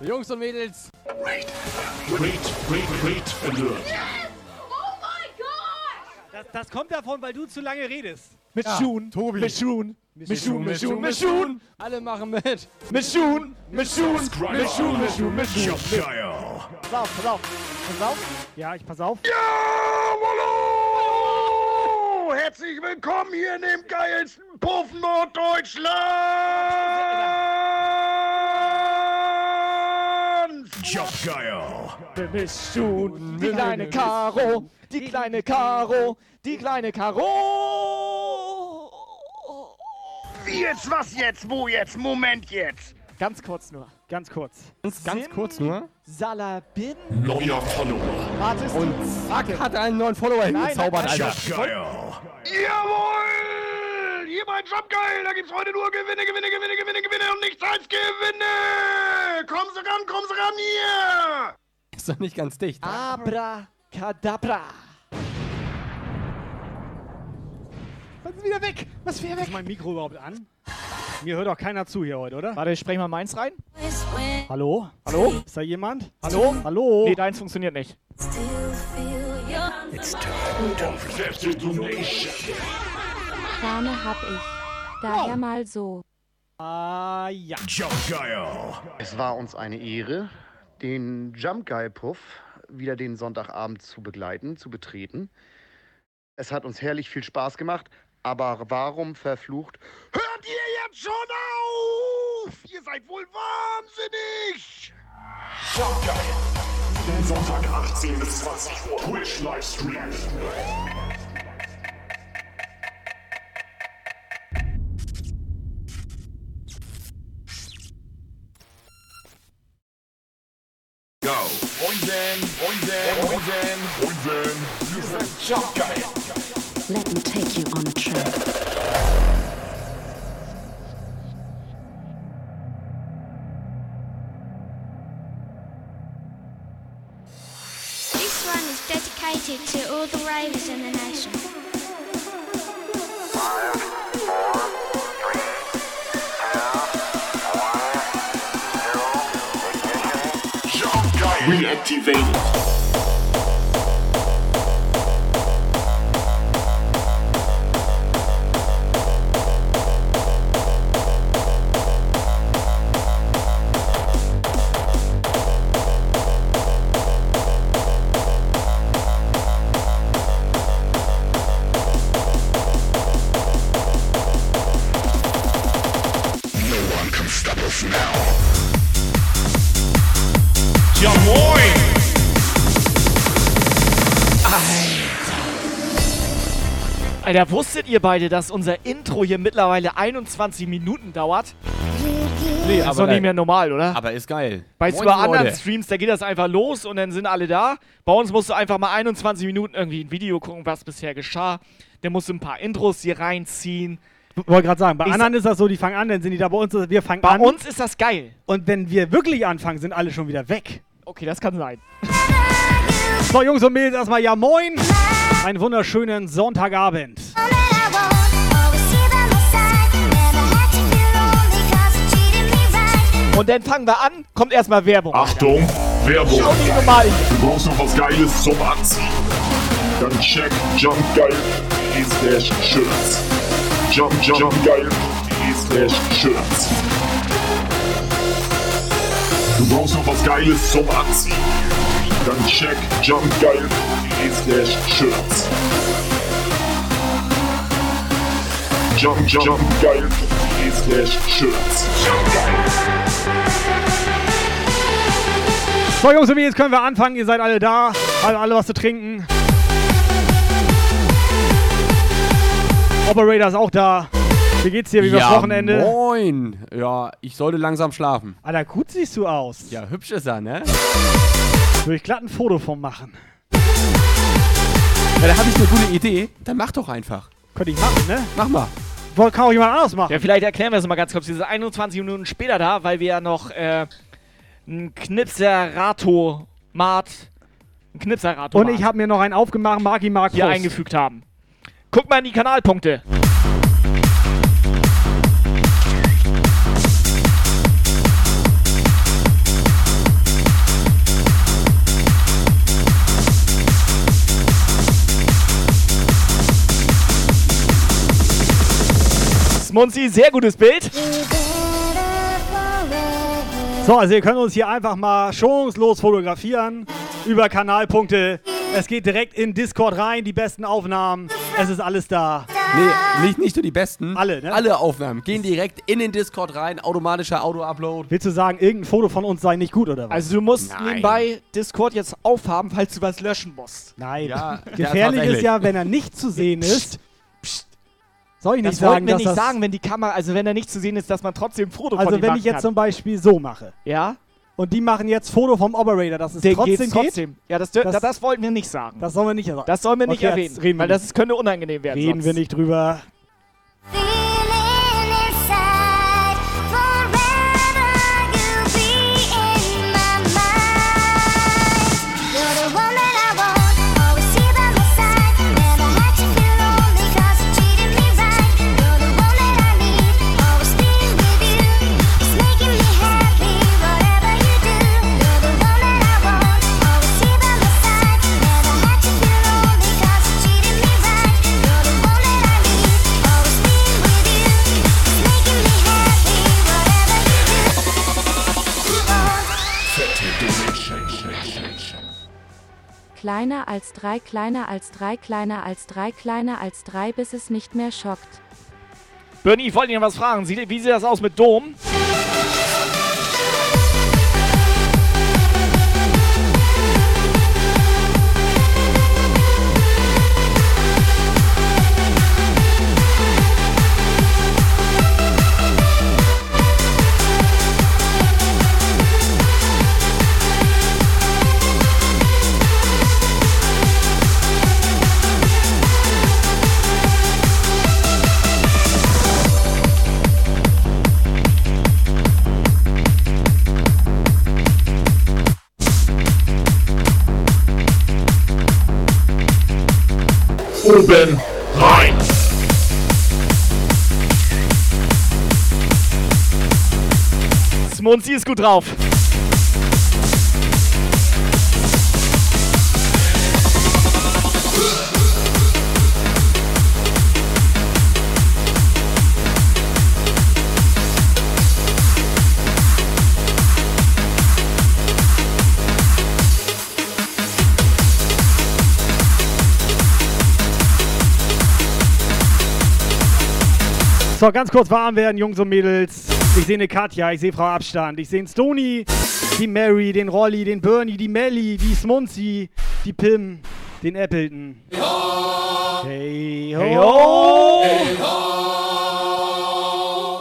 Jungs und Mädels, Wait, wait, wait alert. Das, das kommt davon, weil du zu lange redest. Mit Schuhen. Tobi. Mit Schuhen. Mit Schuhen, mit Schuhen, mit Schuhen. alle machen mit. Mit Schuhen. Mit Schuhen. Mit Schuhen, mit Schuhen, mit Schuhen. Pass auf, pass auf. Pass auf. Ja, ich pass auf. Hallo! Herzlich willkommen hier in dem geilsten Puff Norddeutschlands! Mit Schuhen. Die kleine Karo. Die kleine Karo. Die kleine Karo. Wie jetzt, was jetzt, wo jetzt, Moment jetzt! Ganz kurz nur. Ganz kurz. Ganz, ganz kurz nur. Salabin. Neuer Follower. Wartest Und zack, hat einen neuen Follower hingezaubert, Alter. Guile. Jawohl! Hier bei Jump Geil, da gibt's heute nur Gewinne, Gewinne, Gewinne, Gewinne, Gewinne und nichts als Gewinne! Kommen Sie ran, kommen Sie ran hier! Ist doch nicht ganz dicht. Abracadabra. Was ist wieder weg? Was wieder weg? Ist mein Mikro überhaupt an? Mir hört doch keiner zu hier heute, oder? Warte, ich spreche mal meins rein. Hallo? Hallo? Ist da jemand? Hallo? Hallo? Nee, deins funktioniert nicht. Plane hab ich. Daher mal so. Ah, ja. Jump Guile. Es war uns eine Ehre, den Jump Guy Puff wieder den Sonntagabend zu begleiten, zu betreten. Es hat uns herrlich viel Spaß gemacht, aber warum verflucht? Hört ihr jetzt schon auf? Ihr seid wohl wahnsinnig! Jump Guile. Sonntag 18 bis 20 Uhr. Twitch Livestream. Let me take you on a trip. This one is dedicated to all the ravers in the nation. Jump Guile. Reactivated. Alter, wusstet ihr beide, dass unser Intro hier mittlerweile 21 Minuten dauert? Nee, Das ist doch nicht mehr normal, oder? aber ist geil. Bei Moin, bei anderen Leute. Streams, da geht das einfach los und dann sind alle da. Bei uns musst du einfach mal 21 Minuten irgendwie ein Video gucken, was bisher geschah. Dann musst du ein paar Intros hier reinziehen. Ich wollte gerade sagen, bei Ich anderen ist das so, die fangen an, dann sind die da bei uns, wir fangen Bei an. uns ist das geil. Und wenn wir wirklich anfangen, sind alle schon wieder weg. Okay, das kann sein. So, Jungs und Mädels, erstmal ja moin. Einen wunderschönen Sonntagabend. Und dann fangen wir an, kommt erstmal Werbung. Achtung, Werbung. Schau normal hin. Du brauchst noch was Geiles zum Anziehen. Dann check jumpgeil.de slash shirts. Jump, jump, jumpgeil.de slash shirts. Du brauchst noch was Geiles zum Anziehen. Dann check jumpgeil.de slash shirts. Jump, jump, jumpgeil.de slash shirts. So, Jungs und Mädels, können wir anfangen. Ihr seid alle da. Alle, alle was zu trinken. Operator ist auch da. Wie geht's dir? Wie war's ja, Wochenende? Moin. Ja, ich sollte langsam schlafen. Alter, gut siehst du aus. Ja, hübsch ist er, ne? Würde ich glatt ein Foto von machen. Ja, da habe ich eine gute Idee. Dann mach doch einfach. Könnte ich machen, ne? Mach mal. Woll- Kann auch jemand anders machen. Ja, vielleicht erklären wir es mal ganz kurz. Wir sind 21 Minuten später da, weil wir ja noch äh, ein Knipserato-Mat, ein Knipserato Und ich habe mir noch einen aufgemacht, Marki Mark hier eingefügt haben. Guck mal in die Kanalpunkte. Smunzi, sehr gutes Bild. So, also ihr könnt uns hier einfach mal schonungslos fotografieren über Kanalpunkte. Es geht direkt in Discord rein, die besten Aufnahmen. Es ist alles da. Nee, nicht, nicht nur die besten. Alle, ne? Alle Aufnahmen. Gehen direkt in den Discord rein. Automatischer Auto-Upload. Willst du sagen, irgendein Foto von uns sei nicht gut oder was? Also du musst Nein. nebenbei Discord jetzt aufhaben, falls du was löschen musst. Nein. Ja, Gefährlich ja, ist ja, wenn er nicht zu sehen ist. Soll ich nicht Das sagen, wollten wir dass nicht das, sagen, wenn die Kamera, also wenn er nicht zu sehen ist, dass man trotzdem ein Foto von Also wenn ich jetzt kann. zum Beispiel so mache ja, und die machen jetzt Foto vom Operator, dass es den trotzdem geht's geht, trotzdem. Ja, das, das, Das- das wollten wir nicht sagen. das sollen wir nicht sagen. Das sollen wir nicht Okay, jetzt erwähnen, reden wir weil nicht. das könnte unangenehm werden. Reden sonst. wir nicht drüber. Kleiner als drei, kleiner als drei, kleiner als drei, kleiner als drei, bis es nicht mehr schockt. Bernie, ich wollte noch was fragen. Wie sieht das aus mit Dom? Oben rein. Smunzi ist gut drauf. So, ganz kurz warm werden, Jungs und Mädels. Ich sehe eine Katja, ich sehe Frau Abstand, ich sehe einen Stony, die Mary, den Rolli, den Bernie, die Melli, die Smunzi, die Pim, den Appleton. Hey ho! Hey ho!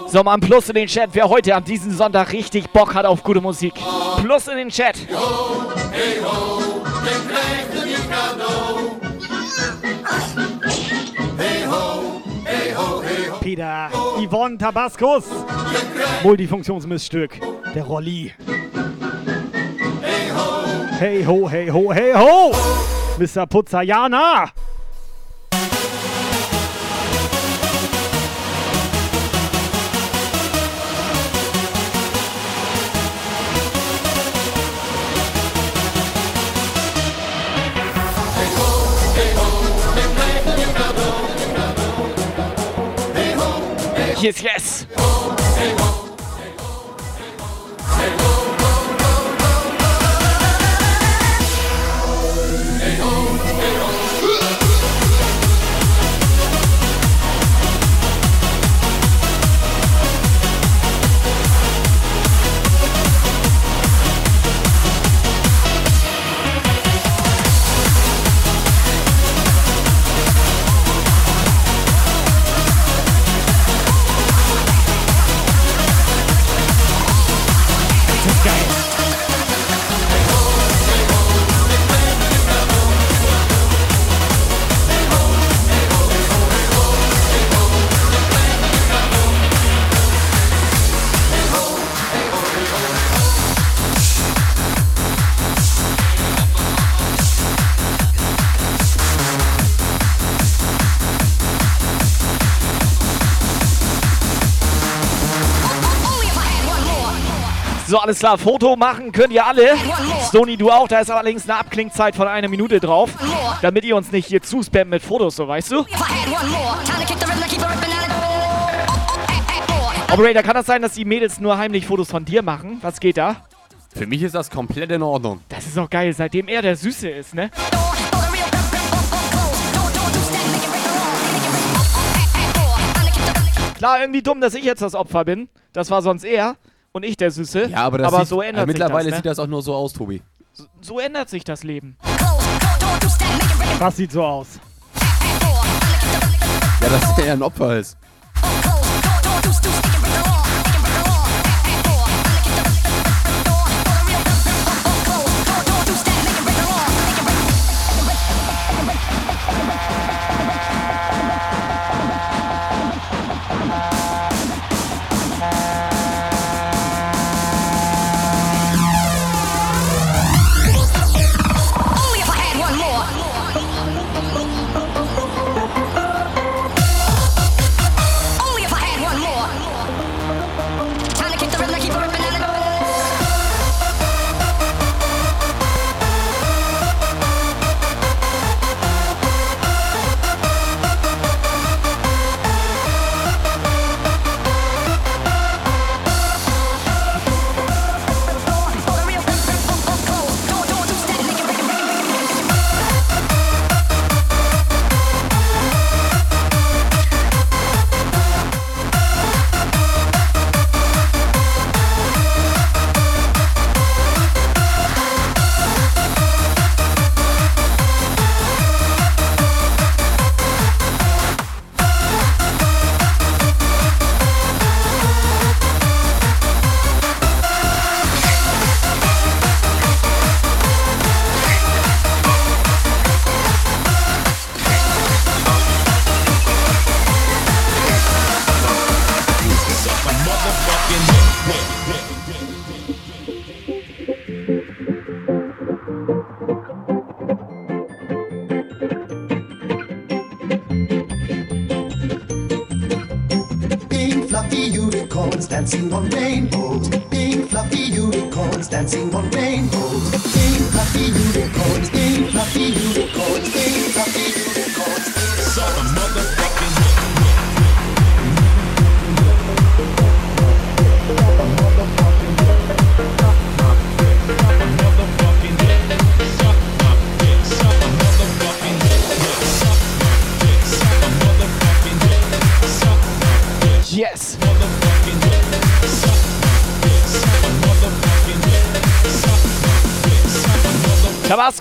So, mal ein Plus in den Chat, wer heute an diesem Sonntag richtig Bock hat auf gute Musik. Plus in den Chat. Peter, Yvonne Tabaskus, Multifunktionsmissstück, der Rolli. Hey ho, hey ho, hey ho! Mr. Putzayana! Yes, yes. So, alles klar. Foto machen könnt ihr alle. Stony, du auch. Da ist allerdings eine Abklingzeit von einer Minute drauf. Damit ihr uns nicht hier zuspammt mit Fotos, so weißt du? Operator, kann das sein, dass die Mädels nur heimlich Fotos von dir machen? Was geht da? Für mich ist das komplett in Ordnung. Das ist doch geil, seitdem er der Süße ist, ne? Klar, irgendwie dumm, dass ich jetzt das Opfer bin. Das war sonst er und ich der Süße. Ja, aber das sieht, so äh, ändert mittlerweile sich das, sieht ne? das auch nur so aus, Tobi. So ändert sich das Leben. Was sieht so aus? Ja, dass er ein Opfer ist.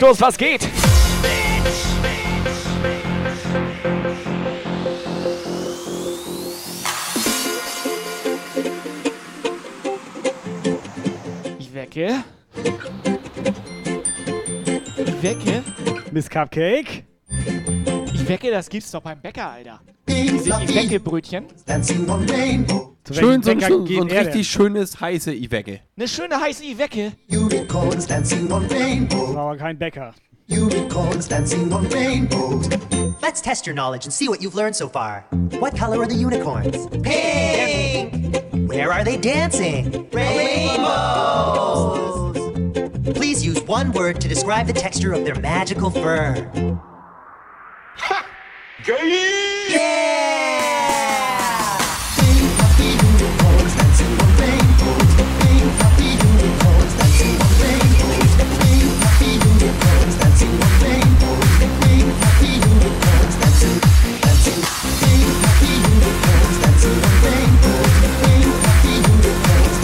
Tabascos, was geht? Ich wecke. Ich wecke. Miss Cupcake? Ich wecke, das gibt's doch beim Bäcker, Alter. Diese fluffy Iwecke-Brötchen. dancing on rainbows. Schön, so, Bäcker so, so ein er denn? richtig schönes, heiße Iwecke. Eine schöne heiße Iwecke. Unicorns dancing on war aber kein Bäcker. Unicorns dancing on rainbows. Let's test your knowledge and see what you've learned so far. What color are the unicorns? Pink! Where are they dancing? Rainbows! Please use one word to describe the texture of their magical fur. Yeah!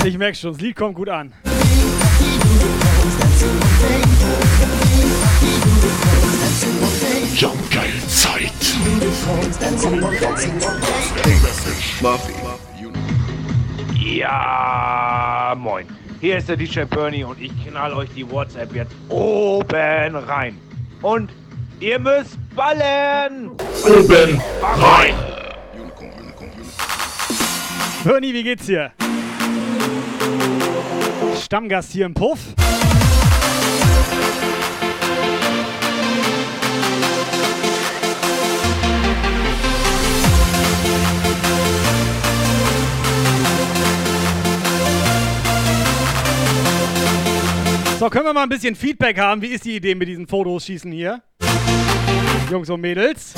Ich merke schon, das Lied kommt gut an. Jump geil Zeit. Ja, moin. Hier ist der DJ Bernie und ich knall euch die WhatsApp jetzt oben rein. Und ihr müsst ballen! Oben rein. Bernie, wie geht's dir? Stammgast hier im Puff. So, können wir mal ein bisschen Feedback haben? Wie ist die Idee mit diesen Fotos schießen hier? Jungs und Mädels.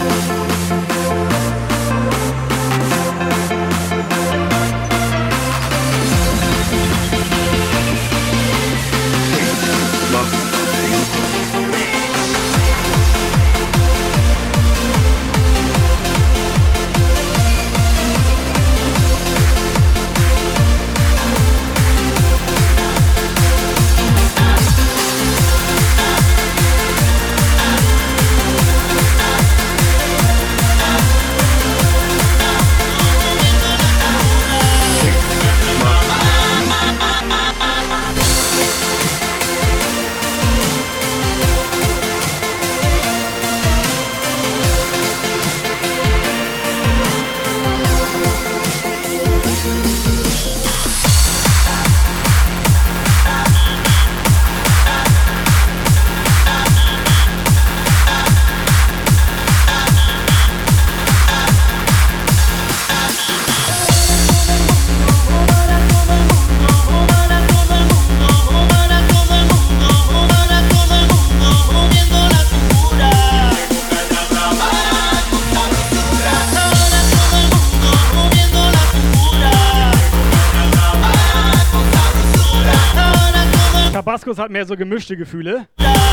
Tabaskus hat mehr so gemischte Gefühle.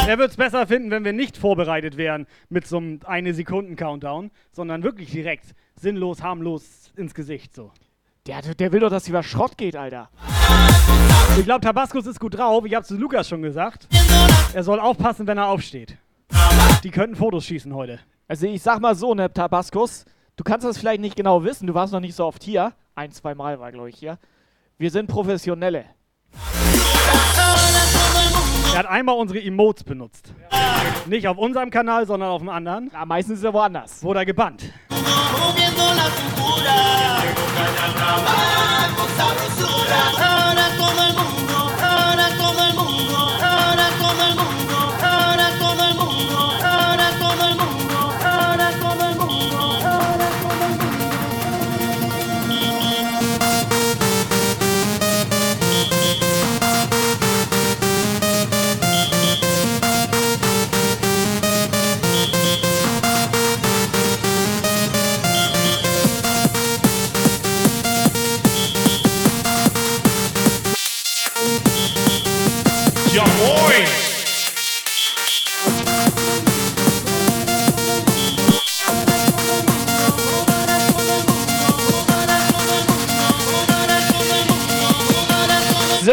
Er wird es besser finden, wenn wir nicht vorbereitet wären mit so einem eine Sekunden Countdown, sondern wirklich direkt sinnlos, harmlos ins Gesicht so. Der, der will doch, dass über Schrott geht, Alter. Ich glaube, Tabaskus ist gut drauf. Ich habe zu Lukas schon gesagt. Er soll aufpassen, wenn er aufsteht. Die könnten Fotos schießen heute. Also ich sag mal so, ne, Tabaskus, du kannst das vielleicht nicht genau wissen, du warst noch nicht so oft hier. Ein, zwei Mal war, glaube ich, hier. Wir sind Professionelle. Er hat einmal unsere Emotes benutzt. Nicht auf unserem Kanal, sondern auf dem anderen. Ja, meistens ist er woanders. Wurde er gebannt.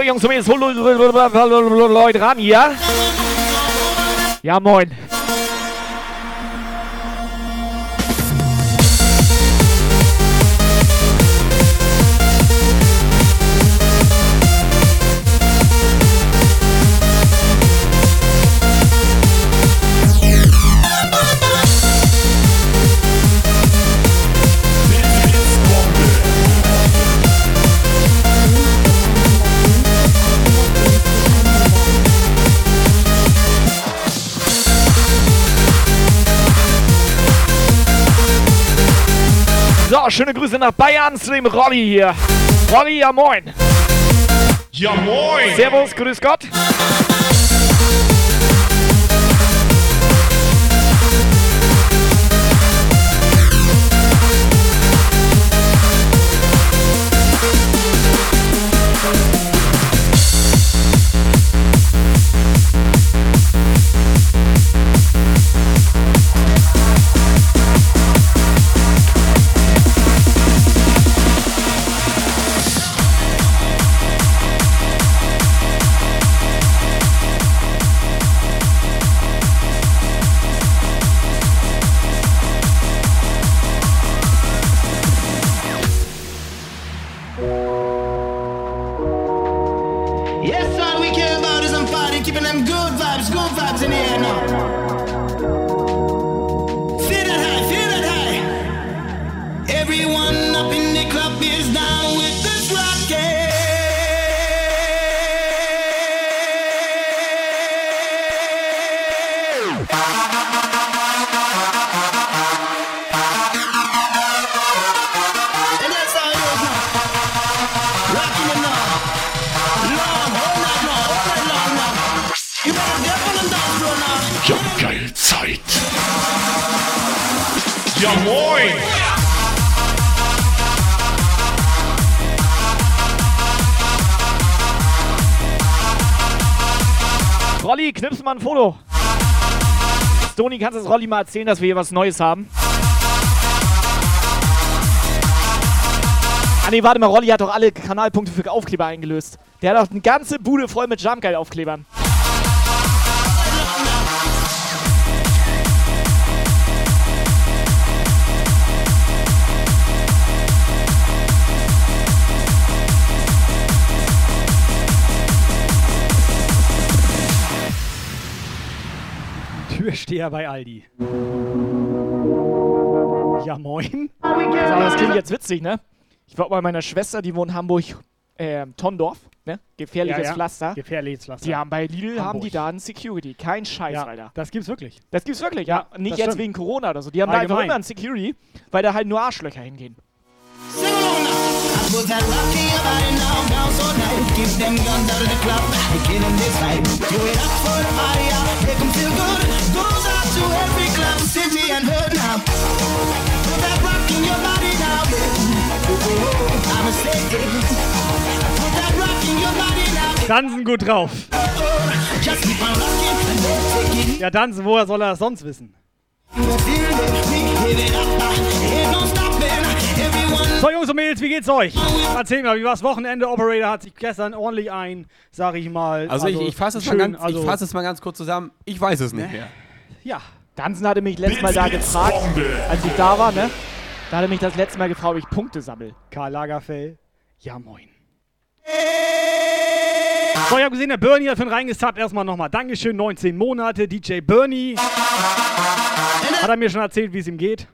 Jungs, und hol Leute ran hier. Ja, moin. Schöne Grüße nach Bayern zu dem Rolli hier. Rolli, ja moin. Ja moin! Servus, grüß Gott. Rolli mal erzählen, dass wir hier was Neues haben? Ah nee, warte mal, Rolli hat doch alle Kanalpunkte für Aufkleber eingelöst. Der hat doch eine ganze Bude voll mit Jumpgeil-Aufklebern. Türsteher bei Aldi. Ja, moin. Aber das klingt jetzt witzig, ne? Ich war bei meiner Schwester, die wohnt in Hamburg, äh, Tondorf, ne? Gefährliches Ja, ja. Pflaster. Gefährliches Pflaster. Die haben bei Lidl haben Hamburg. die da einen Security. Kein Scheiß, Ja, Alter. das gibt's wirklich. Das gibt's wirklich, ja. Nicht jetzt stimmt. wegen Corona oder so. Die haben da einfach Allgemein. immer einen Security, weil da halt nur Arschlöcher hingehen. Put that in your body now, bounce all night. Keep them guns out of the club, get them this vibe. Do it up for the party, yeah. make them feel good. Goes out to every club, city and hood now. Put that rock in your body now. Oh, I'm a state. Put that rock in your body now. Dansen gut drauf. It. Ja, Dansen, woher soll er das sonst wissen? Mädels, wie geht's euch? Erzähl mal, wie war's Wochenende? Operator hat sich gestern ordentlich ein, sag ich mal. Also, ich, ich fasse es, schön, mal ganz- also, ich fass es mal ganz kurz zusammen. Ich weiß es nicht mehr. Ja. Dansen hatte mich letztes Mal da gefragt, als ich da war, ne? Da hat er mich das letzte Mal gefragt, ob ich Punkte sammle. Karl Lagerfeld. Ja, moin. So, ich hab gesehen, der Bernie hat für ihn reingesappt. Erstmal nochmal Dankeschön, 19 Monate. DJ Bernie. Hat er mir schon erzählt, wie es ihm geht?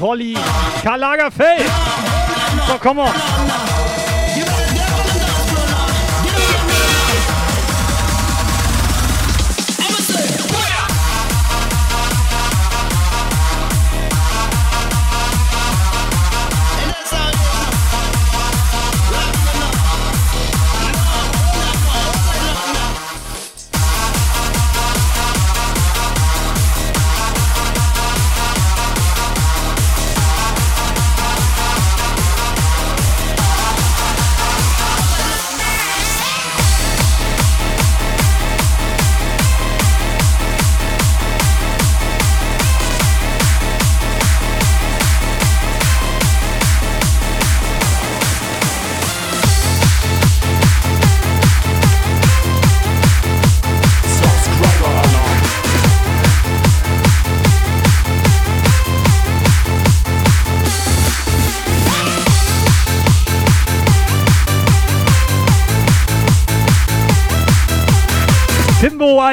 Rolli. Karl Lagerfeld. So, komm on.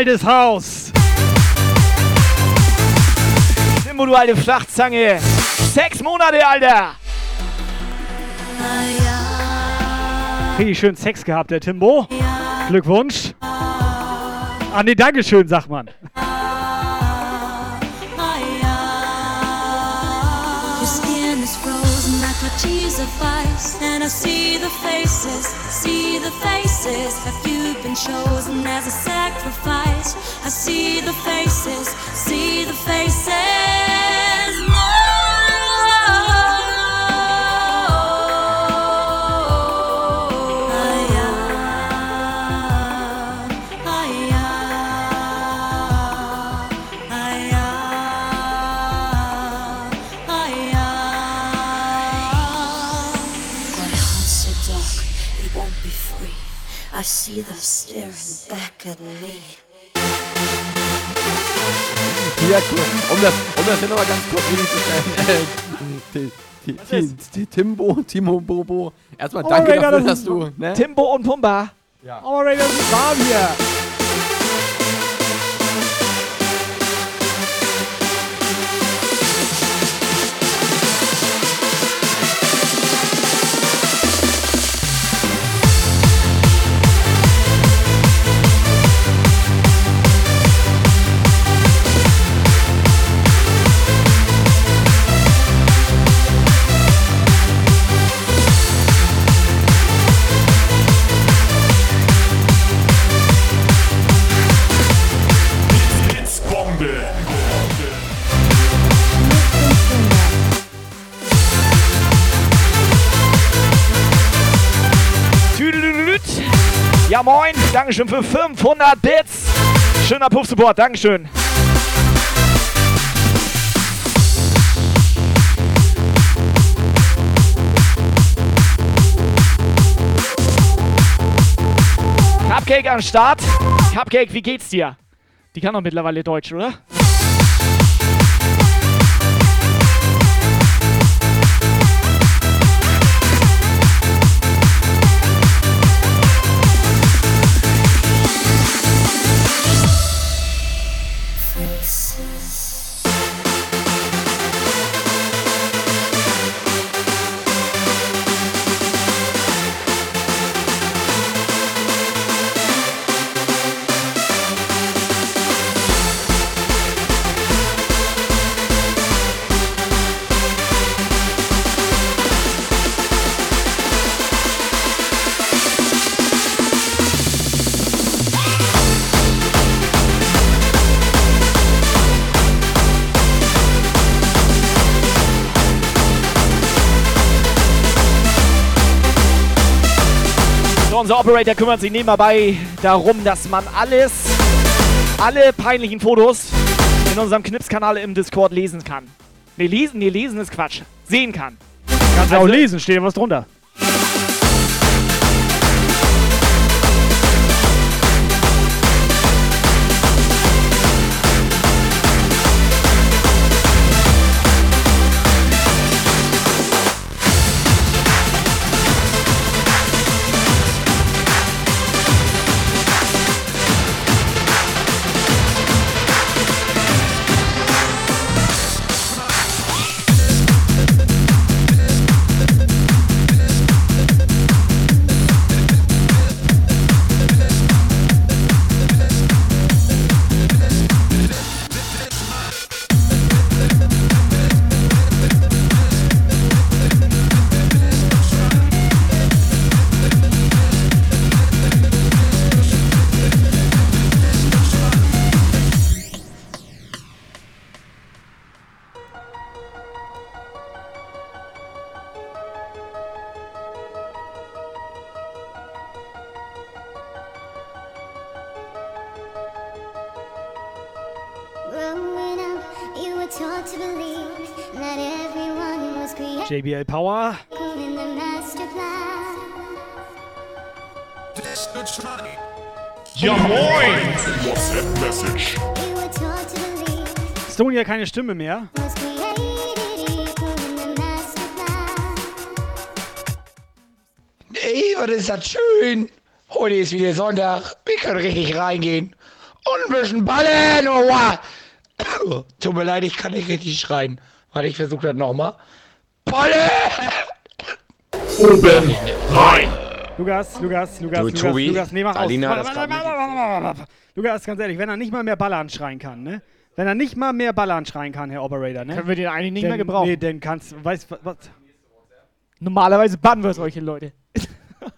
Altes Haus. Timbo, du alte Flachzange. Sechs Monate, Alter. Richtig schön Sex gehabt, der Timbo. Glückwunsch. Ah, nee, Dankeschön, sagt man. See the faces, see the faces. Have you been chosen as a sacrifice? I see the faces, see the faces. See them staring back at me. Ja, cool. Um das, um das hier nochmal ganz kurz hinzustellen. Äh, Ti- Ti- Ti- Ti- Timbo, Timo Bobo. Erstmal danke Operator, dafür, das dass du. Ne? Timbo und Pumba. Ja. Operator, das ist warm hier. Dankeschön für 500 Bits. Schöner Puff-Support. Dankeschön. Cupcake am Start. Cupcake, wie geht's dir? Die kann doch mittlerweile Deutsch, oder? Unser Operator kümmert sich nebenbei darum, dass man alles, alle peinlichen Fotos in unserem Knips-Kanal im Discord lesen kann. Ne, lesen, nee, lesen ist Quatsch. Sehen kann. Kannst du auch Also- lesen, steht was drunter. JBL Power. Ja moin! WhatsApp Message. You were taught to believe Stony hat keine Stimme mehr. Ey, was ist das schön. Heute ist wieder Sonntag. Wir können richtig reingehen. Und ein bisschen ballen. Oh, wow. Tut mir leid, ich kann nicht richtig schreien. Warte, ich versuche das nochmal. Ballen! Oben rein! Lukas, Lukas, Lukas, Du, Lukas, Tobi, Lukas, nee, mach Alina, aus. Warte, warte, warte. Lukas, ganz ehrlich, wenn er nicht mal mehr Ballern schreien kann, ne? Wenn er nicht mal mehr Ballern schreien kann, Herr Operator, ne? Können wir den eigentlich nicht Denn- mehr gebrauchen. Nee, dann kannst weißt du, was? Normalerweise bannen wir solche Leute.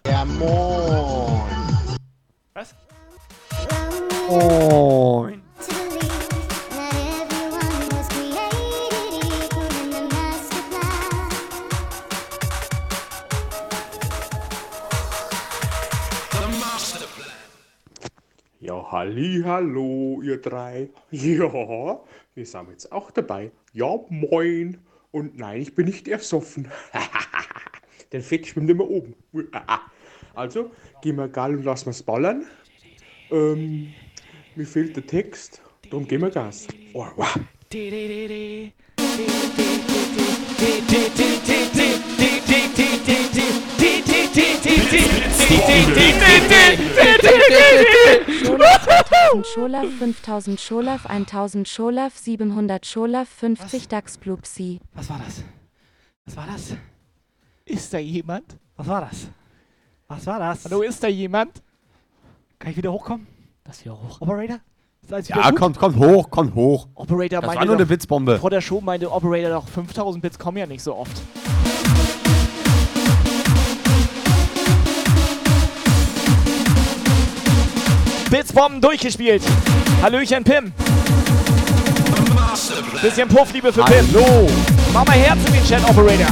Ja, moin. Was? Moin. Ja, halli, hallo, ihr drei. Ja, wir sind jetzt auch dabei. Ja, moin. Und nein, ich bin nicht ersoffen. Der Fett schwimmt immer oben. Also, gehen wir gal und lassen wir's ballern. Ähm, mir fehlt der Text, darum gehen wir Gas. Oh, wow. Scholaf 5000 Scholaf 1000 Scholaf 700 Scholaf 50 Dax Blupsi. Was war das? Was war das? Ist da jemand? Was war das? Was war das? Hallo, ist da jemand? Kann ich wieder hochkommen? Das wäre hoch. Operator? Ja, gut? kommt, kommt hoch, kommt hoch. Operator Das meinte war nur doch- eine Witzbombe. Vor der Show meinte Operator doch, 5000 Bits kommen ja nicht so oft. Blitzbomben durchgespielt. Hallöchen, Pim. Bisschen Puffliebe für Pim. Hallo. Mach mal Herz in den Chat, Operator.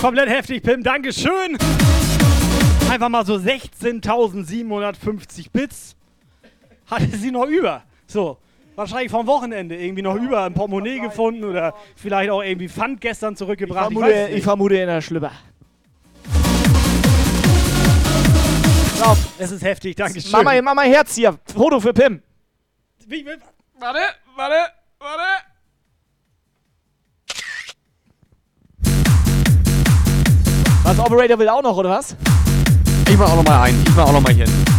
Komplett heftig, Pim. Dankeschön. Einfach mal so 16.750 Bits. Hatte sie noch über. So. Wahrscheinlich vom Wochenende irgendwie noch über im Portemonnaie gefunden oder vielleicht auch irgendwie Pfand gestern zurückgebracht. vermute, weiß ich nicht. vermute in der Schlüpper. Drauf. Es ist heftig, Dankeschön. Mach mal, mach mal Herz hier. Foto für Pim. Warte, warte, warte. Was, Operator will auch noch, oder was? Ich mach auch noch mal ein. Ich mach auch noch mal hier. Sie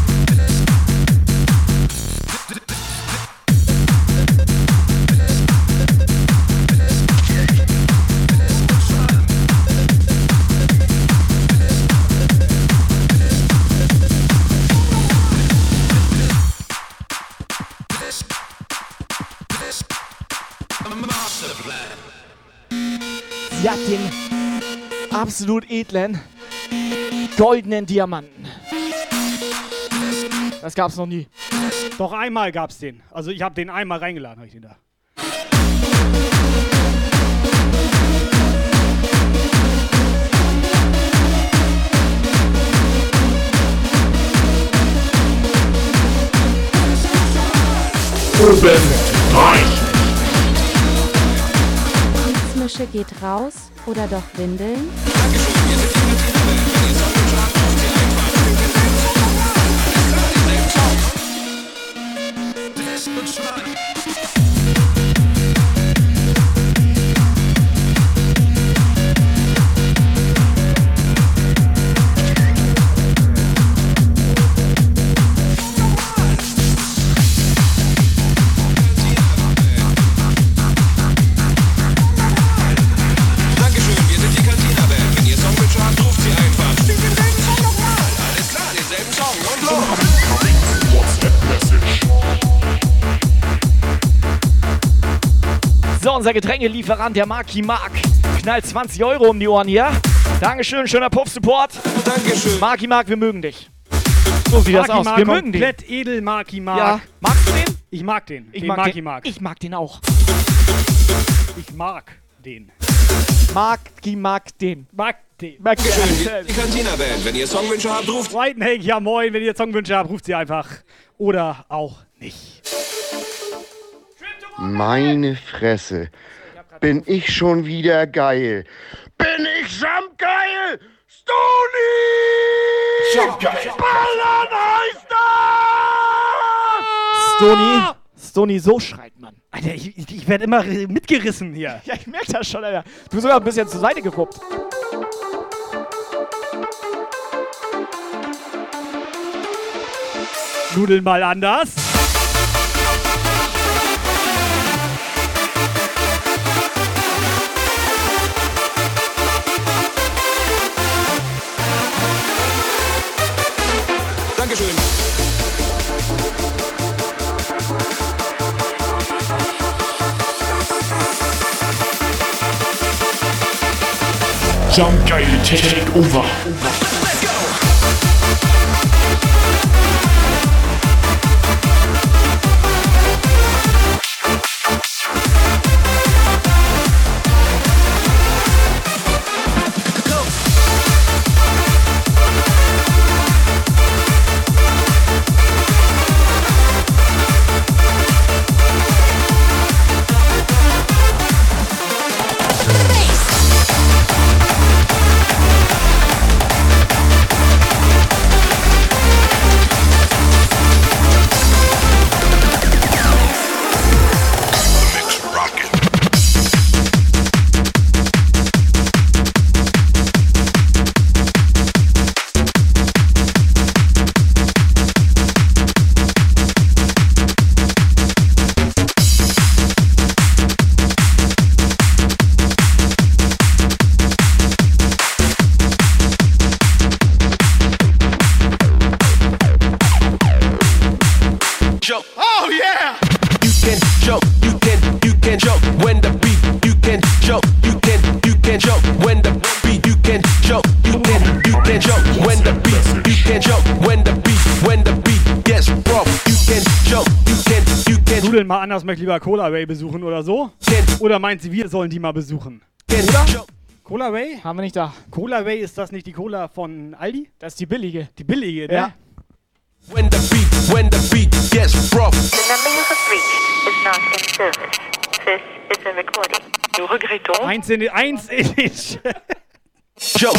hat den absolut edlen, goldenen Diamanten. Das gab's noch nie. Doch einmal gab's den. Also ich habe den einmal reingeladen, habe ich den da. Oben rein. Mische geht raus oder doch Windeln? Unser Getränkelieferant, der Marky Mark, knallt 20 Euro um die Ohren hier. Dankeschön, schöner Puff-Support. Dankeschön. Marky Mark, wir mögen dich. So sieht das Marky aus. Mark, Wir mögen den. komplett edel Marky Mark. Ja, magst du den? Ich mag den. Ich den mag den. Mark. Ich mag den auch. Ich mag den. Marky mag den. Mag den. Mag den. die Cantina-Band. Wenn ihr Songwünsche habt, ruft Zweiten Hank, ja moin, wenn ihr Songwünsche habt, ruft sie einfach. Oder auch nicht. Meine Fresse. Bin ich schon wieder geil. Bin ich geil? Stony! Jumpgeil. Ballern heißt das! Stony, Stony, so schreit man. Alter, ich, ich, ich werde immer mitgerissen hier. Ja, ich merke das schon, Alter. Du bist sogar ein bisschen zur Seite geguckt. Nudeln mal anders. Jumpgeil Take Over. Lieber Cola Ray besuchen oder so. Oder meint sie, wir sollen die mal besuchen? Cola Ray? Haben wir nicht da. Cola Ray, ist das nicht die Cola von Aldi? Das ist die billige. Die billige, ne? Ja. When the beat, when the beat gets rough. The number you have reached is not in service. This is a recording. Nous regrettons. Eins in den, eins in den Chat.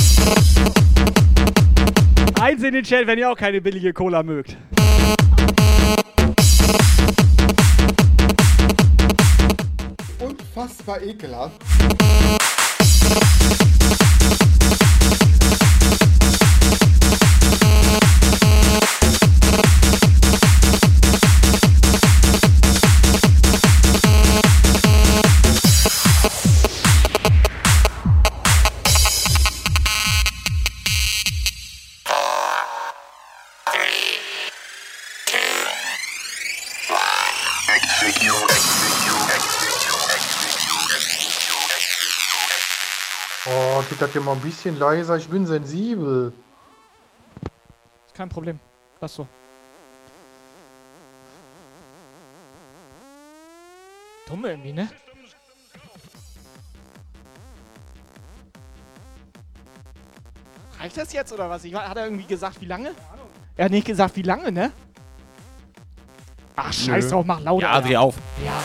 Eins in den Chat, wenn ihr auch keine billige Cola mögt. Unfassbar ekelhaft. Geht das hier mal ein bisschen leiser? Ich bin sensibel. Ist kein Problem. Lass so. Dumm irgendwie, ne? Reicht das jetzt oder was? Ich, hat er irgendwie gesagt, wie lange? Er hat nicht gesagt, wie lange, ne? Ach, scheiß Nö. drauf, mach lauter. Ja, dreh auf. Ja.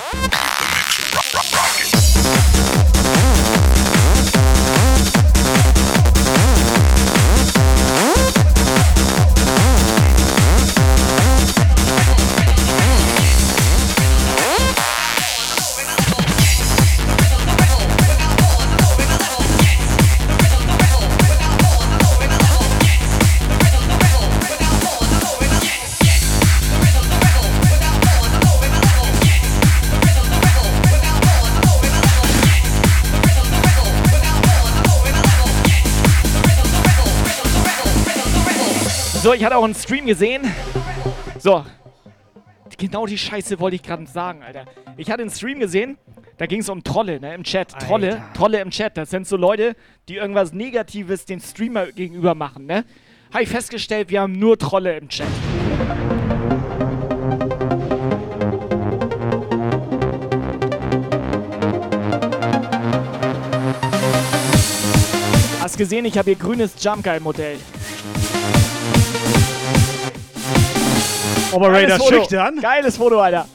Ich hatte auch einen Stream gesehen. So. Genau die Scheiße wollte ich gerade sagen, Alter. Ich hatte einen Stream gesehen, da ging es um Trolle, ne, im Chat. Trolle, Trolle im Chat. Das sind so Leute, die irgendwas Negatives den Streamer gegenüber machen, ne? Habe ich festgestellt, wir haben nur Trolle im Chat. Hast gesehen, ich habe hier grünes Jump Guy Modell. Operator Geiles Foto. schüchtern. Geiles Foto, Alter.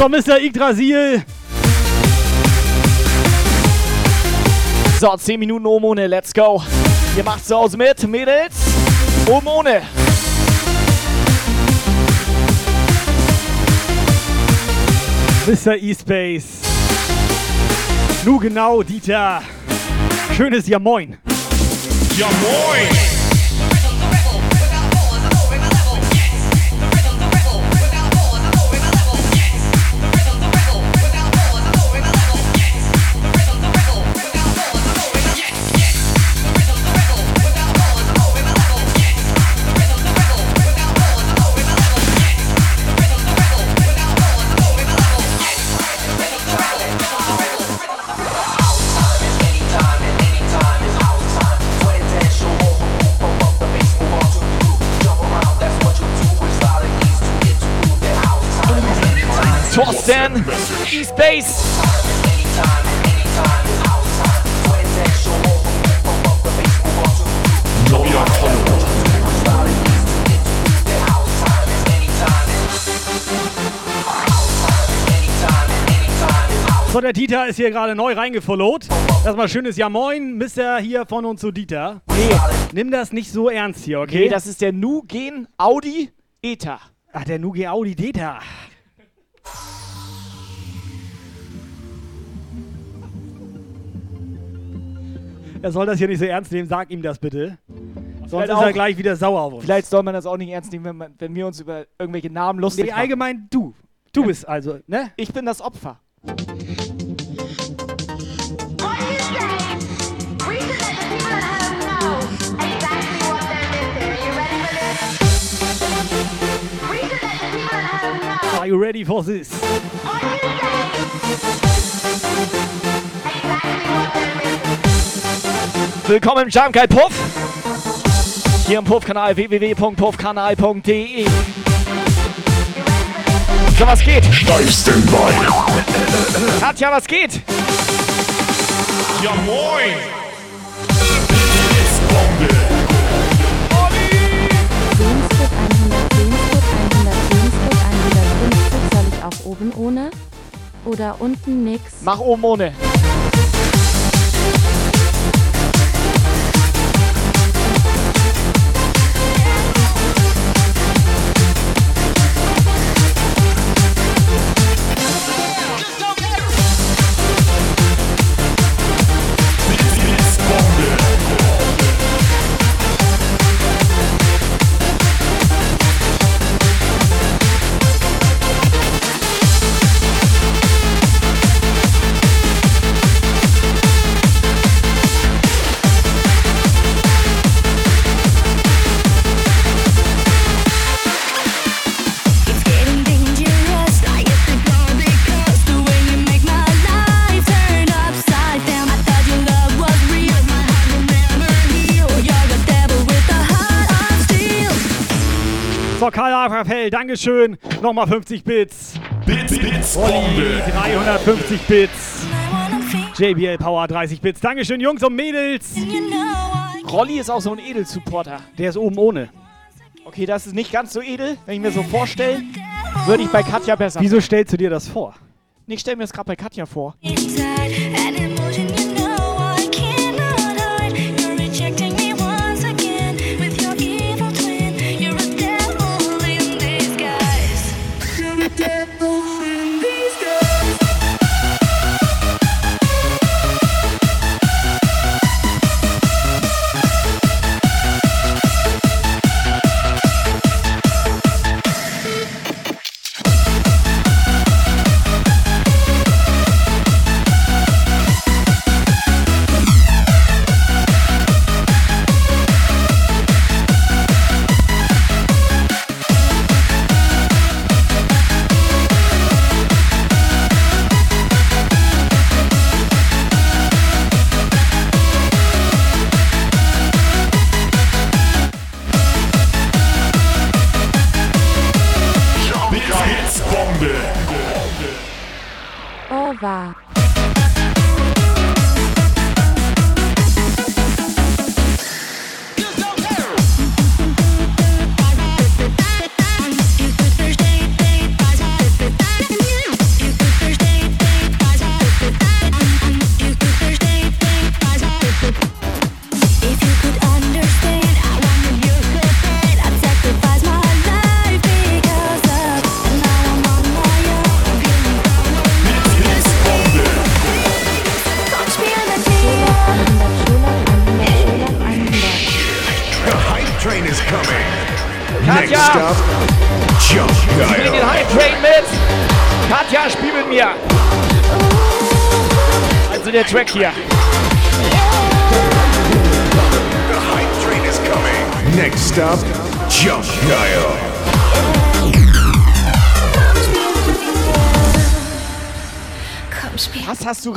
So, Mr. Yggdrasil. So, 10 Minuten oben let's go. Ihr macht zu Hause mit, Mädels. Oben. Mr. E-Space. Nu genau, Dieter. Schönes Ja Moin. Ja moin! Der Dieter ist hier gerade neu reingefollowt. Erstmal schönes Ja Moin, Mr. hier von uns zu Dieter. Nee. Nimm das nicht so ernst hier, okay? Okay, das ist der Nugen Audi Eta. Ach, der Nuge Audi Deta. Er soll das hier nicht so ernst nehmen, sag ihm das bitte. Sonst Vielleicht ist er gleich wieder sauer auf uns. Vielleicht soll man das auch nicht ernst nehmen, wenn, man, wenn wir uns über irgendwelche Namen lustig Nee, machen. allgemein du. Du bist also, ne? Ich bin das Opfer. You ready for this? Willkommen im Guide Puff. Hier im Puff-Kanal www.puffkanal.de. So, was geht? Steifsten Bein. Katja, was geht? Ja, moin. Sehensfurt 110, Sehensfurt auch oben ohne? Oder unten nix? Mach oben ohne. Lagerfeld, Dankeschön. Nochmal 50 Bits. Bits, Bits, Olli, Bombe. 350 Bits. JBL Power 30 Bits. Dankeschön, Jungs und Mädels. Rolli ist auch so ein Edel-Supporter. Der ist oben ohne. Okay, das ist nicht ganz so edel. Wenn ich mir so vorstelle, würde ich bei Katja besser. Wieso stellst du dir das vor? Nee, Ich stelle mir das gerade bei Katja vor. Inside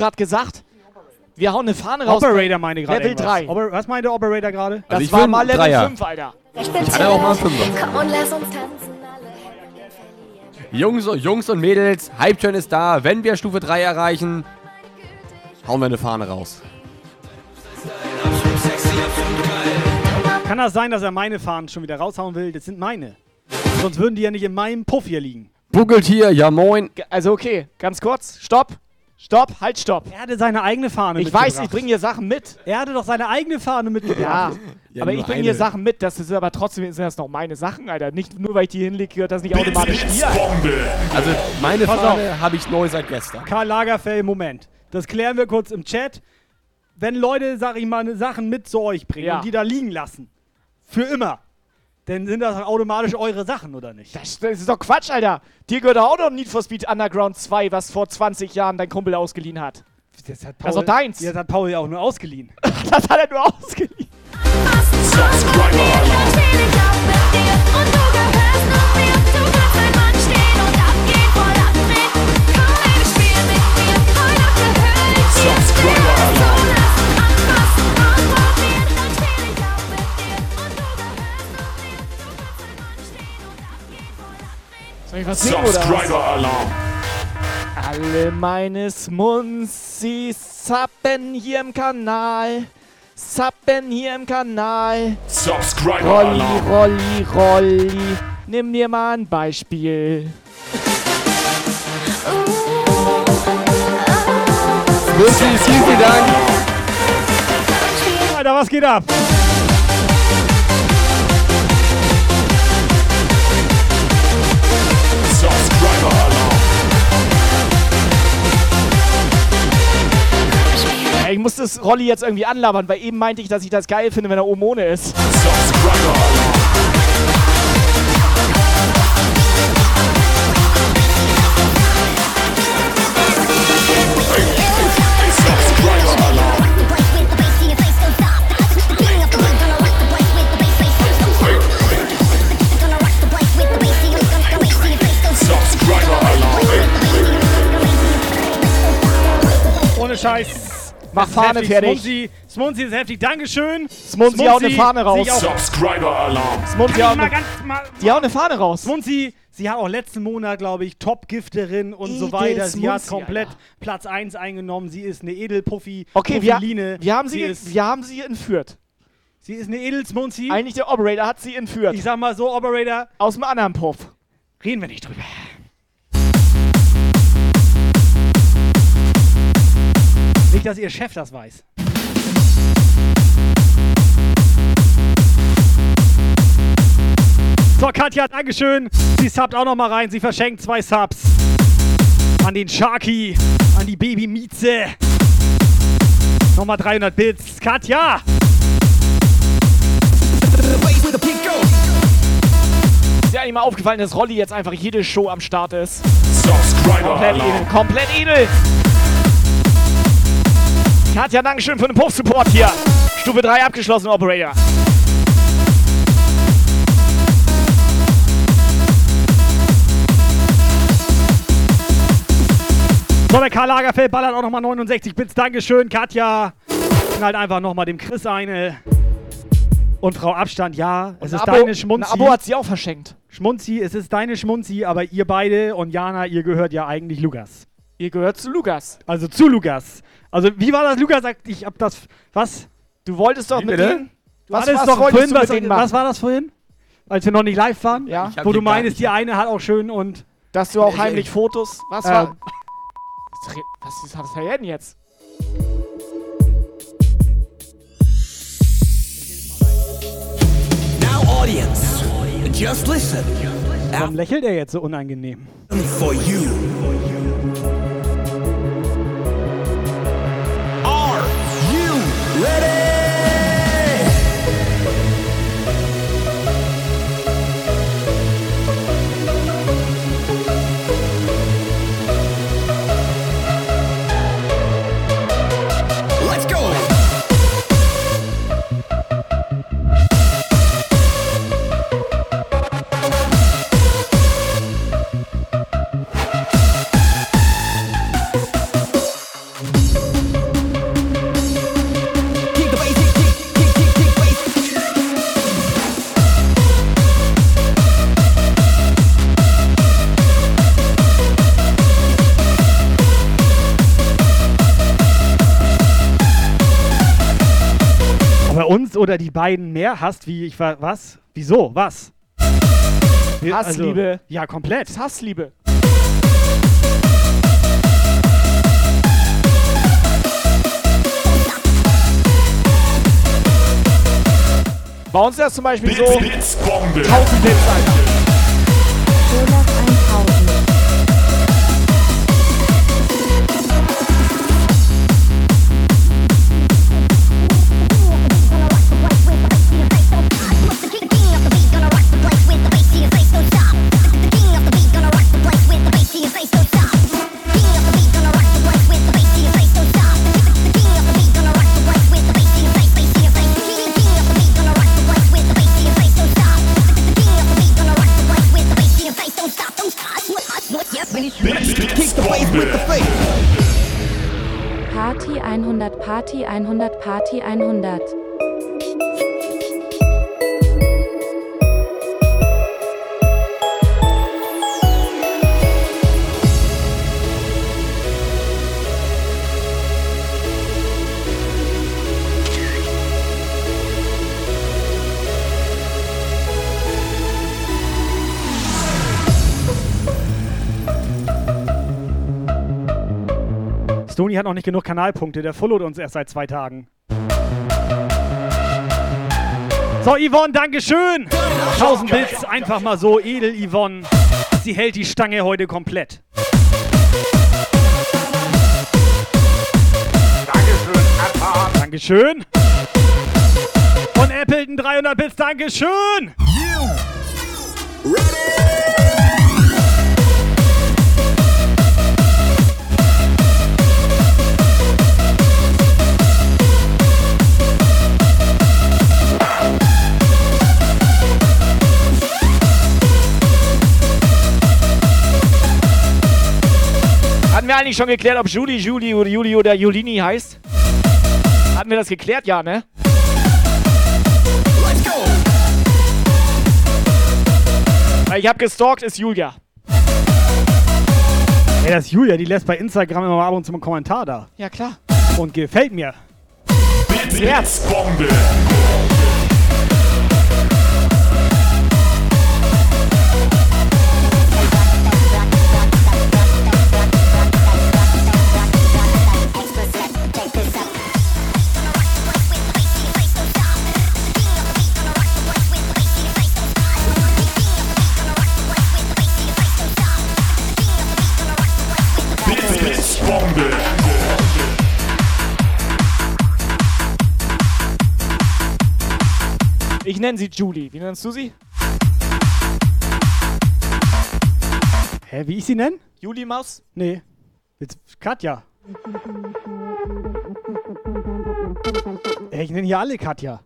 gerade gesagt? Wir hauen eine Fahne raus. Operator meine gerade. Level irgendwas. 3. Oper was meinte Operator gerade? Das ich war will mal Level Dreier. 5, Alter. Ich hatte auch mal einen Fünfer. Komm und lass uns tanzen. Jungs, Jungs und Mädels, Hype-Train ist da. Wenn wir Stufe 3 erreichen, hauen wir eine Fahne raus. Kann das sein, dass er meine Fahnen schon wieder raushauen will? Das sind meine. Sonst würden die ja nicht in meinem Puff hier liegen. Buggelt hier, ja moin. Also okay, ganz kurz. Stopp. Stopp, halt, stopp. Er hatte seine eigene Fahne Ich weiß, ich bringe hier Sachen mit. Er hatte doch seine eigene Fahne mitgebracht. Ja, aber ich bringe hier Sachen mit. Das ist aber trotzdem sind das noch meine Sachen, Alter. Nicht nur, weil ich die hinlege, gehört das nicht automatisch dir. Bombe. Also meine Pass Fahne habe ich neu seit gestern. Karl Lagerfeld, Moment. Das klären wir kurz im Chat. Wenn Leute, sag ich mal, Sachen mit zu euch bringen Ja. und die da liegen lassen, für immer, dann sind das automatisch eure Sachen, oder nicht? Das, das ist doch Quatsch, Alter. Dir gehört auch noch Need for Speed Underground 2, was vor 20 Jahren dein Kumpel ausgeliehen hat. Das, hat Paul, das ist doch deins. Das hat Paul ja auch nur ausgeliehen. das hat er nur ausgeliehen. Subscriber! Soll ich was singen oder was? Subscriber Alarm. Alle meine Smunzis zappen hier im Kanal. Zappen hier im Kanal. Subscriber Rolli, Alarm. Rolli, Rolli. Nimm dir mal ein Beispiel. Lucy, vielen, vielen Dank. Alter, was geht ab? Ich muss das Rolli jetzt irgendwie anlabern, weil eben meinte ich, dass ich das geil finde, wenn er oben ohne ist. Ohne Scheiß. Mach Fahne fertig. Smunzi, Smunzi ist heftig. Dankeschön. Smunzi haut eine Fahne raus. sich auch- Subscriber Alarm. Smunzi haut eine, ganz mal, die haut eine Fahne raus. Smunzi, sie hat auch letzten Monat, glaube ich, Top-Gifterin und so Edel weiter. Sie hat Smunzi, komplett Alter. Platz 1 eingenommen. Sie ist eine Edelpuffi. Okay, wir, wir, haben sie, ist, wir haben sie entführt. sie ist eine Edelsmunzi. Eigentlich der Operator hat sie entführt. Ich sag mal so, Operator, Aus dem anderen Puff. reden wir nicht drüber. Nicht, dass ihr Chef das weiß. So, Katja, Dankeschön. Sie subbt auch noch mal rein. Sie verschenkt zwei Subs. An den Sharky, an die Baby Mieze. Nochmal 300 Bits. Katja! Ist dir eigentlich mal aufgefallen, dass Rolli jetzt einfach jede Show am Start ist? Subscriber Komplett edel, komplett edel. Katja, Dankeschön für den Puff-Support hier. Stufe 3 abgeschlossen, Operator. So, der Karl Lagerfeld ballert auch nochmal 69 Bits. Dankeschön, Katja. Knallt einfach nochmal dem Chris eine. Und Frau Abstand, ja, es ein ist Abo- deine Ein Schmunzi. Abo hat sie auch verschenkt. Schmunzi, es ist deine Schmunzi, aber ihr beide und Jana, ihr gehört ja eigentlich Lukas. Ihr gehört zu Lukas. Also zu Lukas. Also, wie war das? Lukas sagt, ich hab das. Was? Du wolltest doch Wie mit denen. Du Was, hattest was doch vorhin, du mit was, machen? was war das vorhin? Als wir noch nicht live waren? Ja. Ich hab Wo du meinst, die eine hat auch schön und. Dass du auch heimlich Fotos. Was Ähm, war. Was ist das denn jetzt? Now, audience, just listen. Warum lächelt er jetzt so unangenehm? For you. You ready? Uns oder die beiden mehr hasst, wie ich war. Was? Wieso? Was? Wir- Hassliebe. Also, ja, komplett. Das ist Hassliebe. Bei uns ist das zum Beispiel so. Blitzbombe. 1000 Bits, 100, Party 100, Party 100. Stony hat noch nicht genug Kanalpunkte, der followt uns erst seit zwei Tagen. So, Yvonne, Dankeschön. 1000 Bits, einfach mal so, edel Yvonne. Sie hält die Stange heute komplett. Dankeschön. Und Appleton 300 Bits, Dankeschön. Hatten wir eigentlich schon geklärt, ob Julie, Julie oder Juli oder Julini heißt? Hatten wir das geklärt? Ja, ne? Weil Ich hab gestalkt, ist Julia. Ey, das ist Julia, die lässt bei Instagram immer mal ab und zu einen Kommentar da. Ja, klar. Und gefällt mir. Blitzbombe. Nenne sie Julie. Wie nennst du sie? Hä, wie ich sie nenne? Julie Maus? Nee. Jetzt Katja. Ey, ich nenne hier alle Katja.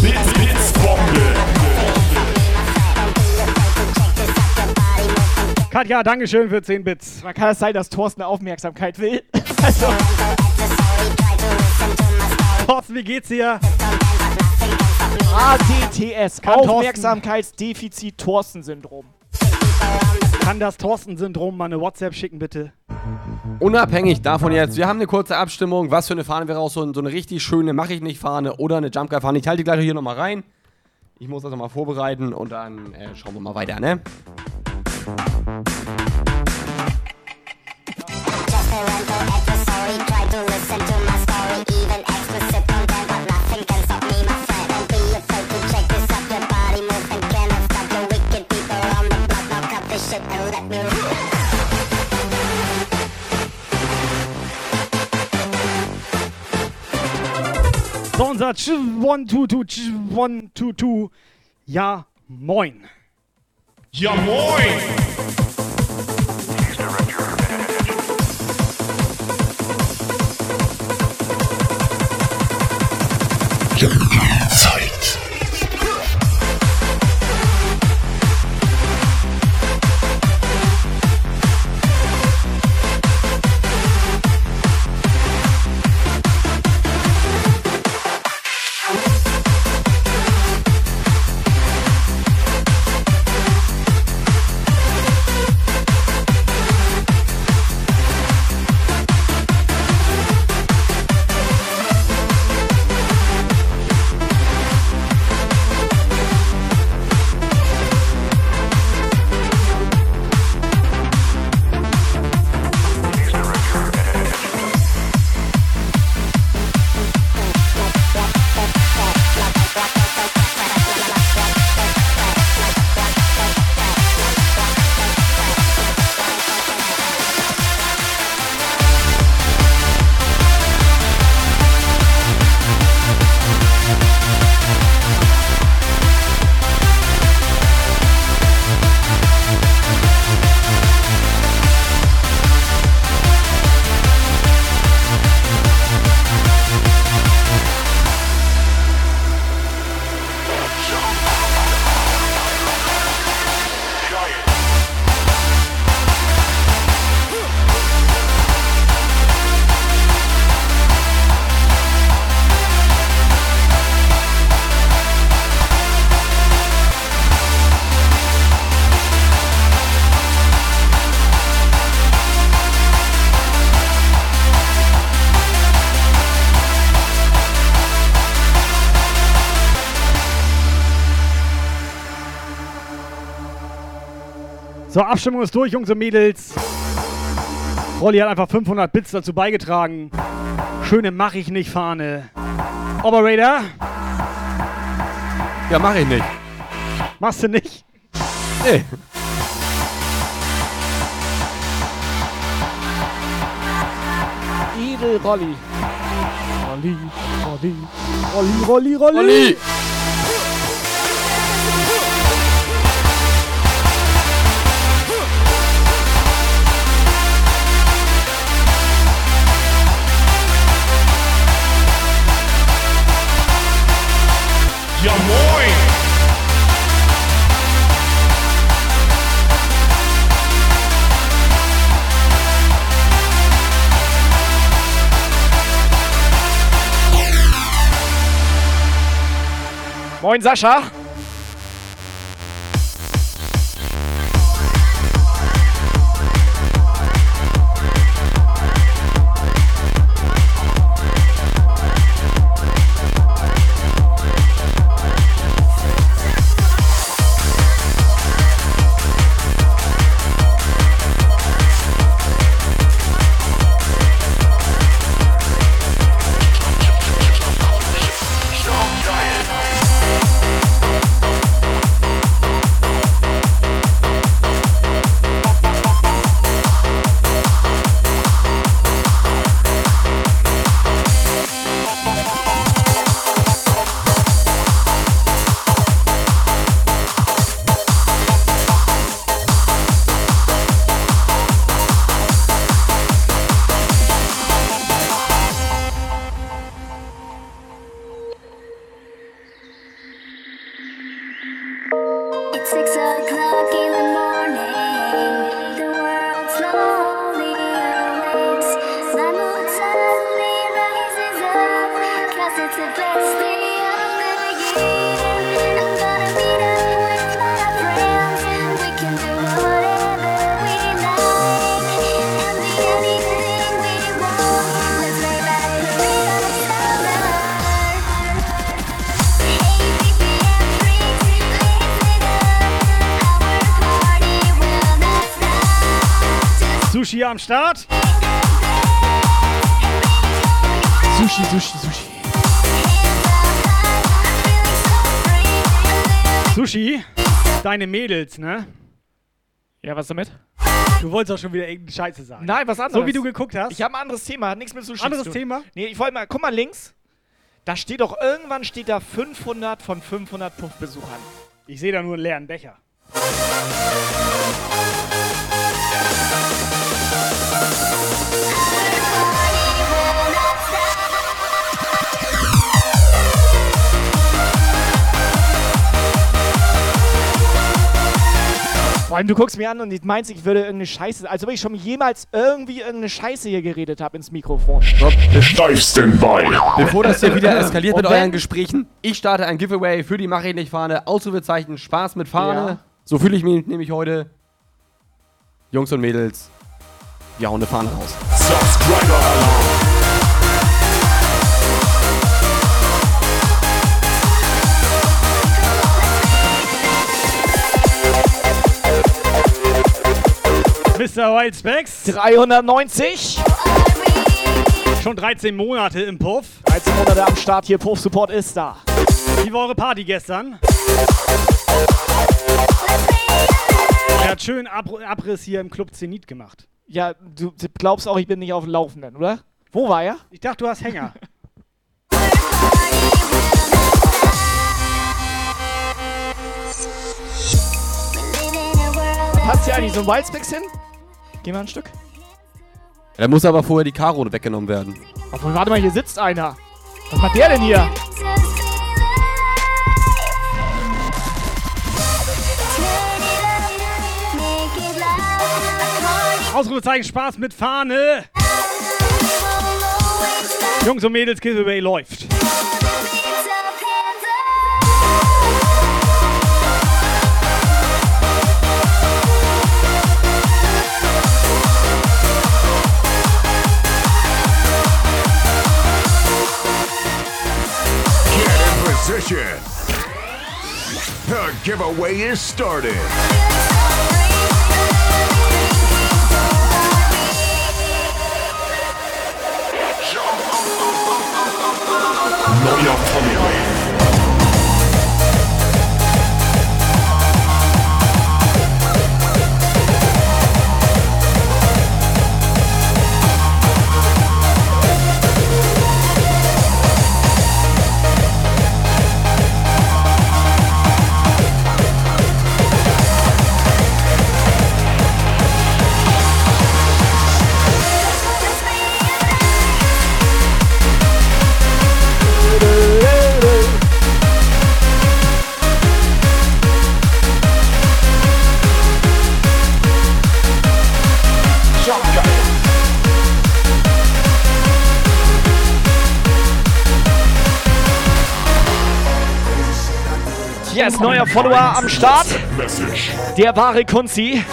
Blitz, Blitzbombe. Katja, Dankeschön für 10 Bits. Man kann es sein, dass Thorsten Aufmerksamkeit will. also, Thorsten, wie geht's dir? ADTS, Aufmerksamkeitsdefizit-Thorsten-Syndrom. Kann das Thorsten-Syndrom mal eine WhatsApp schicken, bitte? Unabhängig davon jetzt, wir haben eine kurze Abstimmung, was für eine Fahne wir rausholen. So eine richtig schöne Mach ich nicht Fahne oder eine Jump Guy Fahne. Ich halte die gleich hier nochmal rein. Ich muss das nochmal vorbereiten und dann äh, schauen wir mal weiter, ne? So, unser Ch122, Ch122. Ja, moin. Ja, moin. So, Abstimmung ist durch, Jungs und Mädels. Rolli hat einfach 500 Bits dazu beigetragen. Schöne Mach ich nicht Fahne. Operator, Ja, mach ich nicht. machst du nicht? Nee. Edel Rolli. Rolli, Rolli, Rolli, Rolli, Rolli. Olli! Moin Sascha. Start. Sushi, Sushi, Sushi. Sushi, deine Mädels, ne? Ja, was damit? Du wolltest doch schon wieder irgendeine Scheiße sagen. Nein, was anderes. So wie du geguckt hast. Ich habe ein anderes Thema, hat nichts mit Sushi Anderes zu tun. Thema? Nee, ich wollte mal, guck mal links. Da steht doch, irgendwann steht da 500 von 500 Puffbesuchern. Ich sehe da nur einen leeren Becher. Du guckst mir an und meinst, ich würde irgendeine Scheiße, als ob ich schon jemals irgendwie irgendeine Scheiße hier geredet habe ins Mikrofon. Live Standby. Bevor das hier wieder eskaliert mit Und wenn- euren Gesprächen, ich starte ein Giveaway für die Mach ich nicht Fahne. Ausrufezeichen Spaß mit Fahne. Ja. So fühle ich mich nämlich heute. Jungs und Mädels, wir hauen eine Fahne raus. Subscriber Alarm. Mr. White Specs. 390. Schon 13 Monate im Puff. 13 Monate am Start hier, Puff Support ist da. Wie war eure Party gestern? Er hat schön Ab Abriss hier im Club Zenit gemacht. Ja, du glaubst auch, ich bin nicht auf dem Laufenden, oder? Wo war er? Ich dachte, du hast Hänger. Passt hier eigentlich so ein Wildspecs hin? Geh mal ein Stück. Da muss aber vorher die Karo weggenommen werden. Warte mal, hier sitzt einer. Was macht der denn hier? Ausrufezeichen Spaß mit Fahne. Jungs und Mädels, Giveaway läuft. Get in position. The giveaway is started. Neuer Formel. Neuer Follower am Start. Der wahre Kunzi.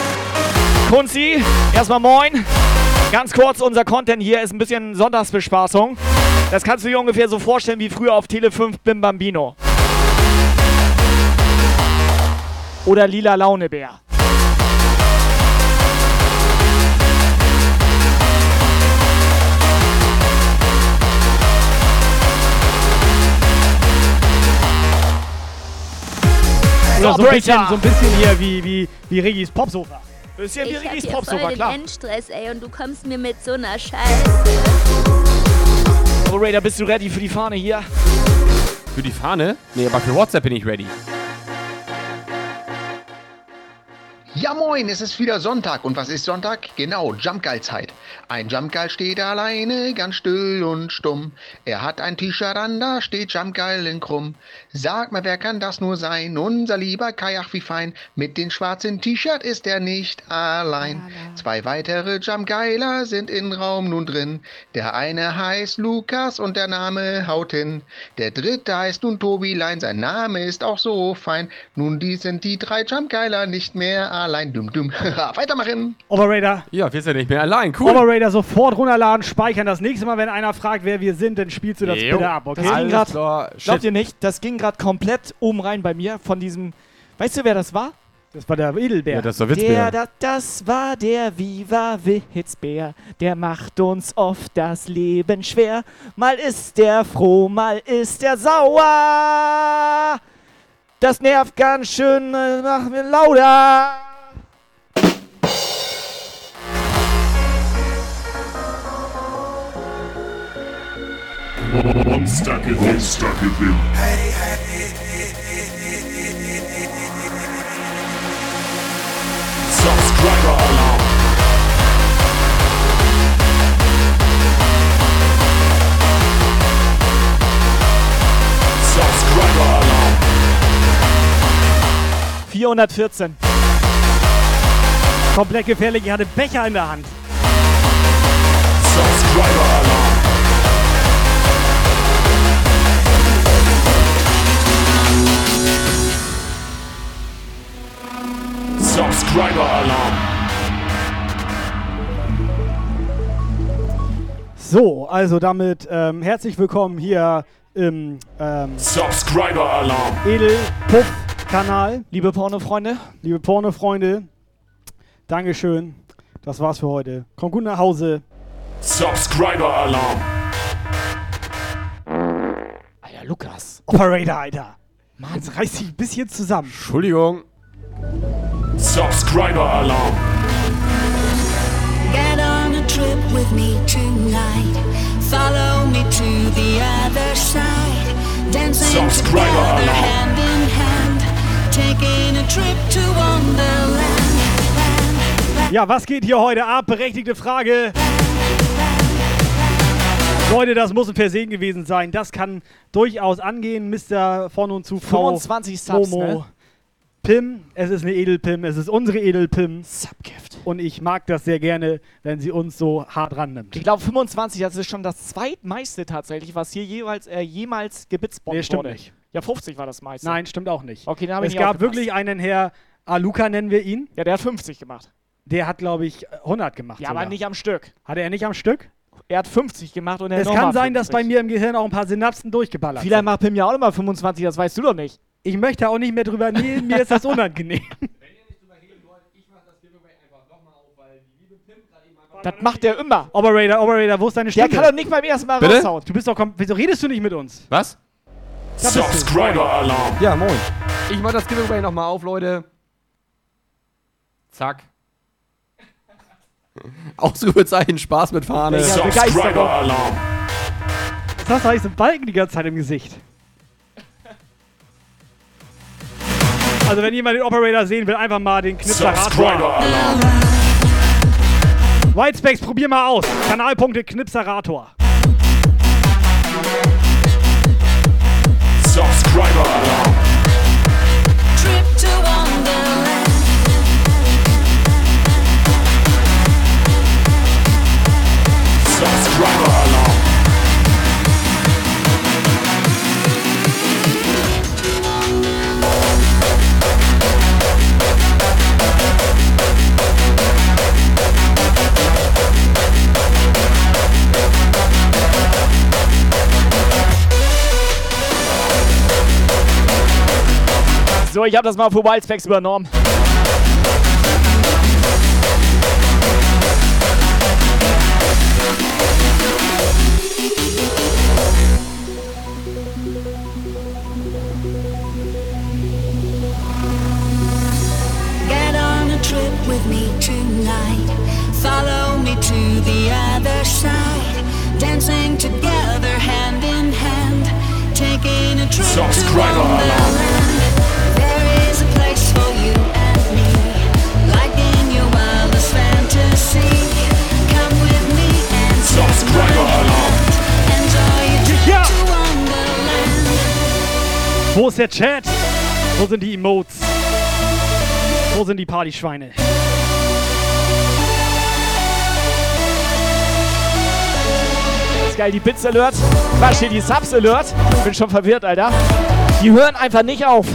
Kunzi, erstmal moin. Ganz kurz, unser Content hier ist ein bisschen Sonntagsbespaßung. Das kannst du dir ungefähr so vorstellen wie früher auf Tele 5 Bim Bambino. Oder Lila Launebär. Oder so ein bisschen, so ein bisschen hier wie, wie, wie Regis Popsofa. Bisschen wie ich hier Popsofa, klar. Endstress, ey, und du kommst mir mit so einer Scheiße. Operator, bist du ready für die Fahne hier? Für die Fahne? Nee, aber für WhatsApp bin ich ready. Ja moin, es ist wieder Sonntag. Und was ist Sonntag? Genau, Jumpgeil-Zeit. Ein Jumpgeil steht alleine, ganz still und stumm. Er hat ein T-Shirt an, da steht Jumpgeil in krumm. Sag mal, wer kann das nur sein? Unser lieber Kai, ach wie fein. Mit dem schwarzen T-Shirt ist er nicht allein. Zwei weitere Jumpgeiler sind in Raum nun drin. Der eine heißt Lukas und der Name haut hin. Der dritte heißt nun Tobilein, sein Name ist auch so fein. Nun, die sind die drei Jumpgeiler nicht mehr allein. Dumm, dumm. Weitermachen. Operator. Ja, wir sind ja nicht mehr allein. Cool. Operator sofort runterladen, speichern. Das nächste Mal, wenn einer fragt, wer wir sind, dann spielst du das Jo. bitte ab, okay? Das ging grad, klar. glaubt ihr nicht, das ging gerade komplett oben rein bei mir von diesem. Weißt du, wer das war? Das war der Edelbär. Ja, das ist der Der, Witzbär. da, das war der Viva Witzbär. Der macht uns oft das Leben schwer. Mal ist der froh, mal ist der sauer. Das nervt ganz schön, äh, machen wir lauter. Monster gewinnt. Monster gewinnt. Subscriber Alarm. Subscriber Alarm. 414. Komplett gefährlich. Ich hatte Becher in der Hand. Subscriber Subscriber Alarm. So, also damit ähm, herzlich willkommen hier im ähm, Subscriber Alarm. Edel-Puff-Kanal. Liebe Pornofreunde. Liebe Pornofreunde, Dankeschön. Das war's für heute. Kommt gut nach Hause. Subscriber Alarm. Alter, Lukas. Operator, Alter. Mann, jetzt reißt sich ein bisschen zusammen. Entschuldigung. Subscriber Alarm. Get on a trip with me tonight. Follow me to the other side. Dancing Subscriber together alarm. hand in hand. Taking a trip to Wonderland. Ja, was geht hier heute ab? Berechtigte Frage. Leute, das muss ein Versehen gewesen sein. Das kann durchaus angehen, Mr. von und zu Frau 25 Subs, Momo. ne? Pim, es ist eine Edelpim, es ist unsere Edelpim. Subgift. Und ich mag das sehr gerne, wenn sie uns so hart rannimmt. Ich glaube 25, das ist schon das zweitmeiste tatsächlich, was hier jeweils äh, jemals gebitzbombt Nee, stimmt wurde. nicht. Ja, 50 war das meiste. Nein, stimmt auch nicht. Okay, dann habe ich Es gab wirklich einen Herr Aluka, nennen wir ihn. Ja, der hat 50 gemacht. Der hat, glaube ich, 100 gemacht. Ja, sogar. aber nicht am Stück. Hatte er nicht am Stück? Er hat 50 gemacht und er Es kann sein, dass bei mir im Gehirn auch ein paar Synapsen durchgeballert Vielleicht sind. macht Pim ja auch immer 25, das weißt du doch nicht. Ich möchte auch nicht mehr drüber reden, mir ist das unangenehm. Das macht er immer. Operator, Operator, wo ist deine Stimme? Der kann doch nicht beim ersten Mal Bitte? raushauen. Du bist doch kom Wieso redest du nicht mit uns? Was? Da bist du. Subscriber Alarm. Ja, moin. Ich mach das Giveaway nochmal auf, Leute. Zack. Ausrufezeichen, Spaß mit Fahne. Ja, Subscriber Begeisterung. Alarm. Was hast du eigentlich so einen Balken die ganze Zeit im Gesicht? Also wenn jemand den Operator sehen will, einfach mal den Subscriber Knipserator. Alarm. Whitespace, probier mal aus. Kanalpunkte Knipserator. Subscriber. Trip to Wonderland. Subscriber So, ich habe das mal für Wildspecs übernommen. Partyschweine? ist geil, die Bits Alert. Was steht die Subs Alert? Bin schon verwirrt, Alter. Die hören einfach nicht auf.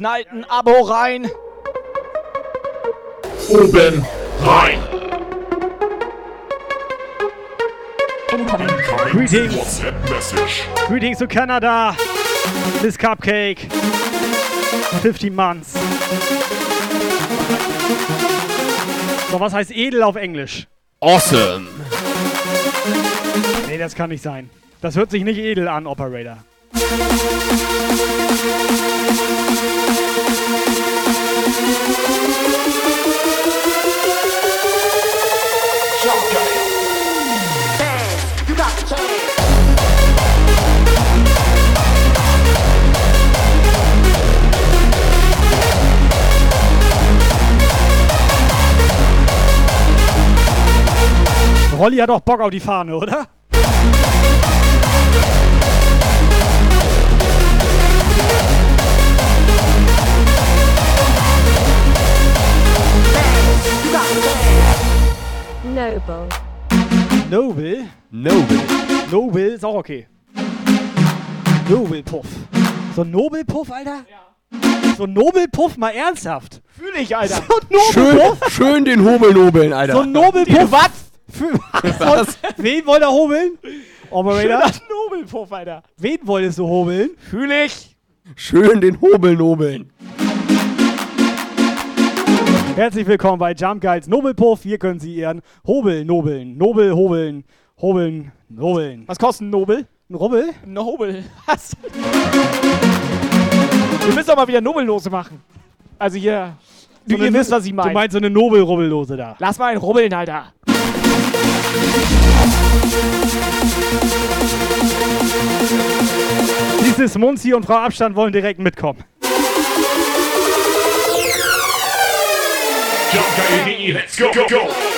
Knallt ein Abo rein. Oben rein. Greetings. WhatsApp Message. Greetings to Canada. Miss Cupcake. 50 months. So, was heißt edel auf Englisch? Awesome. Nee, das kann nicht sein. Das hört sich nicht edel an, Operator. Rolli hat doch Bock auf die Fahne, oder? Noble. Noble? Noble. Noble ist auch okay. Nobelpuff. So ein Nobelpuff, Alter? So ein Nobelpuff, mal ernsthaft. Fühl ich, Alter. So ein Schön, Nobelpuff? schön den Hobel nobeln, Alter. So ein Nobelpuff? Was? Für, was? Wen wollt ihr hobeln? Operator? Schöner Nobelpuff, Alter. Wen wolltest du hobeln? Fühl ich. Schön den Hobel nobeln. Herzlich willkommen bei Jump Guides Nobelpuff. Hier können Sie Ihren Hobel nobeln. Nobel, hobeln, hobeln, nobeln. Was kostet ein Nobel? Ein Rubbel? Ein Nobel. Was? Wir müssen doch mal wieder Nobellose machen. Also hier. Du, So ihr wisst, was ich meine. Du meinst so eine Nobel-Rubbellose da. Lass mal einen rubbeln, Alter. Dieses Munzi und Frau Abstand wollen direkt mitkommen. Jumpgeil.de, let's go, go, go.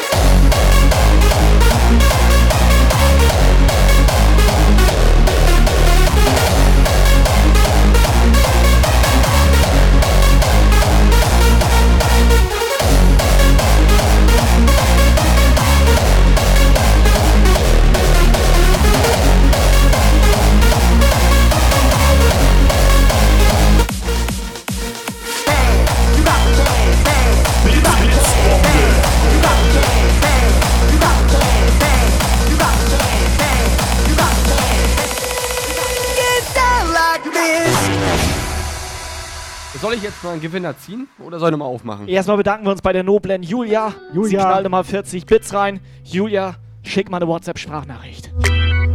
Soll ich jetzt mal einen Gewinner ziehen oder soll ich nochmal aufmachen? Erstmal bedanken wir uns bei der noblen Julia. Julia. Sie knallt mal 40 Bits rein. Julia, schick mal eine WhatsApp-Sprachnachricht.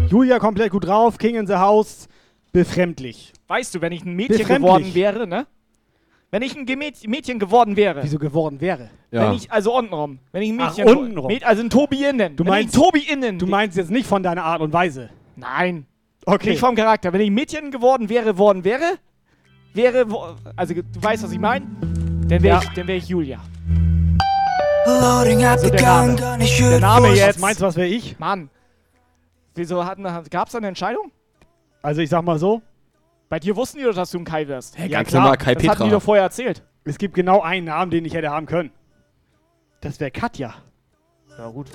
Julia komplett gut drauf, King in the House, befremdlich. Weißt du, wenn ich ein Mädchen geworden wäre, ne? Wenn ich ein Gemäd- Mädchen geworden wäre. Wieso geworden wäre? Wenn ich, also untenrum. Wenn ich ein Ach, Mädchen. untenrum. Mäd- also ein Tobi innen. Du wenn meinst- Tobi innen. Du meinst jetzt nicht von deiner Art und Weise. Nein. Okay. Nicht vom Charakter. Wenn ich ein Mädchen geworden wäre, worden wäre, wäre, also du weißt, was ich meine? Dann wäre Ja. ich, dann wär ich Julia. Loading up So the der Name. Der Name jetzt. Was meinst du, was wäre ich? Mann. Wieso hatten, gab es da eine Entscheidung? Also ich sag mal so. Bei dir wussten die doch, dass du ein Kai wirst. Ja, ganz normal Kai das hatten die Petra. doch vorher erzählt. Es gibt genau einen Namen, den ich hätte haben können. Das wäre Katja. Ja, gut.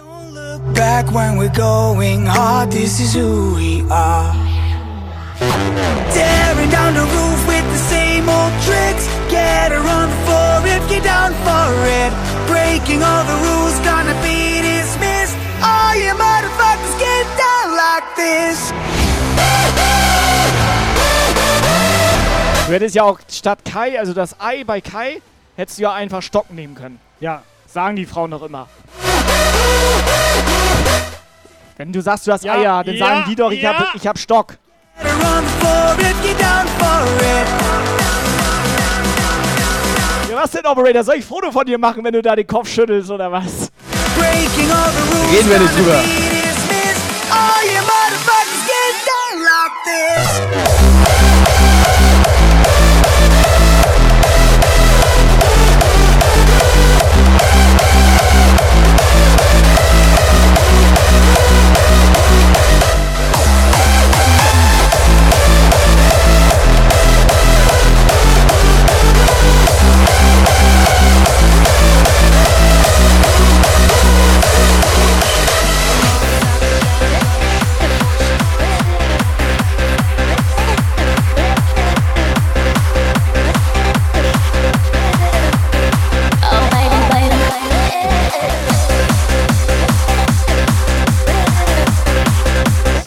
Back when we're going hard, this is who we are. Tearing down the roof with the same old tricks. Get her on the floor if you're down for it. Breaking all the rules, gonna be dismissed. All you motherfuckers get down like this. Du hättest ja auch statt Kai, also das Ei bei Kai, hättest du ja einfach Stock nehmen können. Ja. Sagen die Frauen doch immer. Wenn du sagst, du hast Ja, Eier, dann ja, sagen die doch, ich ja. hab, ich hab Stock. Ja, was denn, Operator? Soll ich ein Foto von dir machen, wenn du da den Kopf schüttelst oder was? Breaking all the rules. Reden wir nicht drüber. All you motherfuckers get down like this.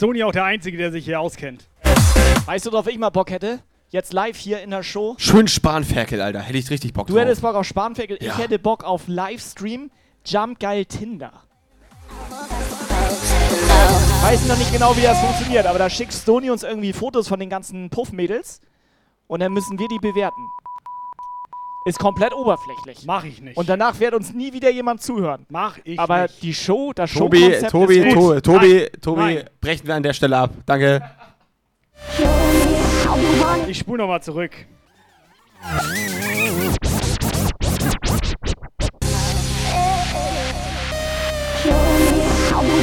Sony auch der Einzige, der sich hier auskennt. Weißt du, worauf ich mal Bock hätte? Jetzt live hier in der Show. Schön Spanferkel, Alter. Hätte ich richtig Bock Du drauf. hättest Bock auf Spanferkel, Ja. ich hätte Bock auf Livestream Jump Geil Tinder. Weiß noch nicht genau, wie das funktioniert, aber da schickt Stony uns irgendwie Fotos von den ganzen Puffmädels und dann müssen wir die bewerten. Ist komplett oberflächlich. Mach ich nicht. Und danach wird uns nie wieder jemand zuhören. Mach ich Aber nicht. die Show, das Tobi, Showkonzept Tobi, ist to, gut. Tobi, Nein. Tobi, Nein. brechen wir an der Stelle ab. Danke. Ich spule nochmal zurück.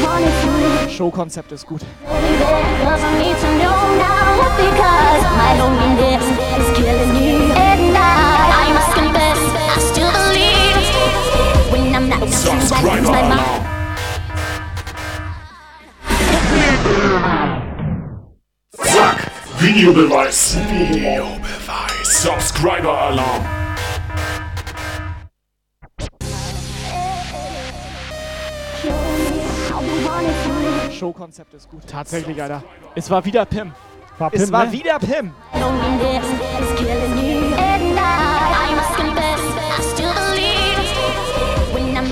I need to know now because my loneliness is killing me. And I, I must confess, I still believe when I'm not with you, I lose my mind. Zack, Videobeweis. Videobeweis. Subscriber-Alarm. Showkonzept ist gut. Tatsächlich, Alter. Es war wieder Pim. War es Pim, war ne? wieder Pim. You.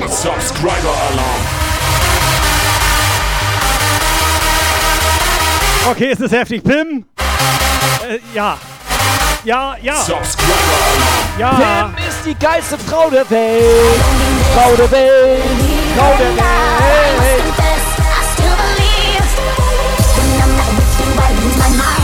Subscriber-Alarm. Okay, es ist heftig. Pim. Äh, ja. Ja, ja. Ja. Pim ist die geilste Frau der Welt. Frau der Welt. Frau der Welt. My mind.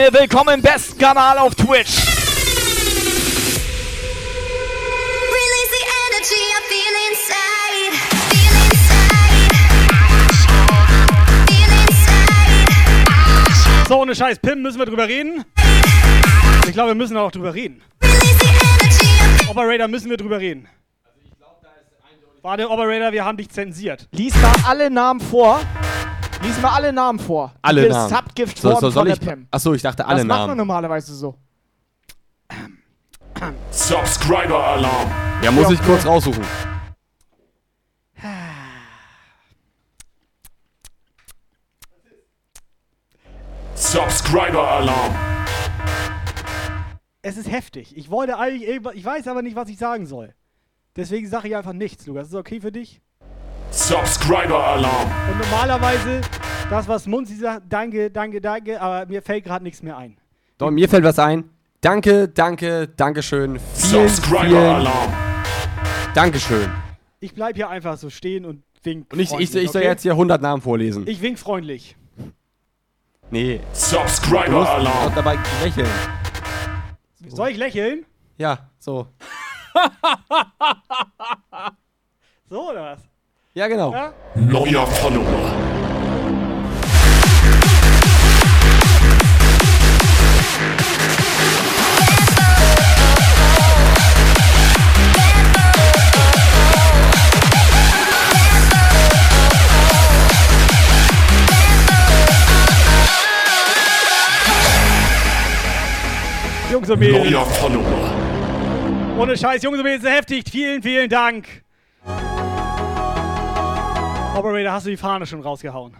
Freunde, willkommen im besten Kanal auf Twitch. So, ohne Scheiß, Pim, müssen wir drüber reden? Ich glaube, wir müssen auch drüber reden. Operator, müssen wir drüber reden. Warte, Operator, wir haben dich zensiert. Lies mal alle Namen vor. Lies mal alle Namen vor. Alle Die Namen. Subgift So, so, soll von ich, der Pam. achso, ich dachte alle das macht man Namen. normalerweise so. Subscriber Alarm. Ja, muss Ja, ich kurz raussuchen. Subscriber Alarm. Es ist heftig. Ich wollte eigentlich irgendwas, ich weiß aber nicht, was ich sagen soll. Deswegen sage ich einfach nichts, Lukas. Ist das okay für dich? Subscriber Alarm. Und normalerweise, das, was Munzi sagt, danke, danke, danke, aber mir fällt gerade nichts mehr ein. Doch, mir fällt was ein. Danke, danke, Dankeschön. Vielen, Subscriber vielen Alarm. Dankeschön. Ich bleib hier einfach so stehen und wink. Und ich, ich, ich soll okay? jetzt hier 100 Namen vorlesen. Ich wink freundlich. nee. Subscriber Du musst Alarm. auch dabei lächeln. Soll ich lächeln? Ja, so. So oder was? Ja, genau. Ja? Neuer Follower. Jungs und Mädels. Neuer Follower. Ohne Scheiß, Jungs und Mädels, sehr heftig. Vielen, vielen Dank. Operator, hast du die Fahne schon rausgehauen?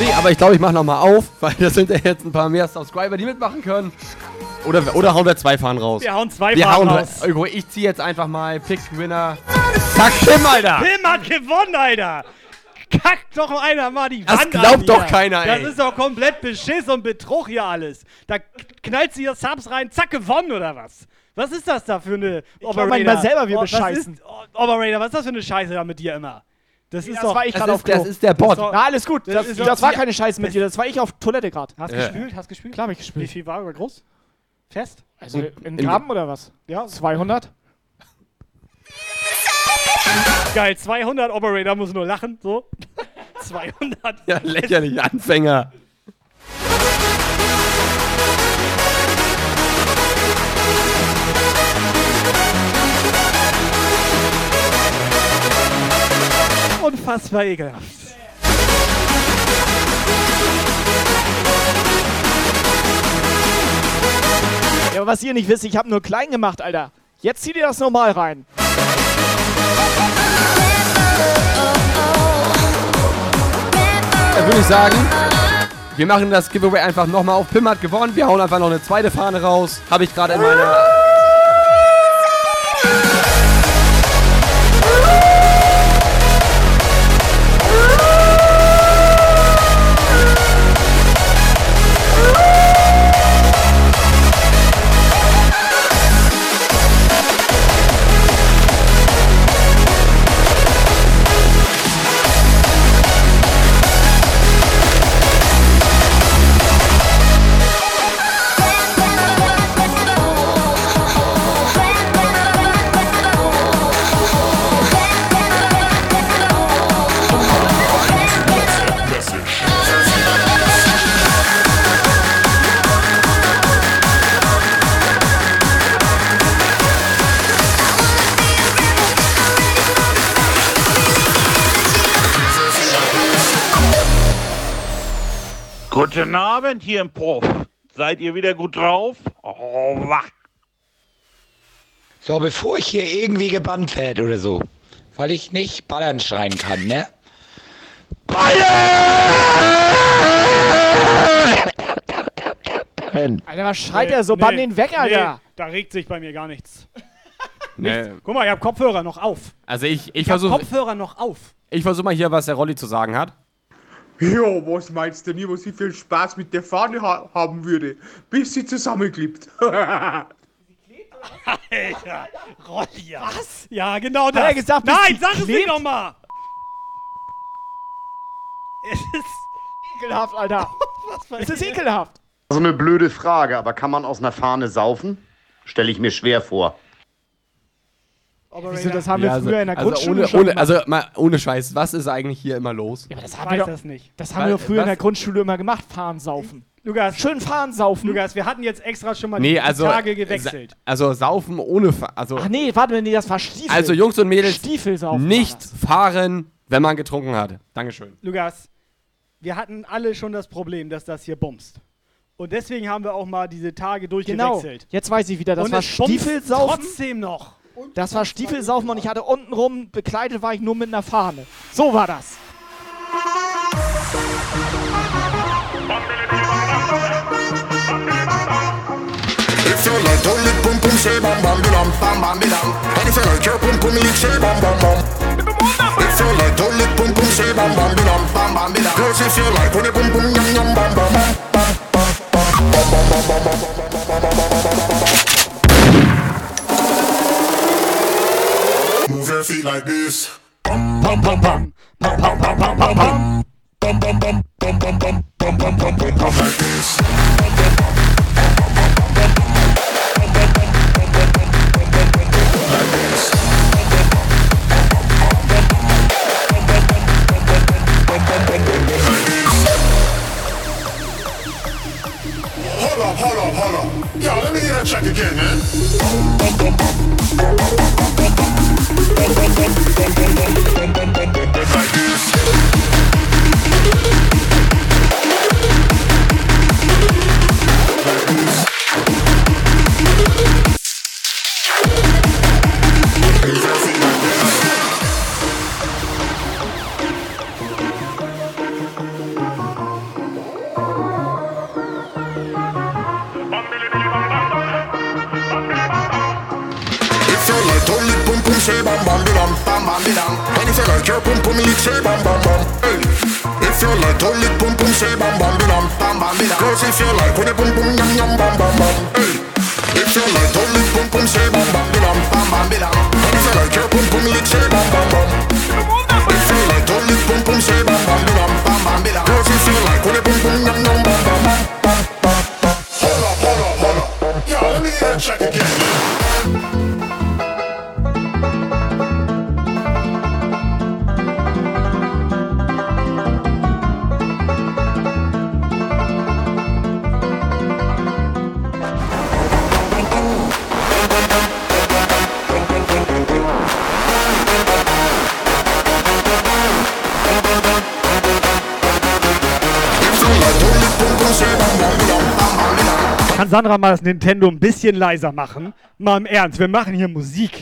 Nee, aber ich glaube, ich mache nochmal auf, weil das sind ja jetzt ein paar mehr Subscriber, die mitmachen können. Oder, oder hauen wir zwei Fahren raus? Wir hauen zwei wir Fahnen hauen, raus. Irgendwo, Ich ziehe jetzt einfach mal Pick Winner. Zack, Tim, Alter! Tim hat gewonnen, Alter! Kack doch einer mal die Das Wand glaubt an doch keiner, ey. Das ist doch komplett Beschiss und Betrug hier alles. Da knallt sie hier Subs rein, zack, gewonnen oder was? Was ist das da für eine glaub manchmal selber, wir Oh, was bescheißen. Ist, oh, Operator, was ist das für eine Scheiße da mit dir immer? Das ist das doch... war ich das gerade ist- auf Klo. das ist der Bot. Na, alles gut. Das Das, ist das, war keine Scheiße mit dir. Das war ich auf Toilette gerade. Hast du Ja. gespült? Hast du gespült? Klar hab ich Wie gespielt. viel war er groß? Fest? Also in in- Gramm oder was? Ja. 200? Geil, 200 Operator muss nur lachen, so. 200. Ja, lächerlich, Anfänger. Unfassbar ekelhaft. Ja, was ihr nicht wisst, ich habe nur klein gemacht, Alter. Jetzt zieht ihr das normal rein. Dann würde ich sagen, wir machen das Giveaway einfach nochmal auf. Pim hat gewonnen. Wir hauen einfach noch eine zweite Fahne raus. Habe ich gerade in meiner. Guten Abend hier im Prof. Seid ihr wieder gut drauf? Oh, wach. So, bevor ich hier irgendwie gebannt werde oder so, weil ich nicht ballern schreien kann, ne? Ballern! Alter, was schreit er so? Bann den weg, Alter. Nee, da regt sich bei mir gar nichts. Nee. Guck mal, ich hab Kopfhörer noch auf. Also ich, ich Ich versuche Kopfhörer noch auf. ich versuch mal hier, was der Rolli zu sagen hat. Ja, was meinst du nie, was ich viel Spaß mit der Fahne ha haben würde, bis sie zusammenklippt? Alter, Rolli. Was? Ja, genau das. er gesagt, Nein, sag es nicht nochmal. Es ist... Ekelhaft, Alter. Es ist ekelhaft. Also eine blöde Frage, aber kann man aus einer Fahne saufen? Stelle ich mir schwer vor. Wieso, das haben wir also, früher in der also Grundschule ohne, schon ohne, gemacht. Also mal ohne Scheiß, was ist eigentlich hier immer los? Ja, aber das Ich haben wir doch, das nicht. Das haben wir doch früher in der Was? Grundschule immer gemacht, fahren, saufen. Lukas, Schön fahren, saufen. Lukas, wir hatten jetzt extra schon mal Nee, die also Tage gewechselt. sa- Also saufen ohne Fa also Ach nee, warte mal, nee, das war Stiefel. Also Jungs und Mädels, Stiefelsaufen war nicht fahren, wenn man getrunken hatte. Dankeschön. Lukas, wir hatten alle schon das Problem, dass das hier bumst. Und deswegen haben wir auch mal diese Tage Genau, durchgewechselt. jetzt weiß ich wieder, das Und war es bumst Stiefelsaufen. Trotzdem noch. Das war Stiefelsaufen und ich hatte untenrum, bekleidet war ich nur mit einer Fahne. So war das. If you like to lick pum pum say bam bam bilam bam bam bilam And if you like your pum pum lick say bam bam bam If you like to lick pum pum say bam bam bilam bam bam bilam Girls if you like when you pum pum yum yum bam bam bam bam bam bam bam bam bam bam Move your feet like this Bum bum bum bum bum bum bum bum bum bum Bum bum bum bum bum bum bum bum bum bum bum like this Hold Sandra mal das Nintendo ein bisschen leiser machen? Mal im Ernst, wir machen hier Musik.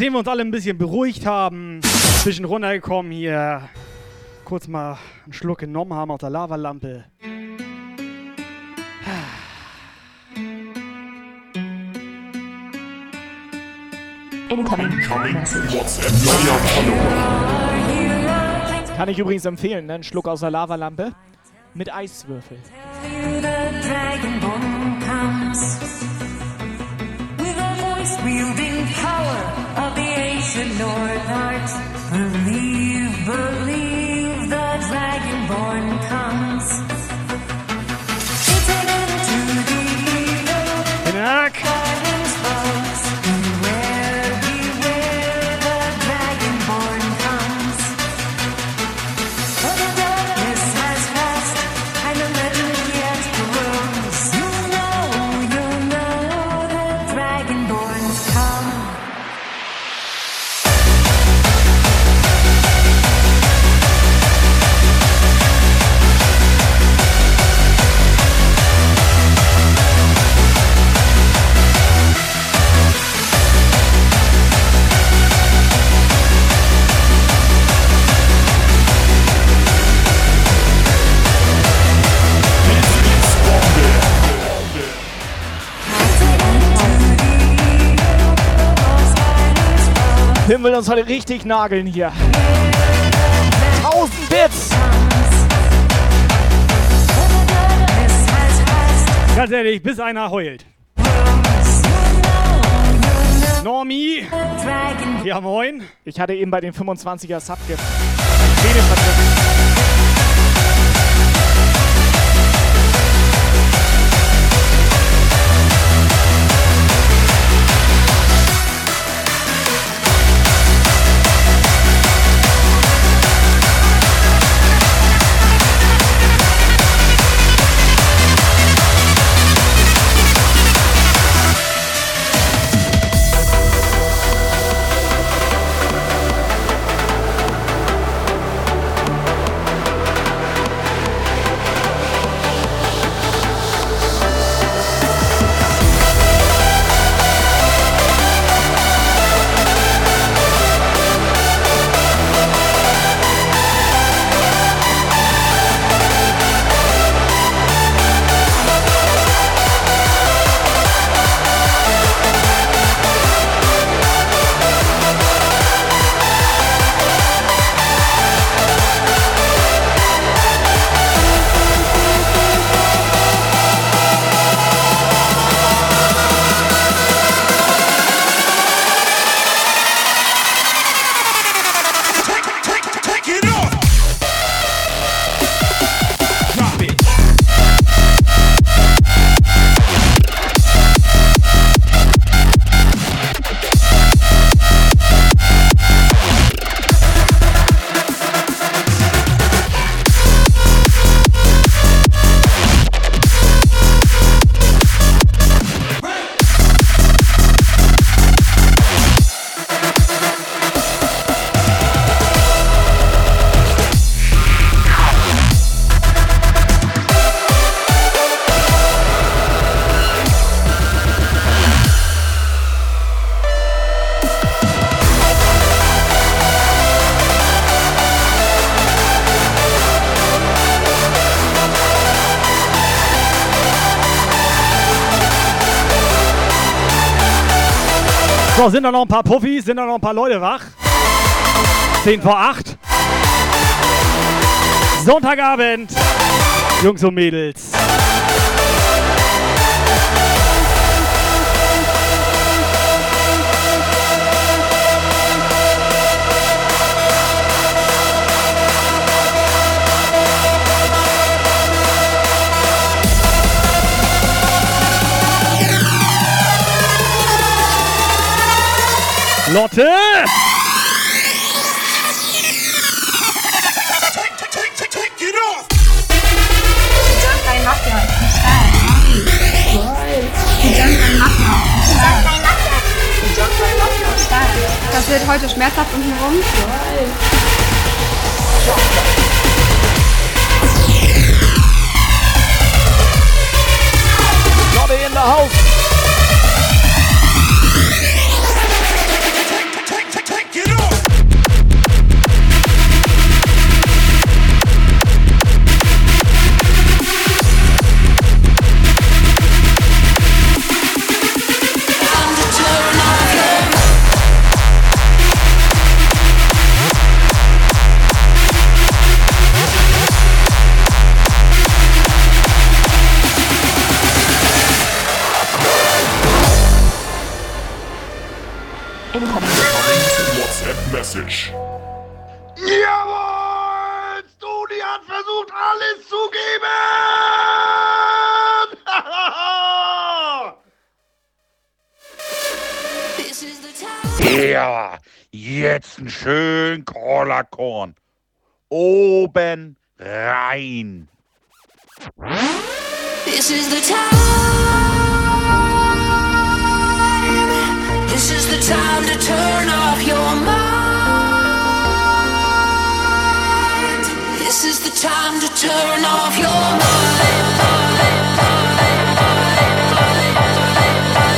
Nachdem wir uns alle ein bisschen beruhigt haben, ein bisschen runtergekommen hier, kurz mal einen Schluck genommen haben aus der Lavalampe. Kann ich übrigens empfehlen, ne? Ein Schluck aus der Lavalampe mit Eiswürfel. Voice wielding power of the ancient North art. Believe, believe heute richtig nageln hier. 1000 Bits! Ganz ehrlich, bis einer heult. Normi. Ja, moin. Ich hatte eben bei den 25er Subgift. Verdrückt. So, sind da noch ein paar Puffis? Sind da noch ein paar Leute wach? 10 vor 8. Sonntagabend. Jungs und Mädels. Lotte! Das wird heute schmerzhaft unten rum. Lotte in der Haus!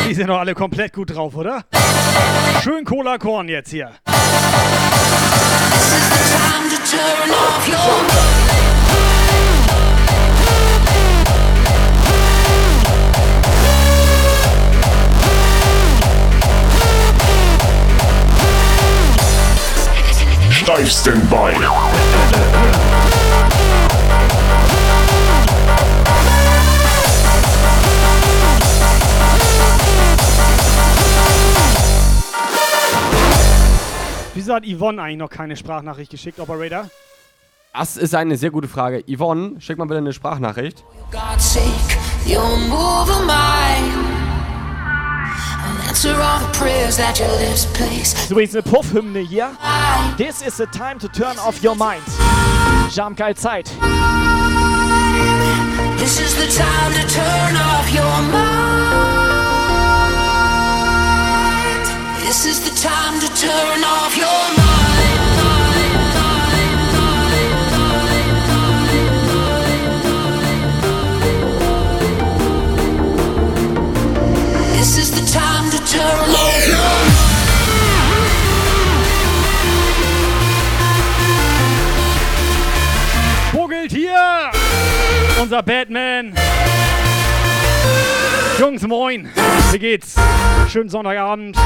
Die sind doch alle komplett gut drauf, oder? Schön Cola Korn jetzt hier. time to turn off your Live Standby. Wieso hat Yvonne eigentlich noch keine Sprachnachricht geschickt, Operator? Das ist eine sehr gute Frage. Yvonne, schick mal bitte eine Sprachnachricht. God's So eine Puff-Hymne hier. This is the time to turn off your mind. Geil Zeit. This is the time to turn off your mind. This is the time to turn off your Vogelt hier! Unser Batman! Jungs, moin! Wie geht's? Schönen Sonntagabend.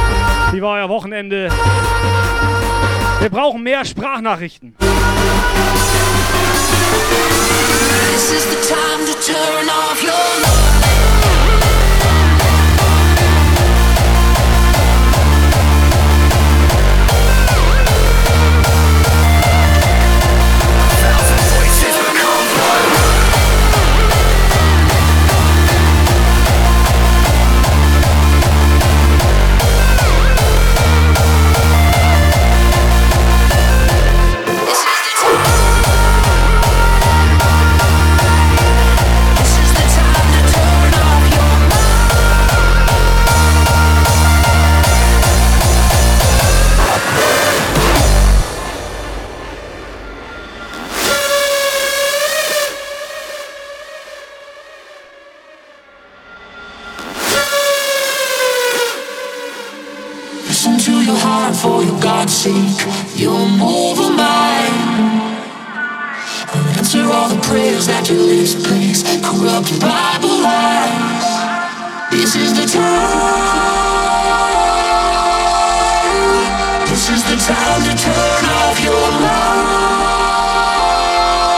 Wie war euer Wochenende? Wir brauchen mehr Sprachnachrichten. This is the time to turn off your Listen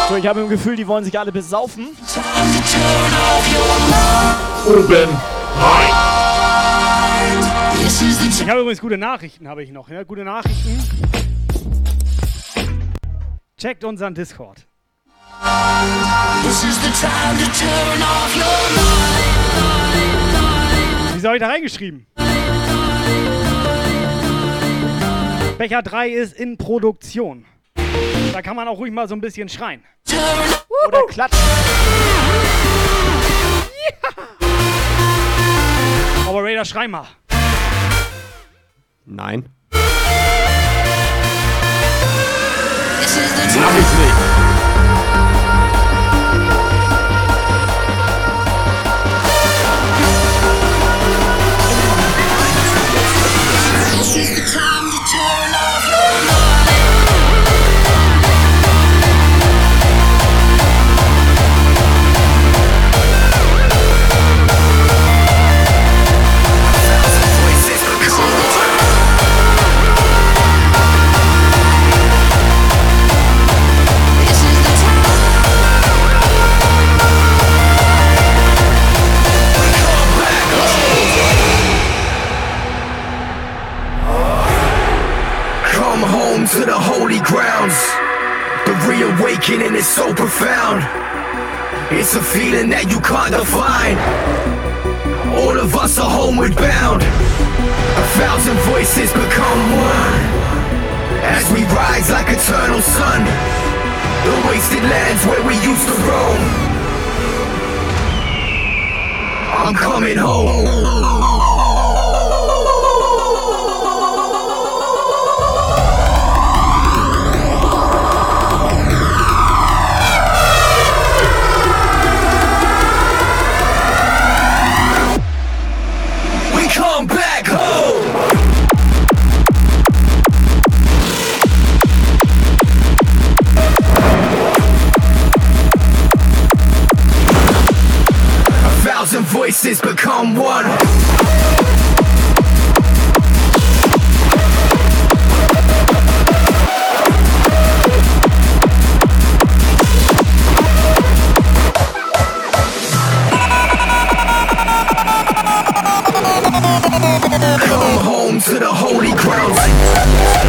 So, ich habe im Gefühl, die wollen sich alle besaufen. The Ich habe übrigens gute Nachrichten, habe ich noch. Ja? Gute Nachrichten. Checkt unseren Discord. This is the time to turn off your Wieso habe ich da reingeschrieben? Becher 3 ist in Produktion. Da kann man auch ruhig mal so ein bisschen schreien. Oder klatschen. Aber Raider, schrei mal. Nein. Mach ich nicht. The reawakening is so profound. It's a feeling that you can't define. All of us are homeward bound. A thousand voices become one. As we rise like eternal sun. The wasted lands where we used to roam. I'm coming home. and voices become one. Come home to the holy ground.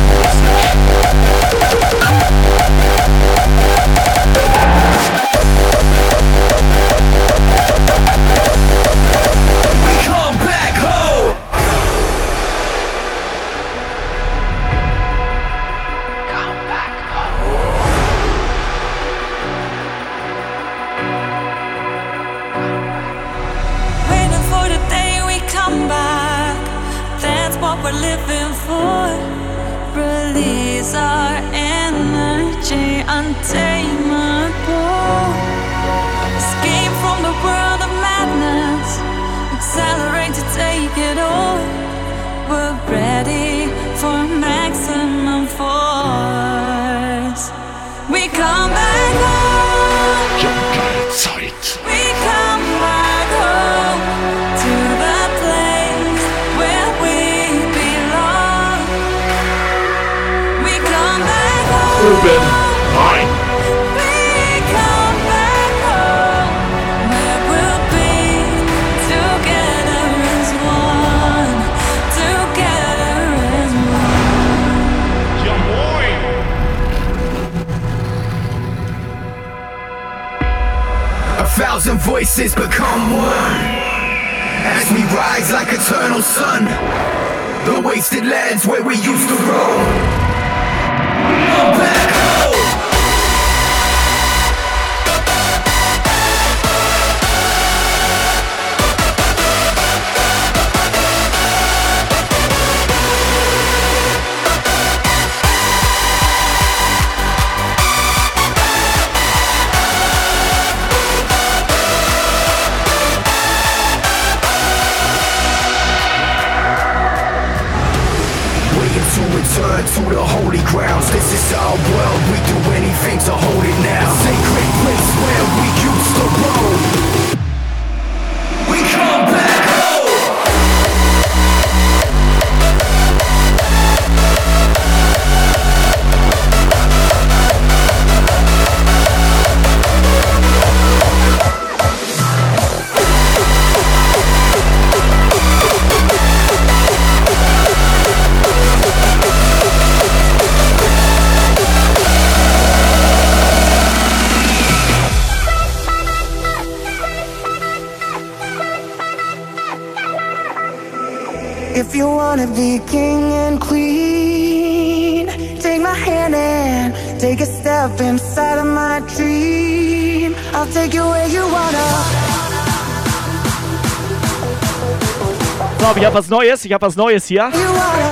Aber ich habe was Neues. Ich habe was Neues hier.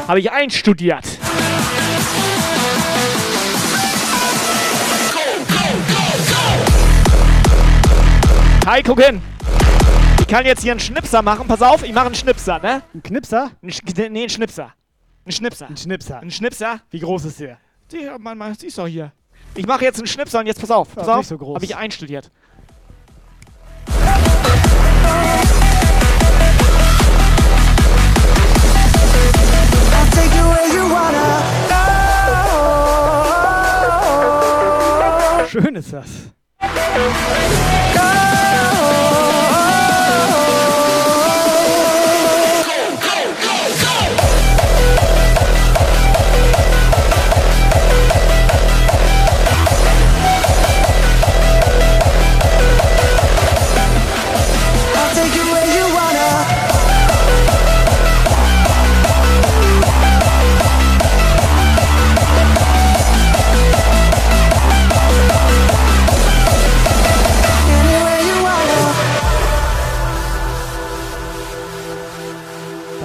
Habe ich einstudiert. Hi, guck hin. Ich kann jetzt hier einen Schnipser machen. Pass auf, ich mache einen Schnipser, ne? Ein Knipser? Ein Sch nee, einen Schnipser. Ein Schnipser. Ein Schnipser. Ein Schnipser. Wie groß ist der? Ja, man, man, siehst doch hier. Ich mache jetzt einen Schnipser und jetzt pass auf. Ja, Pass auf. nicht so groß. Habe ich einstudiert. I'll Schön ist das.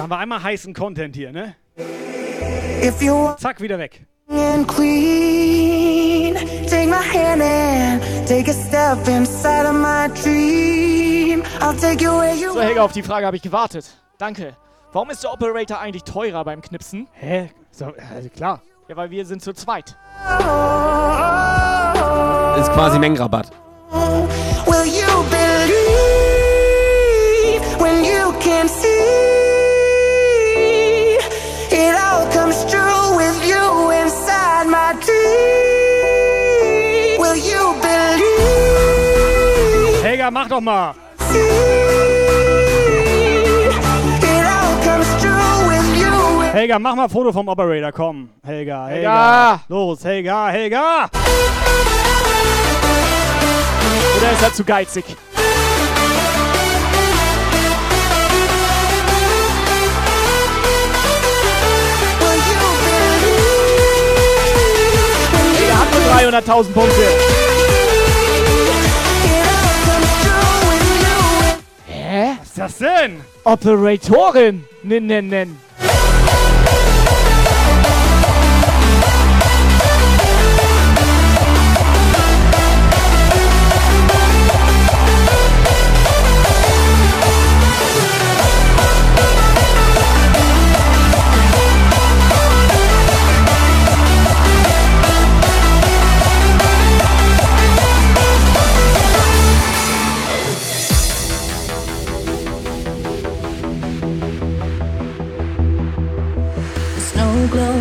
Da haben wir einmal heißen Content hier, ne? If you want Zack, wieder weg. and queen, take my hand and take a step inside of my dream. I'll take you where you So, Helga, auf die Frage habe ich gewartet. Danke. Warum ist der Operator eigentlich teurer beim Knipsen? Hä? So, also klar. Ja, weil wir sind zu zweit. Ist quasi Mengenrabatt. Will you believe when you can see Helga, mach doch mal. it all comes true with you? Helga, mach mal ein Foto vom Operator, komm. Helga, Helga. Helga. Los, Helga, Helga. Oder ist er zu geizig? 300.000 Punkte. Hä? Was ist das denn? Operatorin. Nen, nen,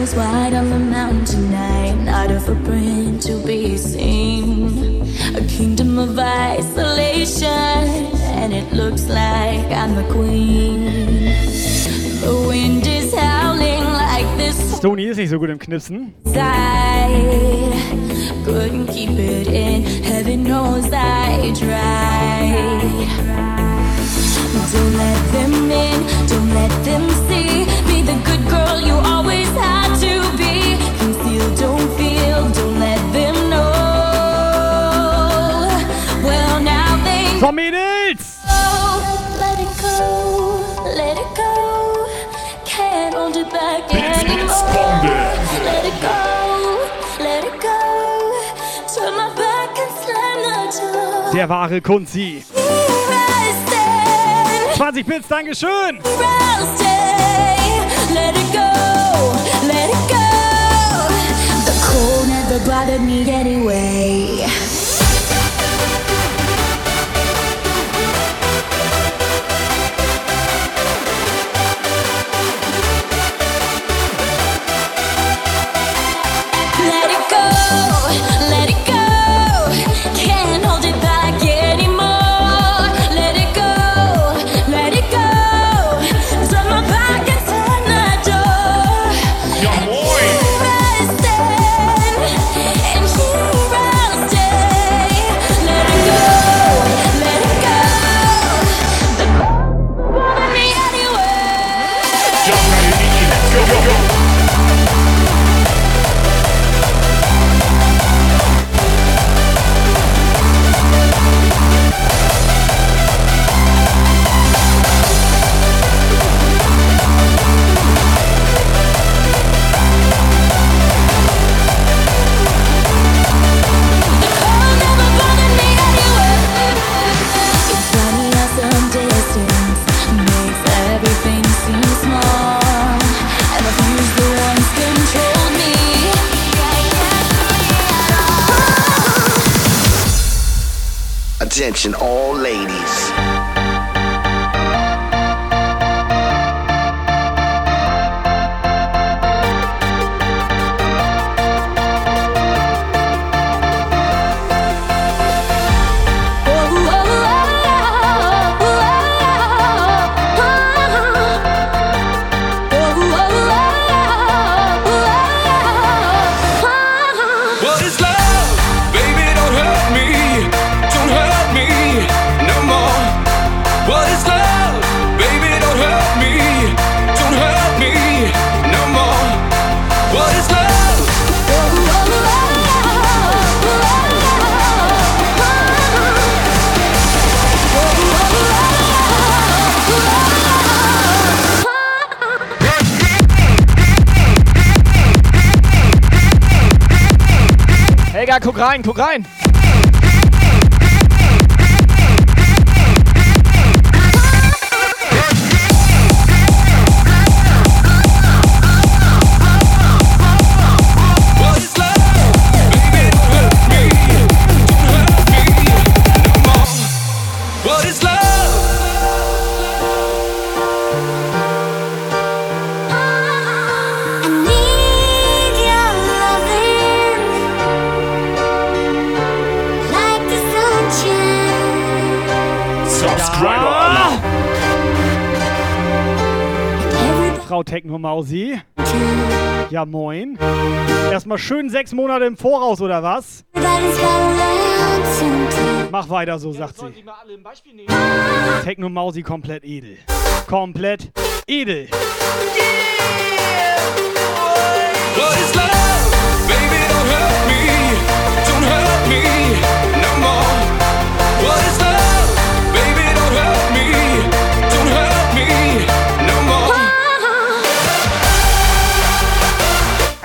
glows white on the mountain tonight, not a footprint to be seen. A kingdom of isolation, and it looks like I'm the queen. The wind is howling like this Stony ist nicht so gut im Knipsen. side. Couldn't keep it in, heaven knows I tried. Don't let them in, don't let them see. Be the good girl you always had So, Mädels! know. Let it go, let it go. Can't hold it back anymore. Let it go, let it go. Turn my back and slam the door. Der wahre Kunzi. 20 Bits, Dankeschön! Let it go, let it go. The cold never bothered me anyway. Attention, all rein, guck rein. Mausi. Ja, moin. Erstmal schön sechs Monate im Voraus, oder was? Mach weiter so, sagt sie. Techno Mausi komplett edel. Komplett edel. What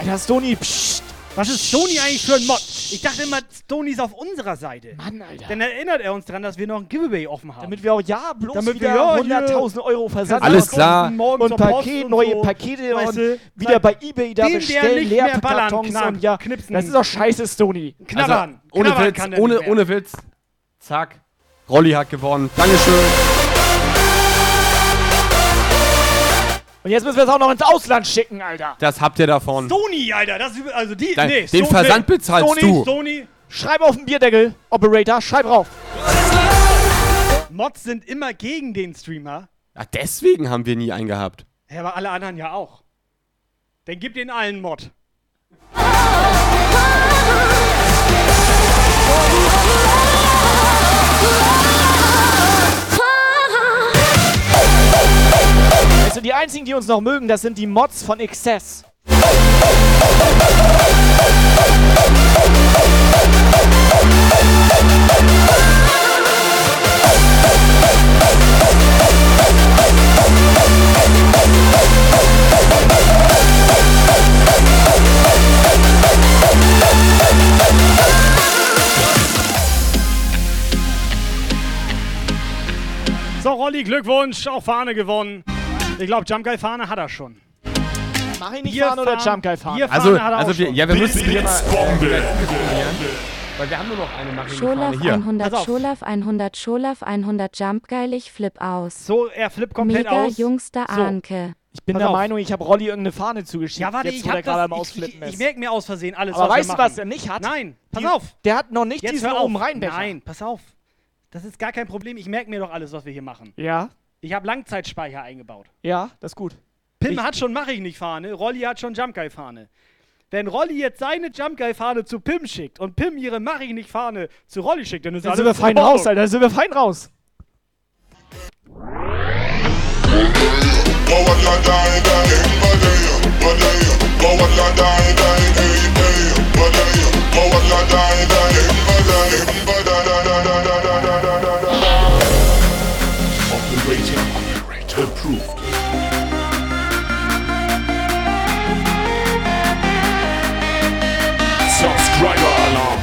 Alter, Stony, psst. Was ist Stony eigentlich für ein Mod? Ich dachte immer, Stony ist auf unserer Seite. Mann, Alter. Dann erinnert er uns dran, dass wir noch ein Giveaway offen haben. Damit wir auch ja bloß Damit wieder ja, 100.000 Euro Versand Alles klar. Und Post Paket, und neue so. Pakete Weißt und du, wieder bei Ebay da den, bestellen, nicht mehr leere ballern, Kartons knack, und ja, knipsen. das ist doch scheiße, Stony. Knabbern. Also, ohne Knabbern Witz, ohne, ohne Witz. Zack. Rolli hat gewonnen. Dankeschön. Und jetzt müssen wir es auch noch ins Ausland schicken, Alter. Das habt ihr davon. Sony, Alter, das ist, also die, Dein- nee, den Sony- Versand bezahlst Sony, du. Sony, Schreib auf den Bierdeckel, Operator, schreib drauf. Mods sind immer gegen den Streamer. Ach, deswegen haben wir nie einen gehabt. Ja, aber alle anderen ja auch. Dann gib den allen Mod. Also die einzigen, die uns noch mögen, das sind die Mods von Excess. So, Rolli, Glückwunsch, auch Fahne gewonnen. Ich glaube, Jump Guy Fahne hat er schon. Mach ich nicht Bier fahren oder Jump Guy fahren? Also, Fahne hat er also auch wir, schon. ja, wir müssen hier mal äh, Weil wir haben nur noch eine Marie Scholaf Hier. 100, Pass auf. Scholaf 100, Scholaf 100, Jump geil, ich flip aus. So, er flippt komplett Mega aus. jungster So. Anke. Ich bin Pass der auf. Meinung, ich habe Rolli irgendeine Fahne zugeschickt. Ja, warte, jetzt, ich hab der gerade am das, ich, Ausflippen ich, ich merke mir aus Versehen alles, Aber was weißt wir du, was machen. er nicht hat? Nein, pass Die- auf. Der hat noch nicht Jetzt diesen oben reinbecher. Nein, pass auf. Das ist gar kein Problem. Ich merke mir doch alles, was wir hier machen. Ja, Ich habe Langzeitspeicher eingebaut. ja, das ist gut. Pim Ich- hat schon Mach ich nicht Fahne, Rolli hat schon Jump Guy Fahne. Wenn Rolli jetzt seine Jump Guy Fahne zu Pim schickt und Pim ihre Mach ich nicht Fahne zu Rolli schickt, dann ist Dann alles sind wir in fein raus, Alter. Dann sind wir fein raus. Approved. Subscriber Alarm.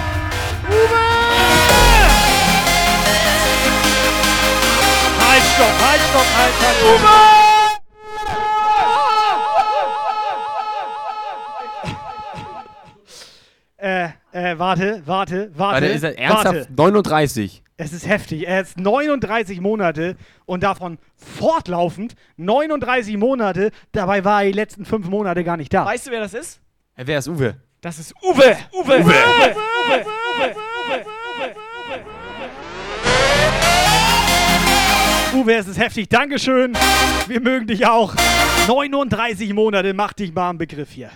Halt, stopp, halt, stopp, halt, halt. Uwe! Äh, äh, warte, warte, warte. Warte, ist er ernsthaft Warte. 39? Es ist heftig. Er ist 39 Monate und davon fortlaufend 39 Monate. Dabei war er die letzten fünf Monate gar nicht da. Weißt du, wer das ist? Wer ist Uwe? Das ist Uwe. Uwe. Uwe. Uwe. Uwe. Uwe. Uwe, es ist heftig. Dankeschön. Wir mögen dich auch. 39 Monate, mach dich mal einen Begriff hier.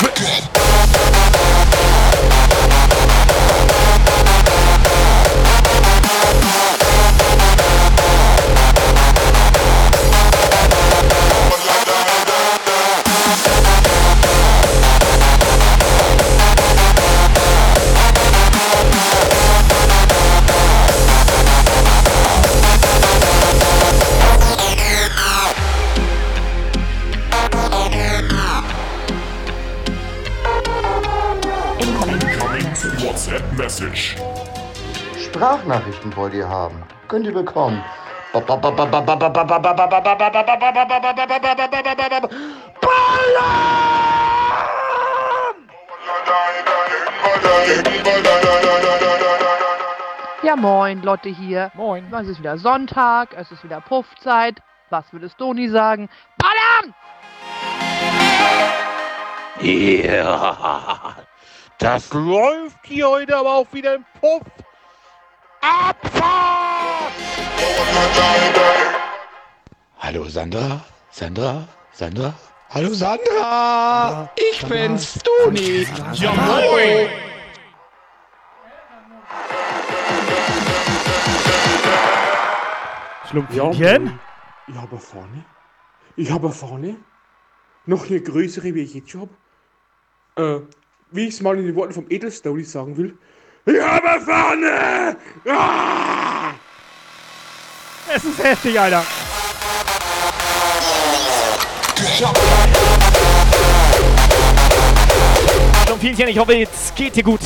WhatsApp Sprachnachrichten wollt ihr haben? Könnt ihr bekommen. Ja, moin, Lotte hier. Moin. Es ist wieder Sonntag, es ist wieder Puffzeit. Was würde Stoni sagen? Ballern! Ja, das läuft hier heute aber auch wieder im Puff. Abfahrt! Hallo Sandra? Sandra? Sandra? Hallo Sandra! Ich bin's, Toni! Ja, moin! Schlumpfchen? Ich habe vorne. Ich habe vorne noch eine größere, wie ich jetzt schon habe. Äh, wie ich es mal in den Worten vom Edelstony sagen will. Ich habe vorne! Ah! Es ist heftig, Alter. Schlumpfinchen, ich hoffe, jetzt geht dir gut.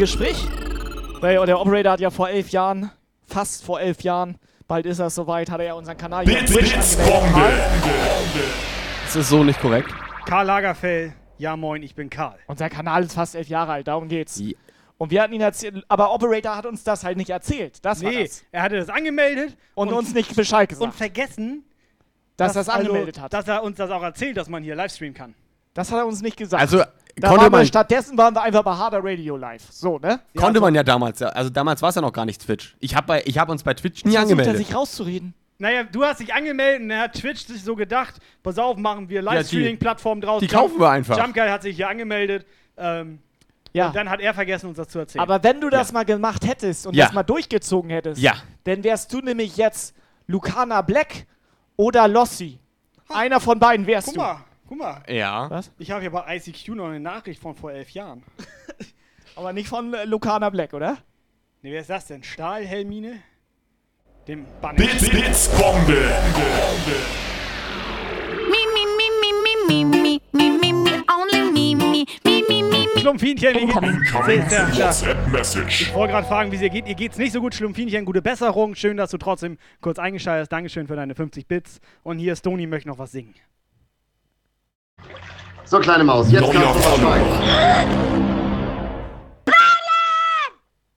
Gespräch. Weil der Operator hat ja vor elf Jahren, fast vor elf Jahren, bald ist er soweit, hat er ja unseren Kanal hier Bits, angemeldet. Bombe. Das ist so nicht korrekt. Karl Lagerfeld, ja moin, ich bin Karl. Unser Kanal ist fast elf Jahre alt, darum geht's. Und wir hatten ihn erzählt, aber Operator hat uns das halt nicht erzählt. Das war Nee, das. er hatte das angemeldet Und, uns nicht Bescheid gesagt. und vergessen, dass er es angemeldet also, hat. Dass er uns das auch erzählt, dass man hier Livestreamen kann. Das hat er uns nicht gesagt. Also, da konnte waren wir, man- stattdessen waren wir einfach bei Harder Radio live. So, ne? Konnte man ja damals, ja. Also damals war es ja noch gar nicht Twitch. Ich habe hab uns bei Twitch nie er angemeldet. sich rauszureden. Naja, du hast dich angemeldet und dann hat Twitch sich so gedacht, pass auf, machen wir Livestreaming-Plattform draus. die kaufen wir einfach. Jump Guy hat sich hier angemeldet. Ähm, Ja. Und dann hat er vergessen, uns das zu erzählen. Aber wenn du das mal gemacht hättest und Ja. das mal durchgezogen hättest, Ja. dann wärst du nämlich jetzt Lucana Black oder Lossi. Einer von beiden wärst guck du. mal, guck mal. Ja. Was? Ich habe hier bei ICQ noch eine Nachricht von vor elf Jahren. Aber nicht von äh, Lucana Black, oder? Ne, wer ist das denn? Stahlhelmine? Dem Banner. Bits, Bits, Bombe. Schlumpfinchen, wie geht's? Ich wollte gerade fragen, wie es dir geht. Ihr geht's nicht so gut, Schlumpfinchen. Gute Besserung. Schön, dass du trotzdem kurz eingeschaltet hast. Dankeschön für deine 50 Bits. Und hier ist Toni, möchte noch was singen. So, kleine Maus, jetzt Neuer kannst du Follower. schweigen.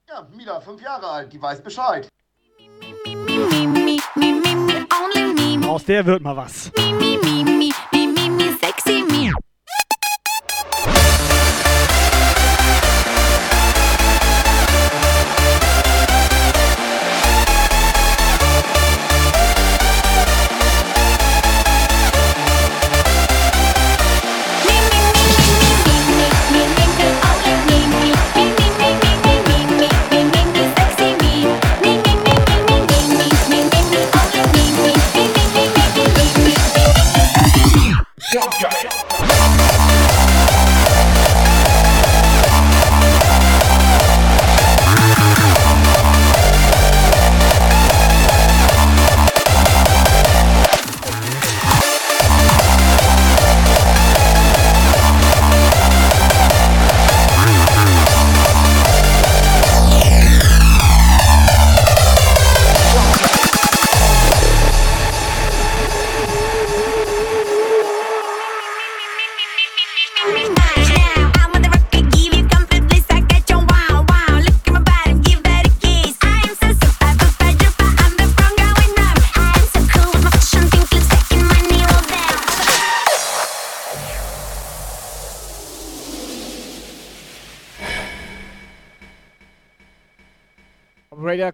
Ja, Mila, fünf Jahre alt, die weiß Bescheid. Aus der wird mal was.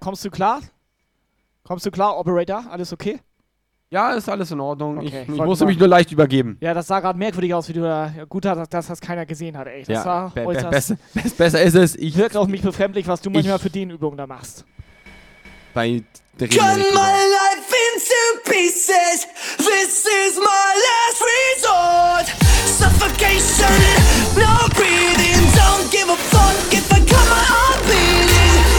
Kommst du klar? Kommst du klar, Operator? Alles okay? Ja, ist alles in Ordnung. Okay, ich ich musste mich nur leicht übergeben. Ja, das sah gerade merkwürdig aus, wie du da. Ja, gut, dass, dass das keiner gesehen hat, ey. Das Ja, war be- be- äußerst. besser- bes- besser ist es. Ich wirkt auf mich befremdlich, was du manchmal für den Übungen da machst. bei der Cut my life into pieces. This is my last resort. Suffocation, no breathing. Don't give a fuck if I cut my heart beating.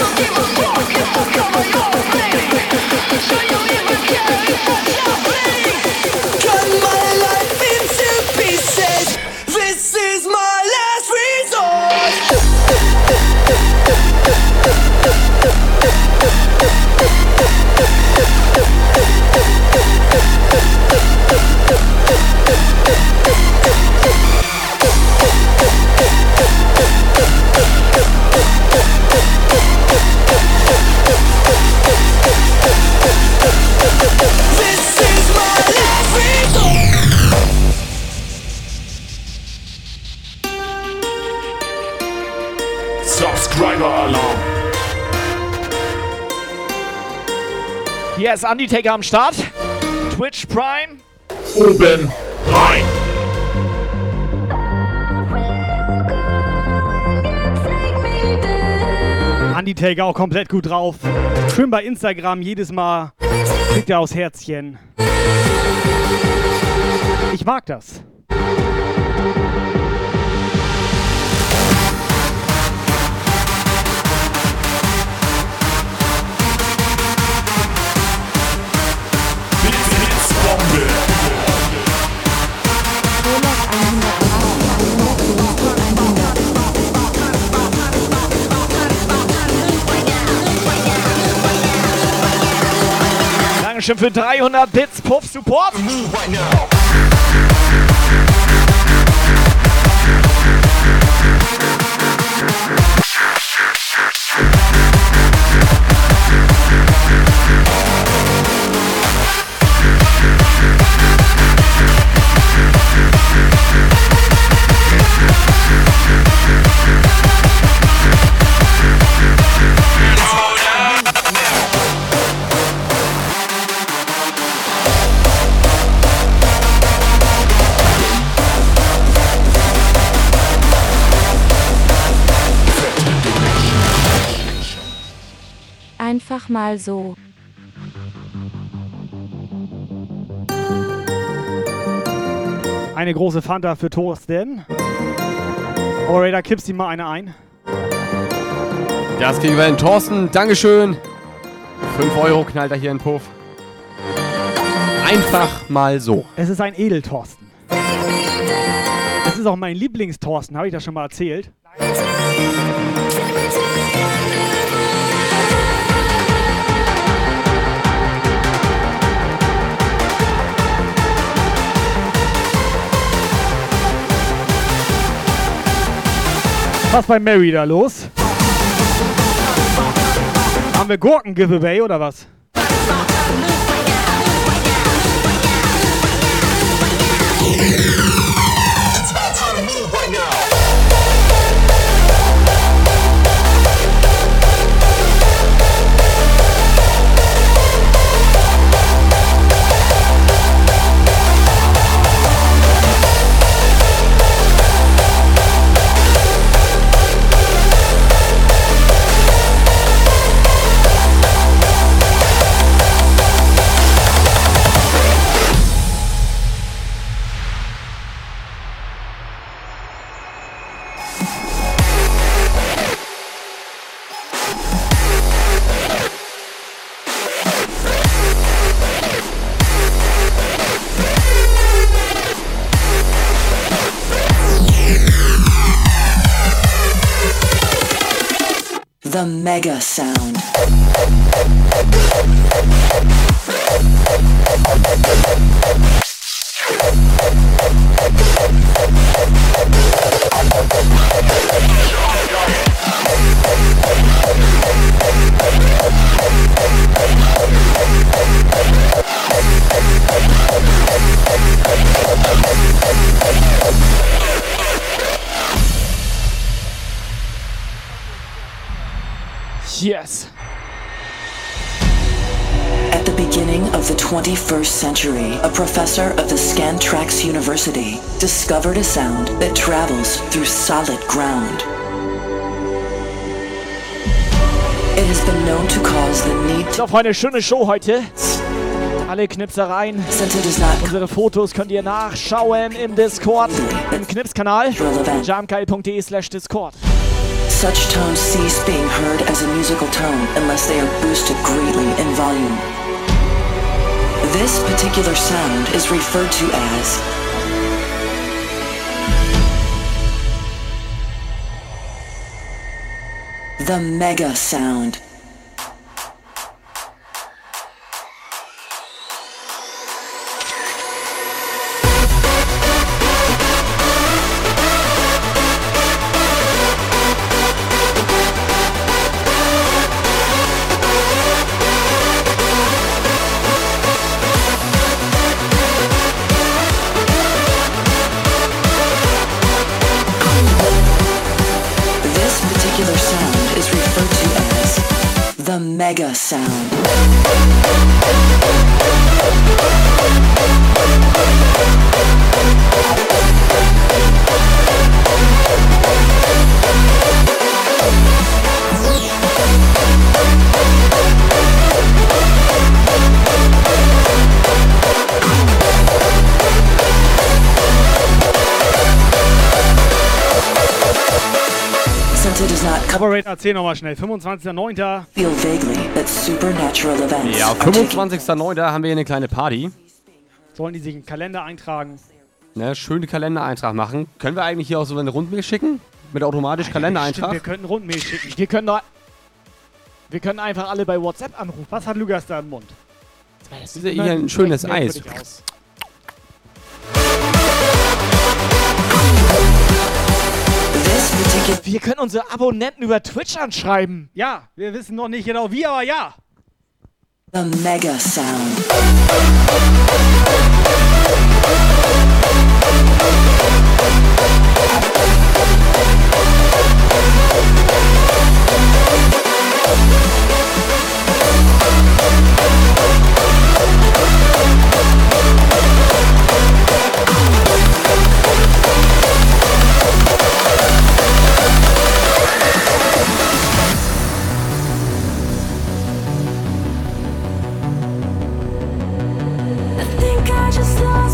last resort. Cut my life into pieces. Hier ist Undertaker am Start. Twitch Prime. Oben rein. Undertaker auch komplett gut drauf. Schön bei Instagram jedes Mal kriegt er aus Herzchen. Ich mag das. Dankeschön für 300 Bits Puff Support. Einfach mal so. Eine große Fanta für Thorsten. Operator, kippst ihm mal eine ein. Das kriegen wir hin. Thorsten, Dankeschön. 5 Euro knallt er hier in den Puff. Einfach mal so. Es ist ein Edeltorsten. Es ist auch mein Lieblingstorsten, habe ich das schon mal erzählt? Was bei Mary da los? Haben wir Gurken-Giveaway oder was? Mega Sound. Discovered a sound that travels through solid ground. It has been known to cause the need So, Freunde, schöne Show heute. Alle Knipsereien. Unsere Fotos könnt ihr nachschauen im Discord, im Knipskanal. jamgeil.de slash Discord. Such tones cease being heard as a musical tone unless they are boosted greatly in volume. This particular sound is referred to as the mega sound. Erzähl nochmal schnell. 25.09. feel vaguely that supernatural events Ja, are taking 25.09. haben wir hier eine kleine Party. Sollen die sich einen Kalender eintragen? Ne, schöne Kalendereintrag machen. Können wir eigentlich hier auch so eine Rundmail schicken? Mit automatisch Kalendereintrag? wir könnten Rundmail schicken. Wir können, doch- wir können einfach alle bei WhatsApp anrufen. Was hat Lukas da im Mund? Das ist ja hier ein schönes Eis. Wir können unsere Abonnenten über Twitch anschreiben. Ja, wir wissen noch nicht genau wie, aber ja. the mega sound. Just lost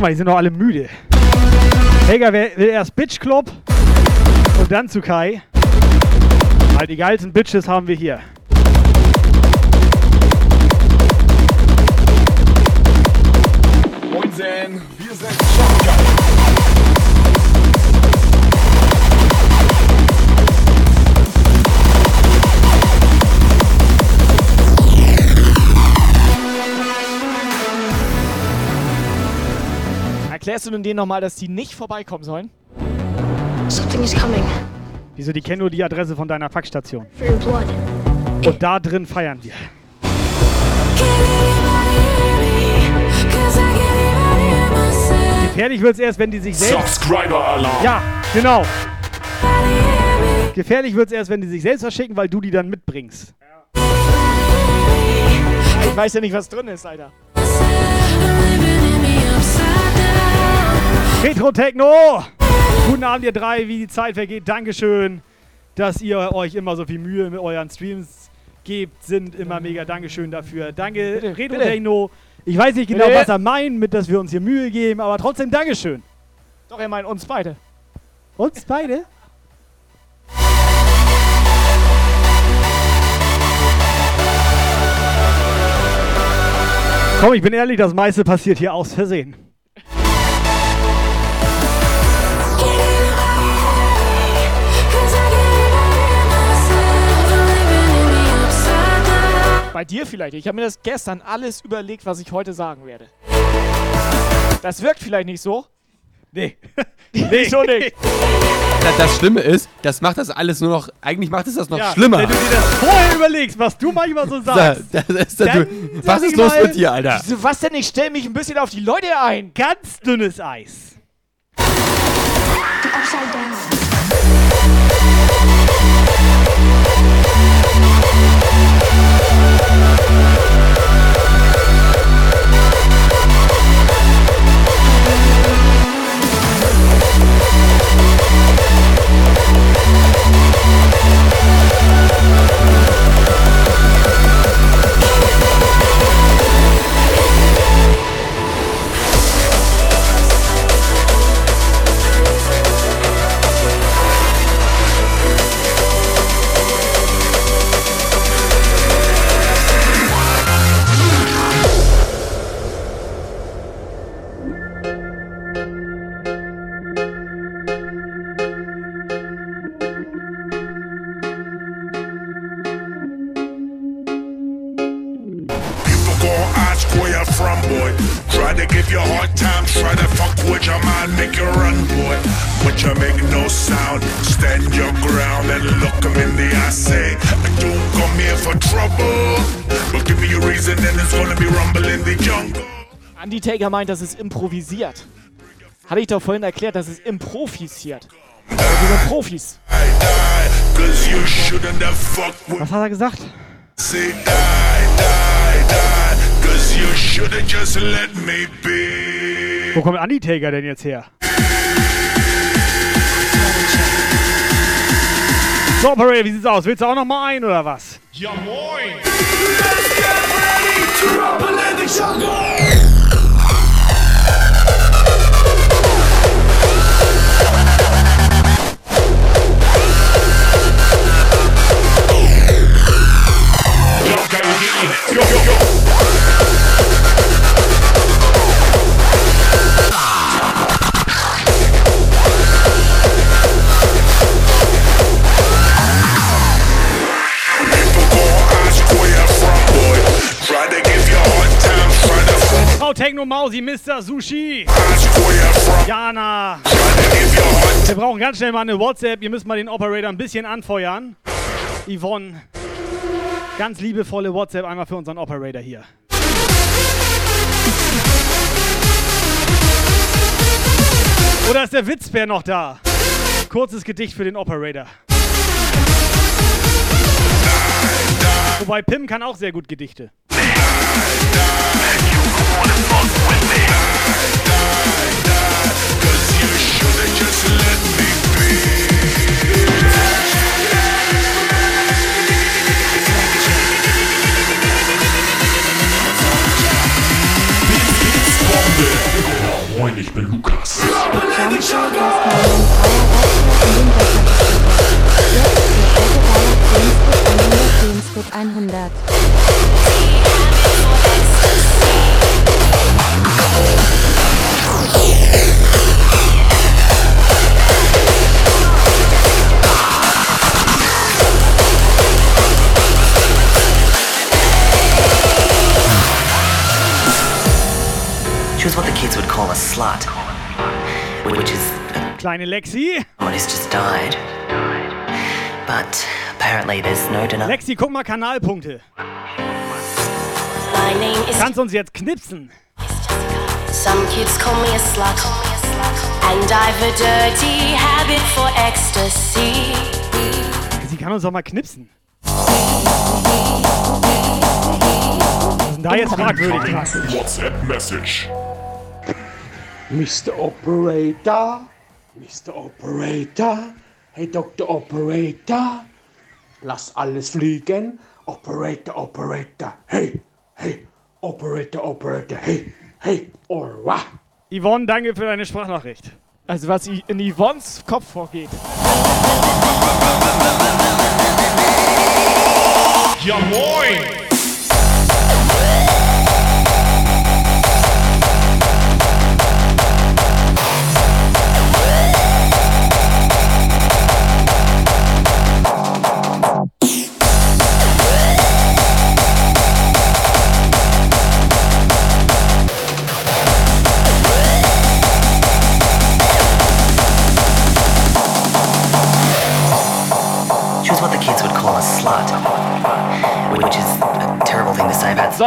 Guck mal, die sind doch alle müde. Helga will erst Bitch Club und dann zu Kai. Weil die geilsten Bitches haben wir hier. Erklärst du denn denen nochmal, dass die nicht vorbeikommen sollen? Something is coming. Wieso, die kennen nur die Adresse von deiner Faxstation. Und da drin feiern wir. Gefährlich wird es erst, wenn die sich selbst... Subscriber-Alarm. Ja, genau. Gefährlich wird es erst, wenn die sich selbst verschicken, weil du die dann mitbringst. Ich weiß ja nicht, was drin ist, Alter. Retro Techno! Guten Abend, ihr drei, wie die Zeit vergeht. Dankeschön, dass ihr euch immer so viel Mühe mit euren Streams gebt. Sind immer mega Dankeschön dafür. Danke, Bitte, Retro bitte. Techno. Ich weiß nicht genau, Bitte. was er meint, mit dass wir uns hier Mühe geben, aber trotzdem Dankeschön. Doch, er meint uns beide. Uns beide? Komm, ich bin ehrlich, das meiste passiert hier aus Versehen. Dir vielleicht. Ich habe mir das gestern alles überlegt, was ich heute sagen werde. Das wirkt vielleicht nicht so. Nee. nee. so nicht. Das, Schlimme ist, das macht das alles nur noch, eigentlich macht es das noch Ja, schlimmer. Wenn du dir das vorher überlegst, was du manchmal so sagst. das ist, dann du, sag was ist los mal, mit dir, Alter? Was denn? Ich stell mich ein bisschen auf die Leute ein. Ganz dünnes Eis. Upside down. Undertaker meint, das ist improvisiert. Hatte ich doch vorhin erklärt, das ist improvisiert. Also wir sind Profis. Was hat er gesagt? Say. Wo kommt Undertaker denn jetzt her? So, Operator, wie sieht's aus? Willst du auch noch mal ein oder was? Ja moin! Try to give you a hard time, try to fuck Frau Techno Mausi, Mr. Sushi. Jana. Wir brauchen ganz schnell mal eine WhatsApp. Ihr müsst mal den Operator ein bisschen anfeuern. Yvonne. Ganz liebevolle WhatsApp einmal für unseren Operator hier. Oder ist der Witzbär noch da? Kurzes Gedicht für den Operator. Wobei Pim kann auch sehr gut Gedichte. Moin, ich bin Lukas. Gamescode 100. She was what the kids would call a slut, which is Kleine Lexi. who's just died. But apparently there's no denying. Lexi, guck mal Kanalpunkte. My name is. Kannst uns jetzt knipsen. Some kids call me a slut. And I've a dirty habit for ecstasy. Sie kann uns doch mal knipsen. Was ist denn da jetzt fragwürdig dran? Mr. Operator, Mr. Operator, hey Dr. Operator, lass alles fliegen. Operator, Operator, hey, hey, Operator, Operator, hey, hey, alright. Yvonne, danke für deine Sprachnachricht. Also was in Yvonnes Kopf vorgeht. Ja moin!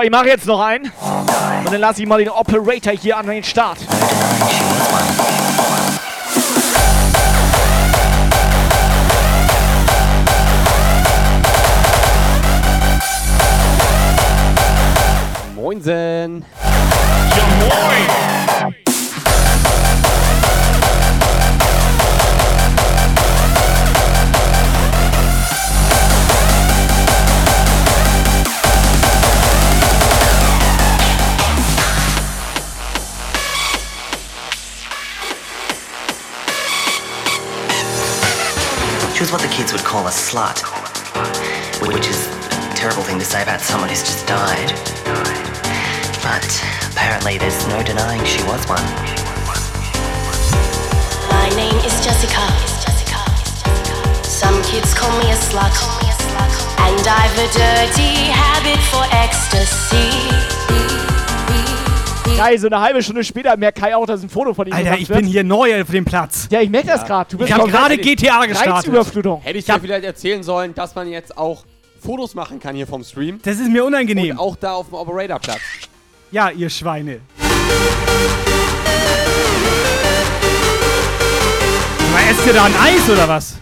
Ich mache jetzt noch einen. Und dann lasse ich mal den Operator hier an den Start. Moinsen. Ja, moin! Kids would call a slut, which is a terrible thing to say about someone who's just died. But apparently there's no denying she was one. My name is Jessica. Some kids call me a slut. And I've a dirty habit for ecstasy. Geil, so eine halbe Stunde später merkt Kai auch, dass ein Foto von ihm Alter, ich wird. bin hier neu auf dem Platz. Ja, ich merke das gerade. Du bist Ich habe gerade. GTA gestartet. Reizüberflutung. Hätte ich dir vielleicht erzählen sollen, dass man jetzt auch Fotos machen kann hier vom Stream. Das ist mir unangenehm. Und auch da auf dem Operatorplatz. Ja, ihr Schweine. Aber esst ihr da ein Eis oder was?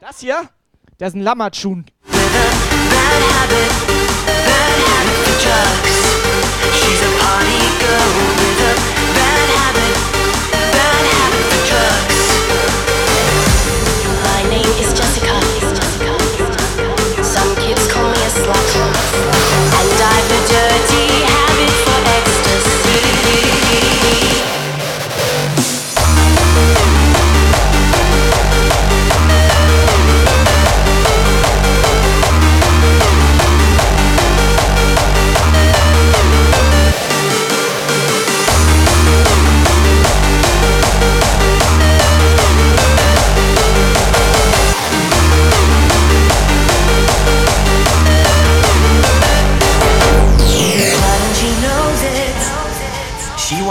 Das hier, das ist ein Lammertschun. She's a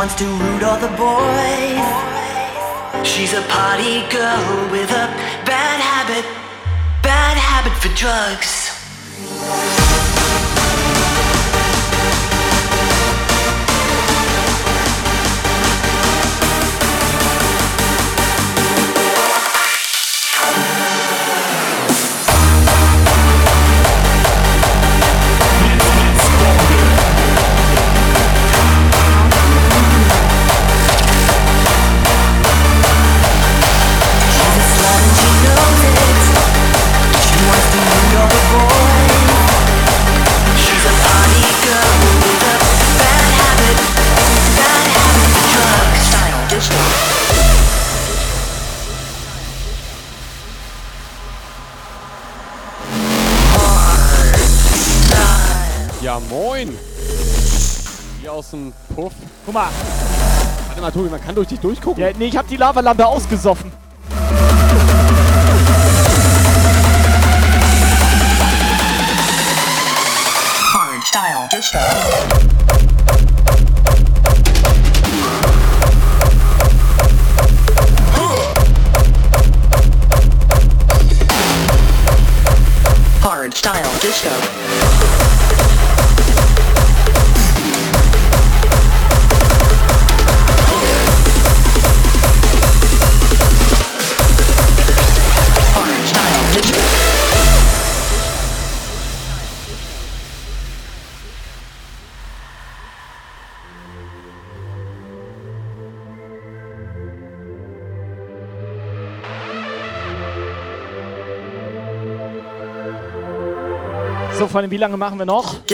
wants to root all the boys. She's a party girl with a bad habit, bad habit for drugs. Ja, moin. Hier aus dem Puff. Guck mal. Warte mal, Tobi, man kann durch dich durchgucken. Ja, nee, ich habe die Lavalampe ausgesoffen. Hard style disco. Hard style disco. Freunde, wie lange machen wir noch?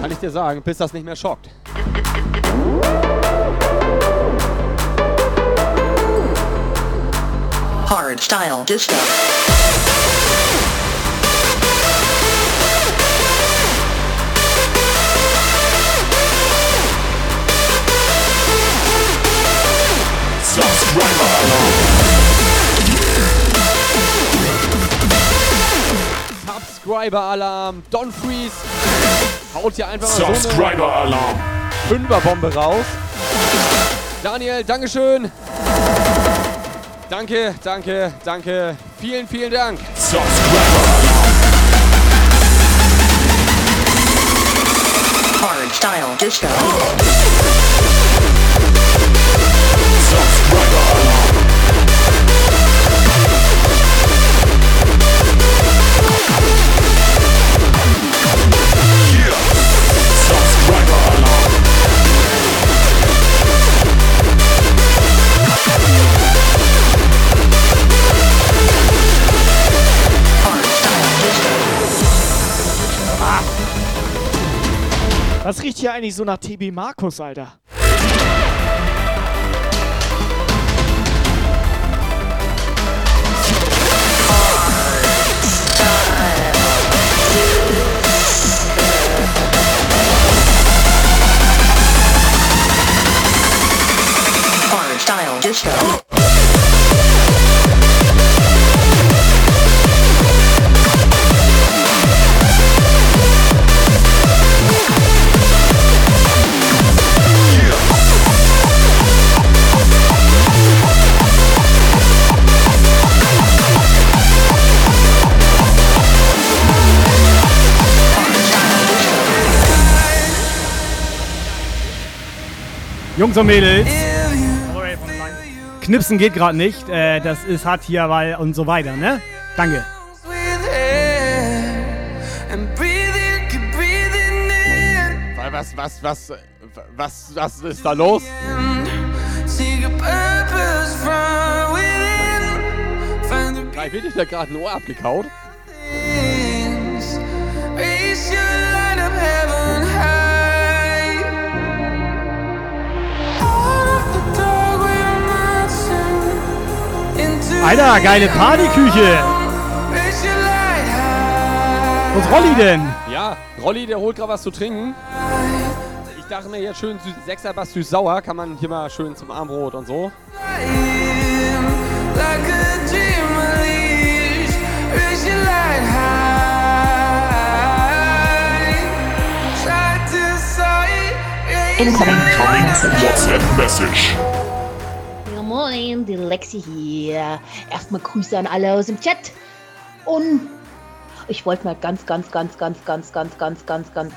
Kann ich dir sagen, bis das nicht mehr schockt. Hard style disco. Subscriber-Alarm. Don Freeze haut hier einfach mal so eine Subscriber-Alarm. Fünferbombe raus. Daniel, Dankeschön. Danke, danke, danke. Vielen, vielen Dank. Hard style disco. Eigentlich so nach TB Markus, Alter? Hard style Jungs und Mädels. Knipsen geht gerade nicht. Äh, das ist hart hier, weil und so weiter, ne? Danke. Weil Was, was, was, was, was ist da los? Kai, wird dir da gerade ein Ohr abgekaut? Alter, geile Partyküche. Wo ist Rolli denn? Ja, Rolli, der holt gerade was zu trinken. Ich dachte mir jetzt schön süß, Sechser was süß-sauer, kann man hier mal schön zum Armbrot und so. Incoming WhatsApp Message. Moin, die Lexi hier. Erstmal Grüße an alle aus dem Chat. Und ich wollte mal ganz, ganz, ganz, ganz, ganz, ganz, ganz, ganz, ganz.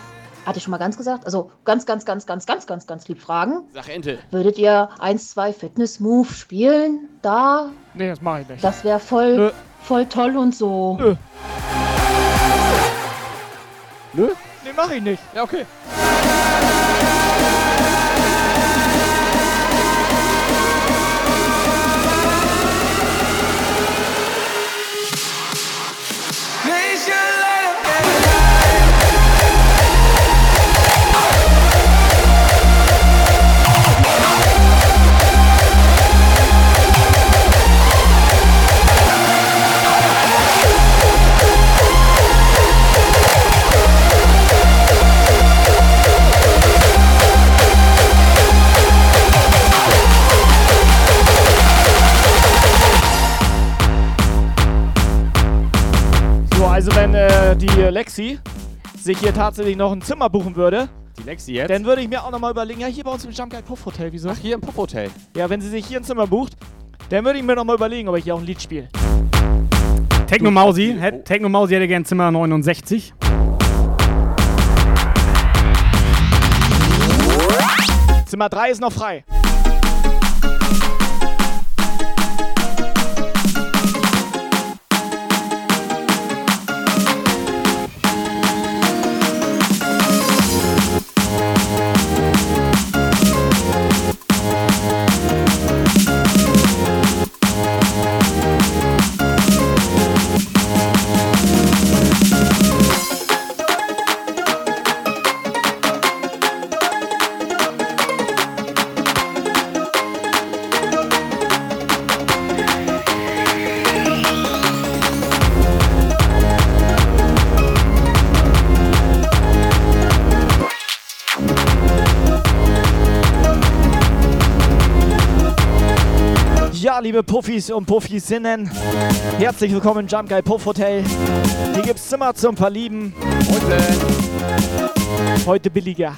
Hatte ich schon mal ganz gesagt? Also ganz, ganz, ganz, ganz, ganz, ganz, ganz lieb fragen. Sag Ente. Würdet ihr 1, 2 Fitness Move spielen? Da? Nee, das mache ich nicht. Das wäre voll, voll toll und so. Nö. Nö? Nee, mach ich nicht. Ja, okay. Also wenn äh, die Lexi sich hier tatsächlich noch ein Zimmer buchen würde, Die Lexi jetzt? dann würde ich mir auch nochmal überlegen, ja, hier bei uns im Jump Guide Puff Hotel, wieso? Ach, hier im Puff Hotel. Ja, wenn sie sich hier ein Zimmer bucht, dann würde ich mir nochmal überlegen, ob ich hier auch ein Lied spiele. Techno Mausi. Hä- Techno Mausi hätte gern Zimmer 69. Zimmer 3 ist noch frei. Liebe Puffis und Puffisinnen, herzlich willkommen im Jump Guy Puff Hotel. Hier gibt's Zimmer zum Verlieben. Heute, heute billiger.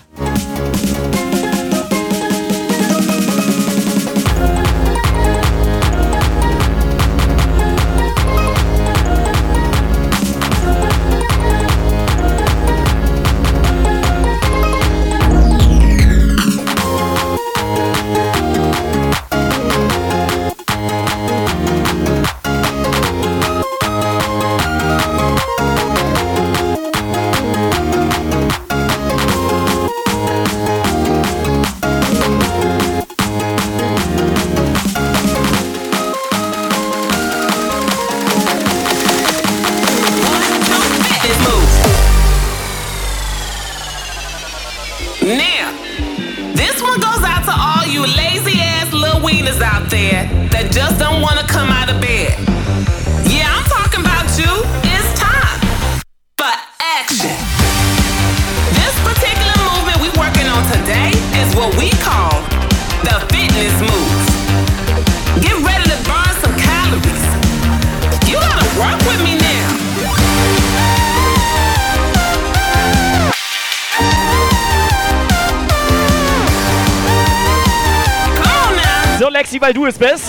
Lexi, weil du es bist.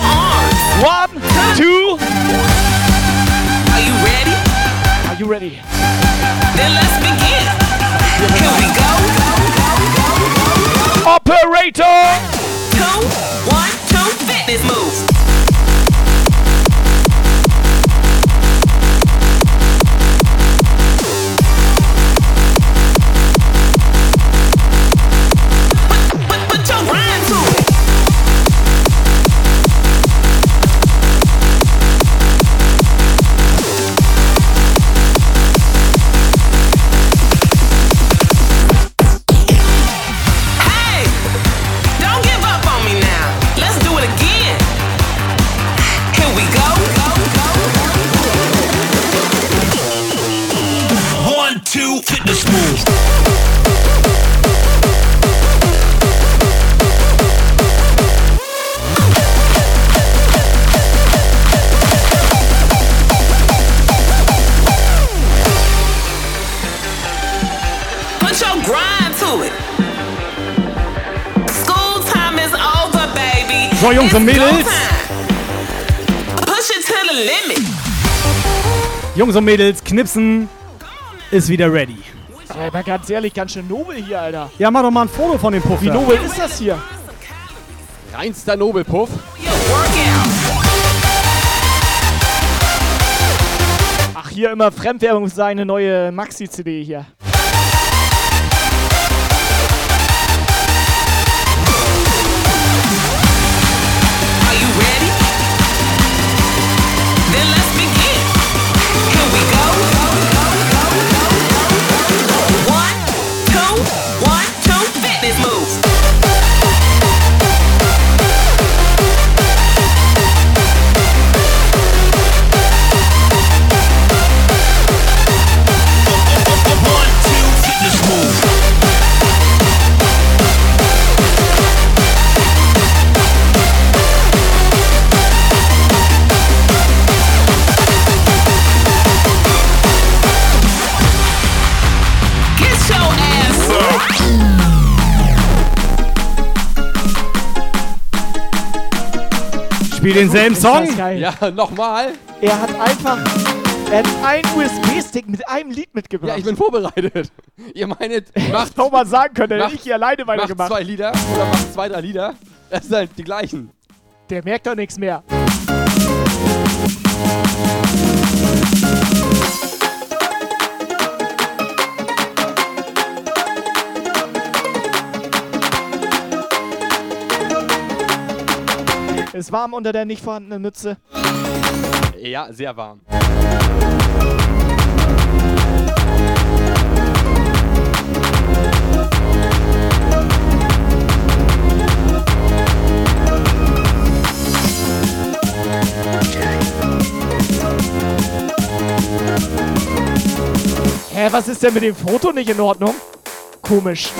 One, two. Are you ready? Are you ready? Then let's begin. Here we go. Operator! Two, one, So, Jungs und Mädels. time. Push it to the limit. Jungs und Mädels, Knipsen ist wieder ready. Ey, mal ganz ehrlich, ganz schön nobel hier, Alter. Ja, mach doch mal ein Foto von dem Puff. Wie nobel ist das hier? Reinster Nobelpuff. Ach, hier immer Fremdwerbung für seine neue Maxi-CD hier. Spiel denselben Song. Ja, nochmal. Er hat einfach. Er hat einen USB-Stick mit einem Lied mitgebracht. Ja, ich bin vorbereitet. Ihr meinet, macht, doch mal sagen können, hätte macht- ich hier alleine macht weitergemacht. zwei Lieder oder macht zwei, drei Lieder. Das sind halt die gleichen. Der merkt doch nichts mehr. Ist warm unter der nicht vorhandenen Mütze. Ja, sehr warm. Hä, was ist denn mit dem Foto nicht in Ordnung? Komisch.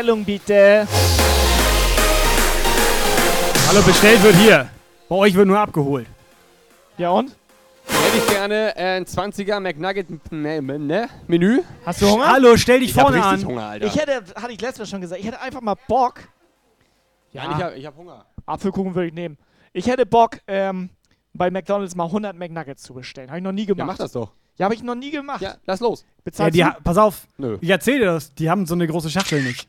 Bestellung bitte. Hallo, bestellt wird hier. Bei euch wird nur abgeholt. Ja und? Hätte ich gerne äh, ein 20er McNugget ne, ne, Menü. Hast du Hunger? Hallo, stell dich ich vorne richtig an. Hunger, Alter. Ich hätte, hatte ich letztes Mal schon gesagt, ich hätte einfach mal Bock. Nein, ich hab, ich hab Hunger. Apfelkuchen würde ich nehmen. Ich hätte Bock, ähm, bei McDonalds mal 100 McNuggets zu bestellen. Habe ich noch nie gemacht. Ja, mach das doch. Ja, habe ich noch nie gemacht. Ja, lass los. Ja, Bezahlst die, pass auf, Nö. ich erzähl dir das. Die haben so eine große Schachtel nicht.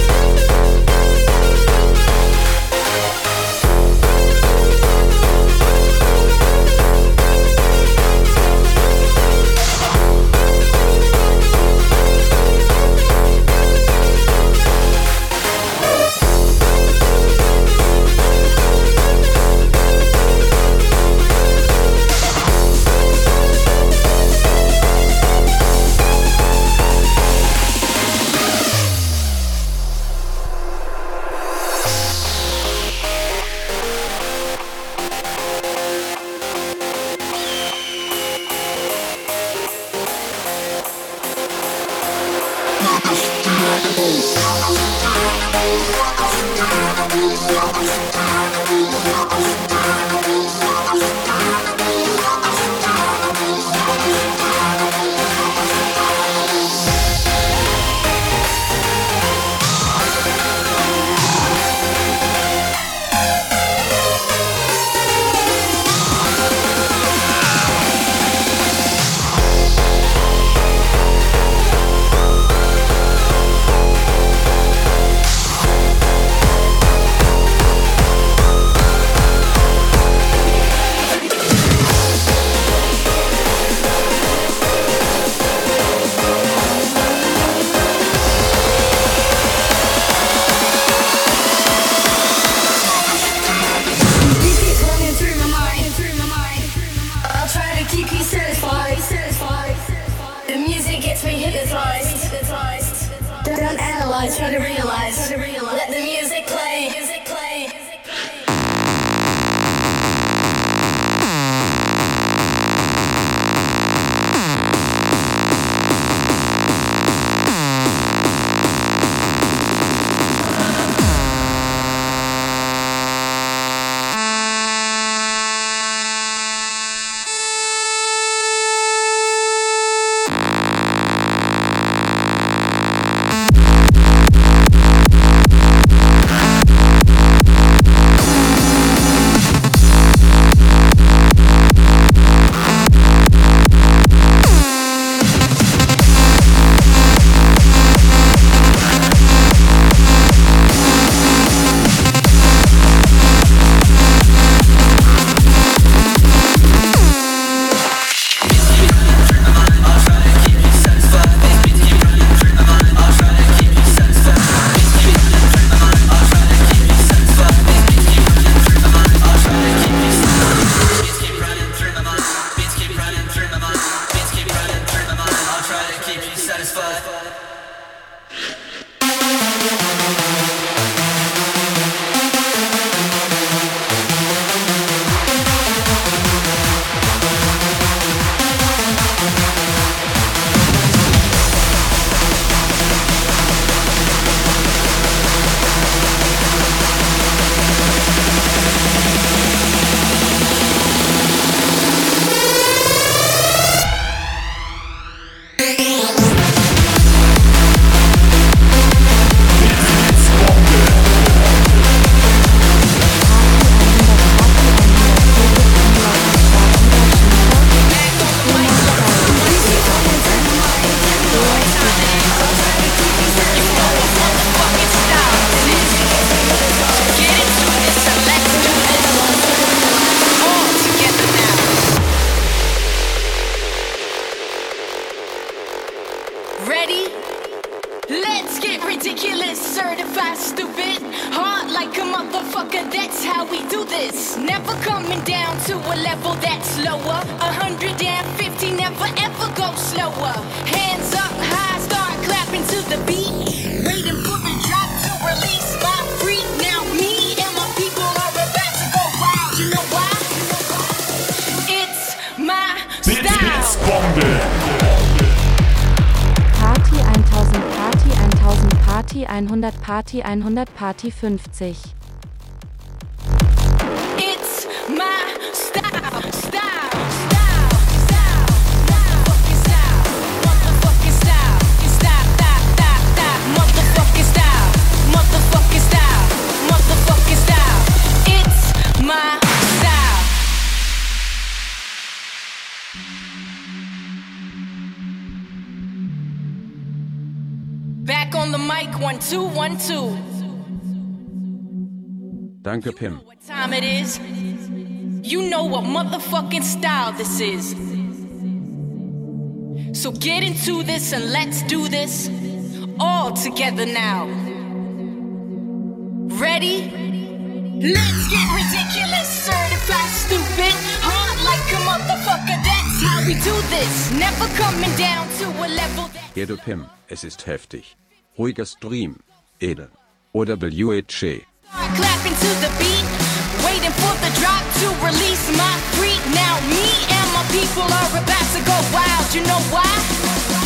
200 Party 50 and grip him. Know what time it is. You know what motherfucking style this is. So get into this and let's do this all together now. Ready? Let's get ridiculous, certified stupid, hard like a motherfucker. That's how we do this. Never coming down to a level. Es ist heftig. Ruhiger Stream. Edel Oder WHC clapping to the beat, waiting for the drop to release my freak. Now me and my people are about to go wild. You know why?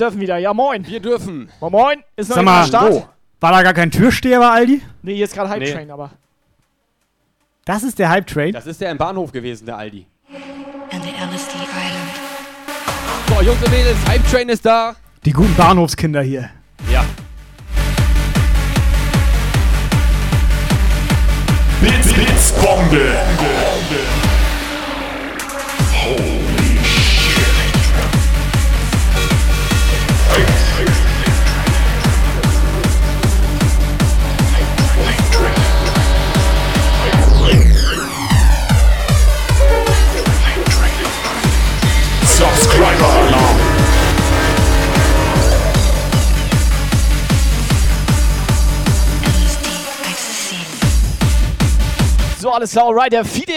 Dürfen wieder. Ja, moin. Wir dürfen. Moin, moin. Ist noch Sag mal, Start? wo? war da gar kein Türsteher bei Aldi? Nee, hier ist gerade Hype Nee. Train, aber. Das ist der Hype Train. Das ist der im Bahnhof gewesen, der Aldi. And the LSD Island. So, Jungs und Mädels, Hype Train ist da. Die guten Bahnhofskinder hier. Ja. Blitz, Blitzbombe. Subscriber alles klar, alright, der Fiete.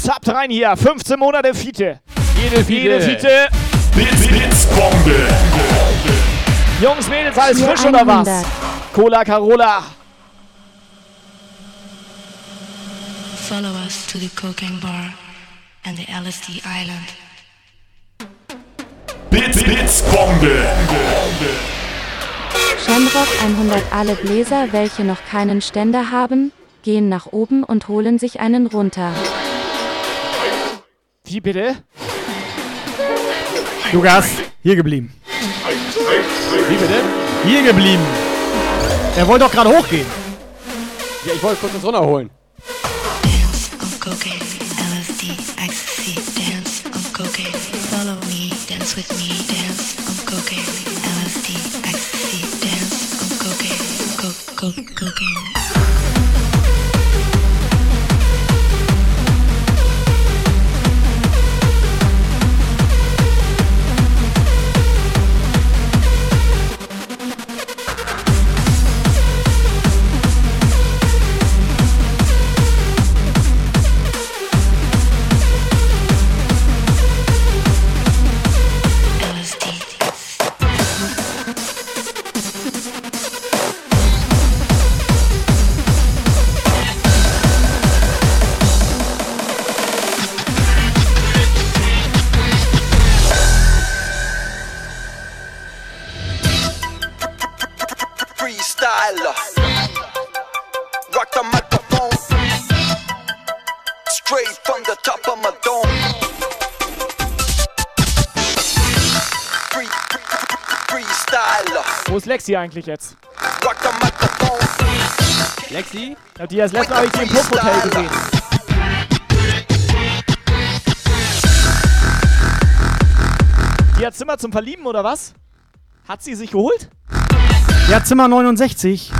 Zapt rein hier. 15 Monate Fiete. Jede Fiete. Fiete. Blitz, Blitzbombe. Jungs, Mädels, alles frisch oder was? 100. Cola Carola. Follow us to the cocaine bar and the LSD Island. Blitz, Blitzbombe. Shamrock 100 alle Bläser, welche noch keinen Ständer haben, gehen nach oben und holen sich einen runter. Wie bitte? Lukas, hier geblieben. Wie bitte? Hier geblieben. Er wollte doch gerade hochgehen. Ja, ich wollte kurz das runterholen. On cocaine, LSD, Lexi eigentlich jetzt? Lexi? Ja, die das letzte Mal habe ich im Puff-Hotel gesehen. Die hat Zimmer zum Verlieben oder was? Hat sie sich geholt? Ja, Zimmer 69.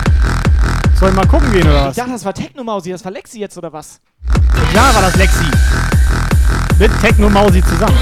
Soll ich mal gucken gehen oder Ich was? dachte, das war Techno-Mausi, das war Lexi jetzt oder was? Klar war das Lexi. Mit Techno Mausi zusammen.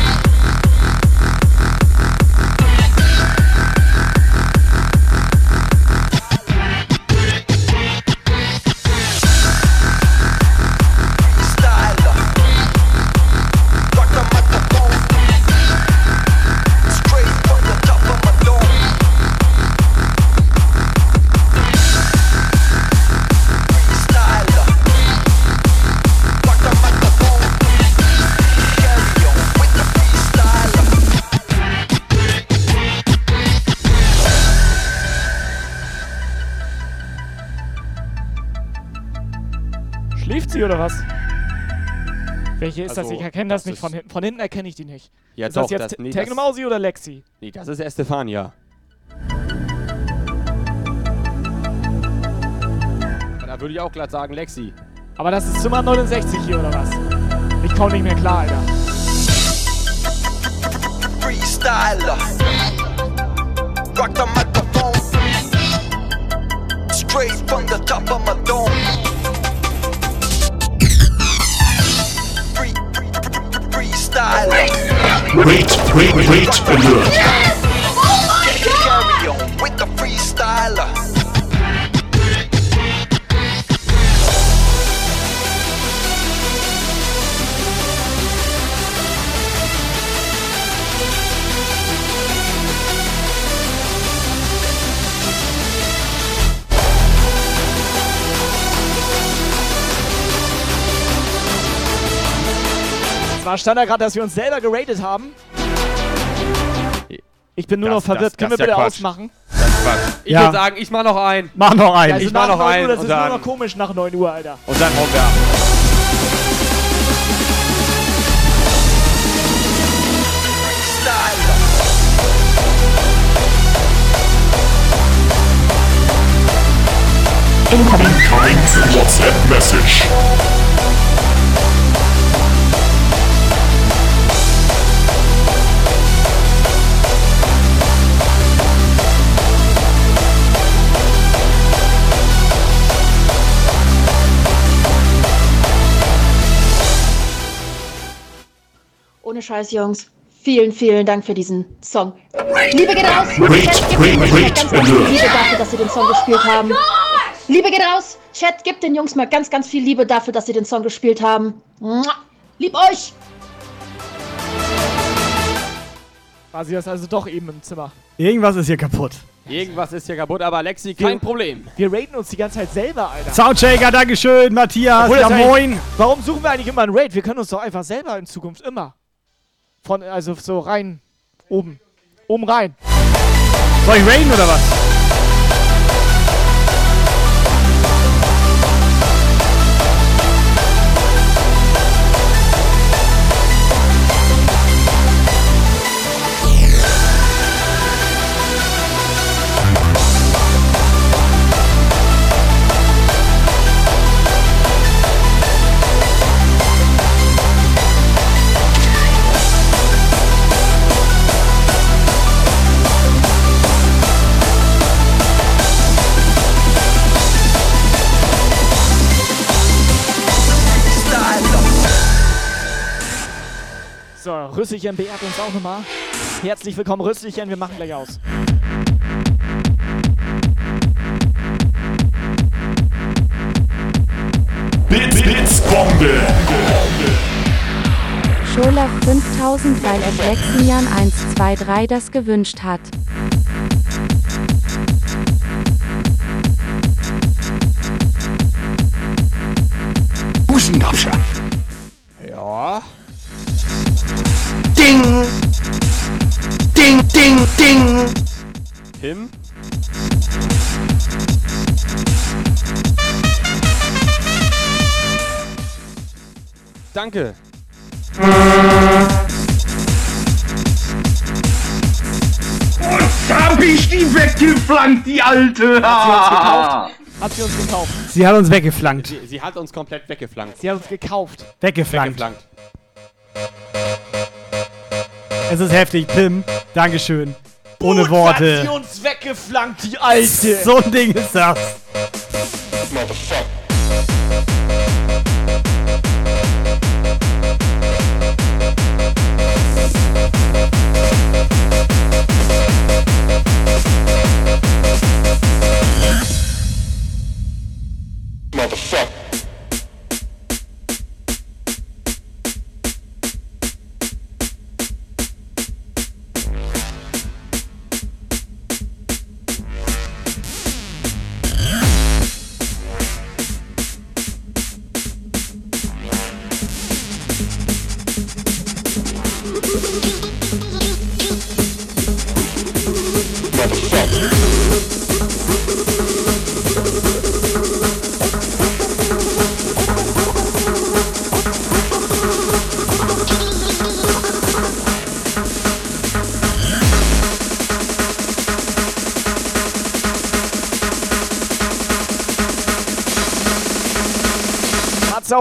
Oder was? Welche ist das? Also, Ich erkenne das, das nicht von hinten. Von hinten erkenne ich die nicht. Ja, ist das doch, jetzt das- nee, Techno das- Mausi oder Lexi? Nee, das ist Estefania. Da würde ich auch glatt sagen Lexi. Aber das ist Zimmer 69 hier oder was? Ich komme nicht mehr klar, Alter. Freestyler. Rock the microphone. Straight from the top of my dome. Free, freestyler. Wait, wait, wait, alert. Carry on with the freestyler. Zwar stand da gerade, dass wir uns selber geratet haben. Ich bin nur Das- noch verwirrt. das- Können das wir ist ja bitte Quatsch. ausmachen? Ich Ja. würde sagen, ich mach noch einen. Mach noch einen. Ja, also ich mach noch 9 Uhr, einen Das ist nur noch komisch nach 9 Uhr, Alter. und dann hauen wir ab. WhatsApp message. Ohne Scheiß, Jungs. Vielen, vielen Dank für diesen Song. Liebe geht raus. Chat, gebt wait, den Jungs mal ganz, ganz viel. Liebe dafür, dass sie den Song gespielt haben. Liebe geht raus. Chat, gebt den Jungs mal ganz, ganz viel Liebe dafür, dass sie den Song gespielt haben. Lieb euch. War sie das also doch eben im Zimmer. Irgendwas ist hier kaputt. Irgendwas ist hier kaputt, aber Lexi, kein Problem. Wir raten uns die ganze Zeit selber, Alter. Soundchecker, Dankeschön. Matthias, Obwohl ja moin. Warum suchen wir eigentlich immer einen Raid? Wir können uns doch einfach selber in Zukunft immer. Von, also so rein, oben. Oben rein. Soll ich raiden oder was? Rüsselchen beehrt uns auch nochmal. Herzlich willkommen, Rüsselchen. Wir machen gleich aus. Bits, Bits, Bombe. Schola 5000, weil es Lexian 123 das gewünscht hat. Ja. Ding! Ding, ding, ding! Tim? Danke. Hab ich die weggeflankt, die alte! Hat sie uns gekauft. Sie hat uns weggeflankt. Sie, sie hat uns komplett weggeflankt. Sie hat uns gekauft. Weggeflankt. Weggeflankt. Es ist heftig, Pim. Dankeschön. Ohne Hat sie Worte. uns weggeflankt, die Alte. So ein Ding ist das. Hat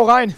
rein.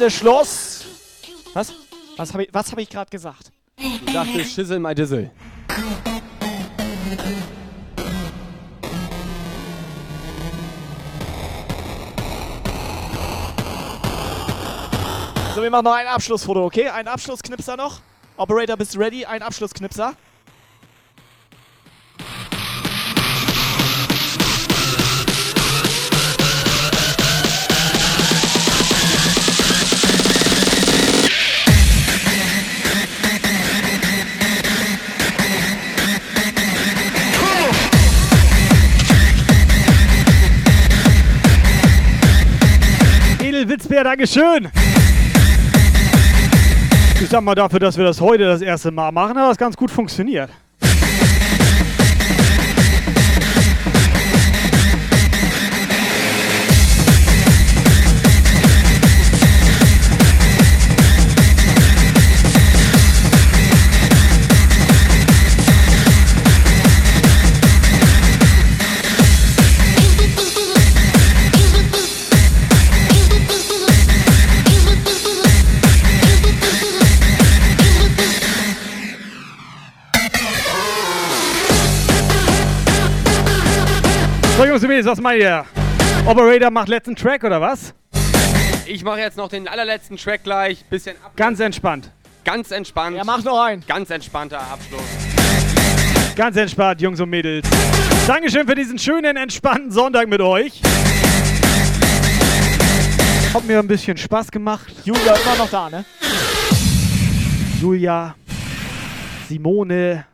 Äh, Sendeschluss. Was? Was habe ich, was hab ich gerade gesagt? Ich dachte, Schissel mal Dissel. So, wir machen noch ein Abschlussfoto, okay? Ein Abschlussknipser noch. Operator, bist du ready? Ein Abschlussknipser. Edelwitzbär, Dankeschön. Ich sag mal dafür, dass wir das heute das erste Mal machen, hat das ganz gut funktioniert. Mädels, was meint ihr? Operator macht letzten Track oder was? Ich mache jetzt noch den allerletzten Track gleich. Bisschen ab. Ganz entspannt. Ganz entspannt. Ja, mach noch einen. Ganz entspannter Abschluss. Ganz entspannt, Jungs und Mädels. Dankeschön für diesen schönen, entspannten Sonntag mit euch. Hat mir ein bisschen Spaß gemacht. Julia immer noch da, ne? Julia, Simone,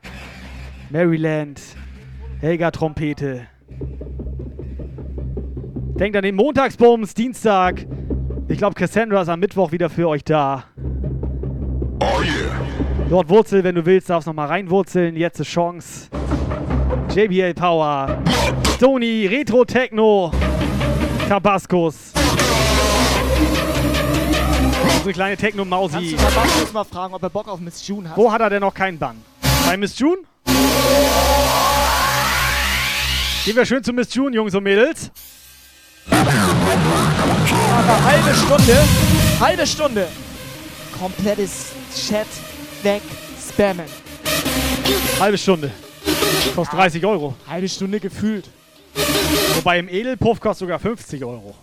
Maryland, Helga Trompete. Denkt an den Montagsbums, Dienstag. Ich glaube, Cassandra ist am Mittwoch wieder für euch da. Oh yeah. Dort Wurzel, wenn du willst, darfst noch mal reinwurzeln. Jetzt ist Chance. JBL Power, Stony, Retro Techno, Tabascos. Unsere kleine Kannst du Techno-Mausi. Tabascos mal fragen, ob er Bock auf Miss June hat? Wo hat er denn noch keinen Bann? Bei Miss June? Gehen wir schön zu Miss June, Jungs und Mädels. Aber halbe Stunde, halbe Stunde. Komplettes Chat weg spammen. Halbe Stunde. Kostet 30 Euro. Halbe Stunde gefühlt. Wobei im Edelpuff kostet sogar 50 Euro.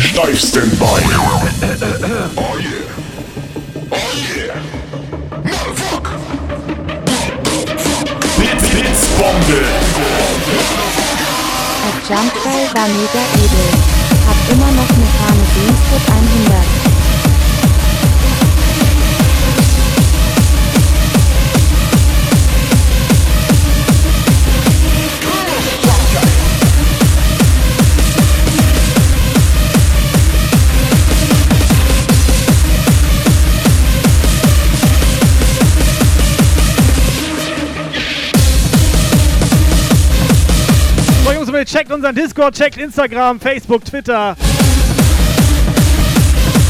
Steif Standby. Oh yeah. Blitzbombe. Der Jumpball war mega edel. Hab immer noch eine Fahne Beansfoot 100. So, Jungs und Mädels, checkt unseren Discord, checkt Instagram, Facebook, Twitter.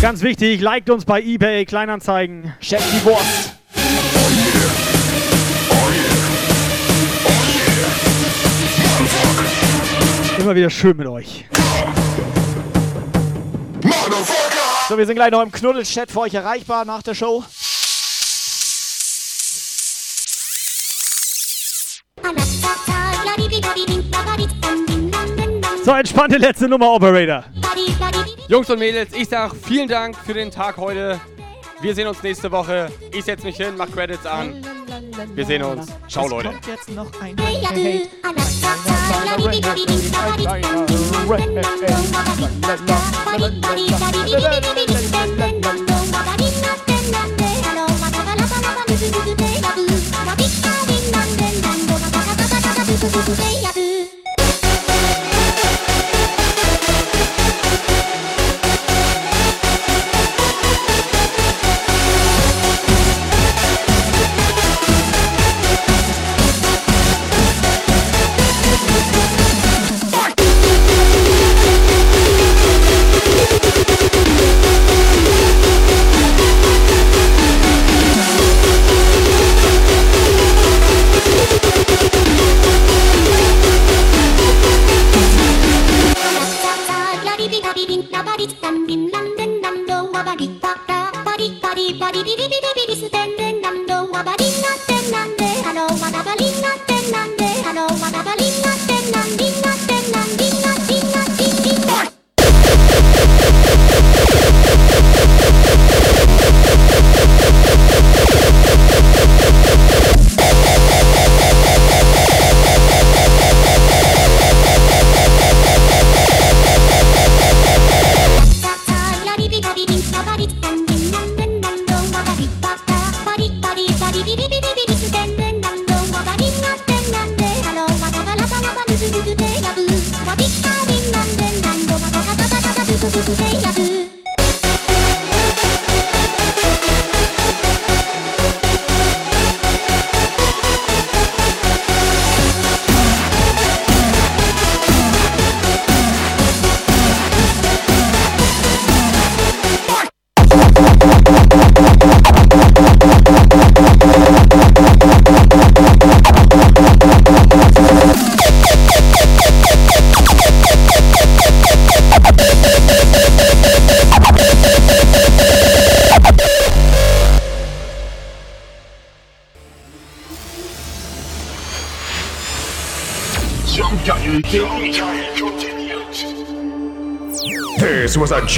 Ganz wichtig, liked uns bei eBay Kleinanzeigen. Check die Wurst. Immer wieder schön mit euch. So, wir sind gleich noch im Knuddelchat für euch erreichbar nach der Show. So, entspannte letzte Nummer, Operator. Jungs und Mädels, ich sag vielen Dank für den Tag heute. Wir sehen uns nächste Woche. Ich setz mich hin, mach Credits an. Wir sehen uns. Ciao, Es Leute. kommt jetzt noch ein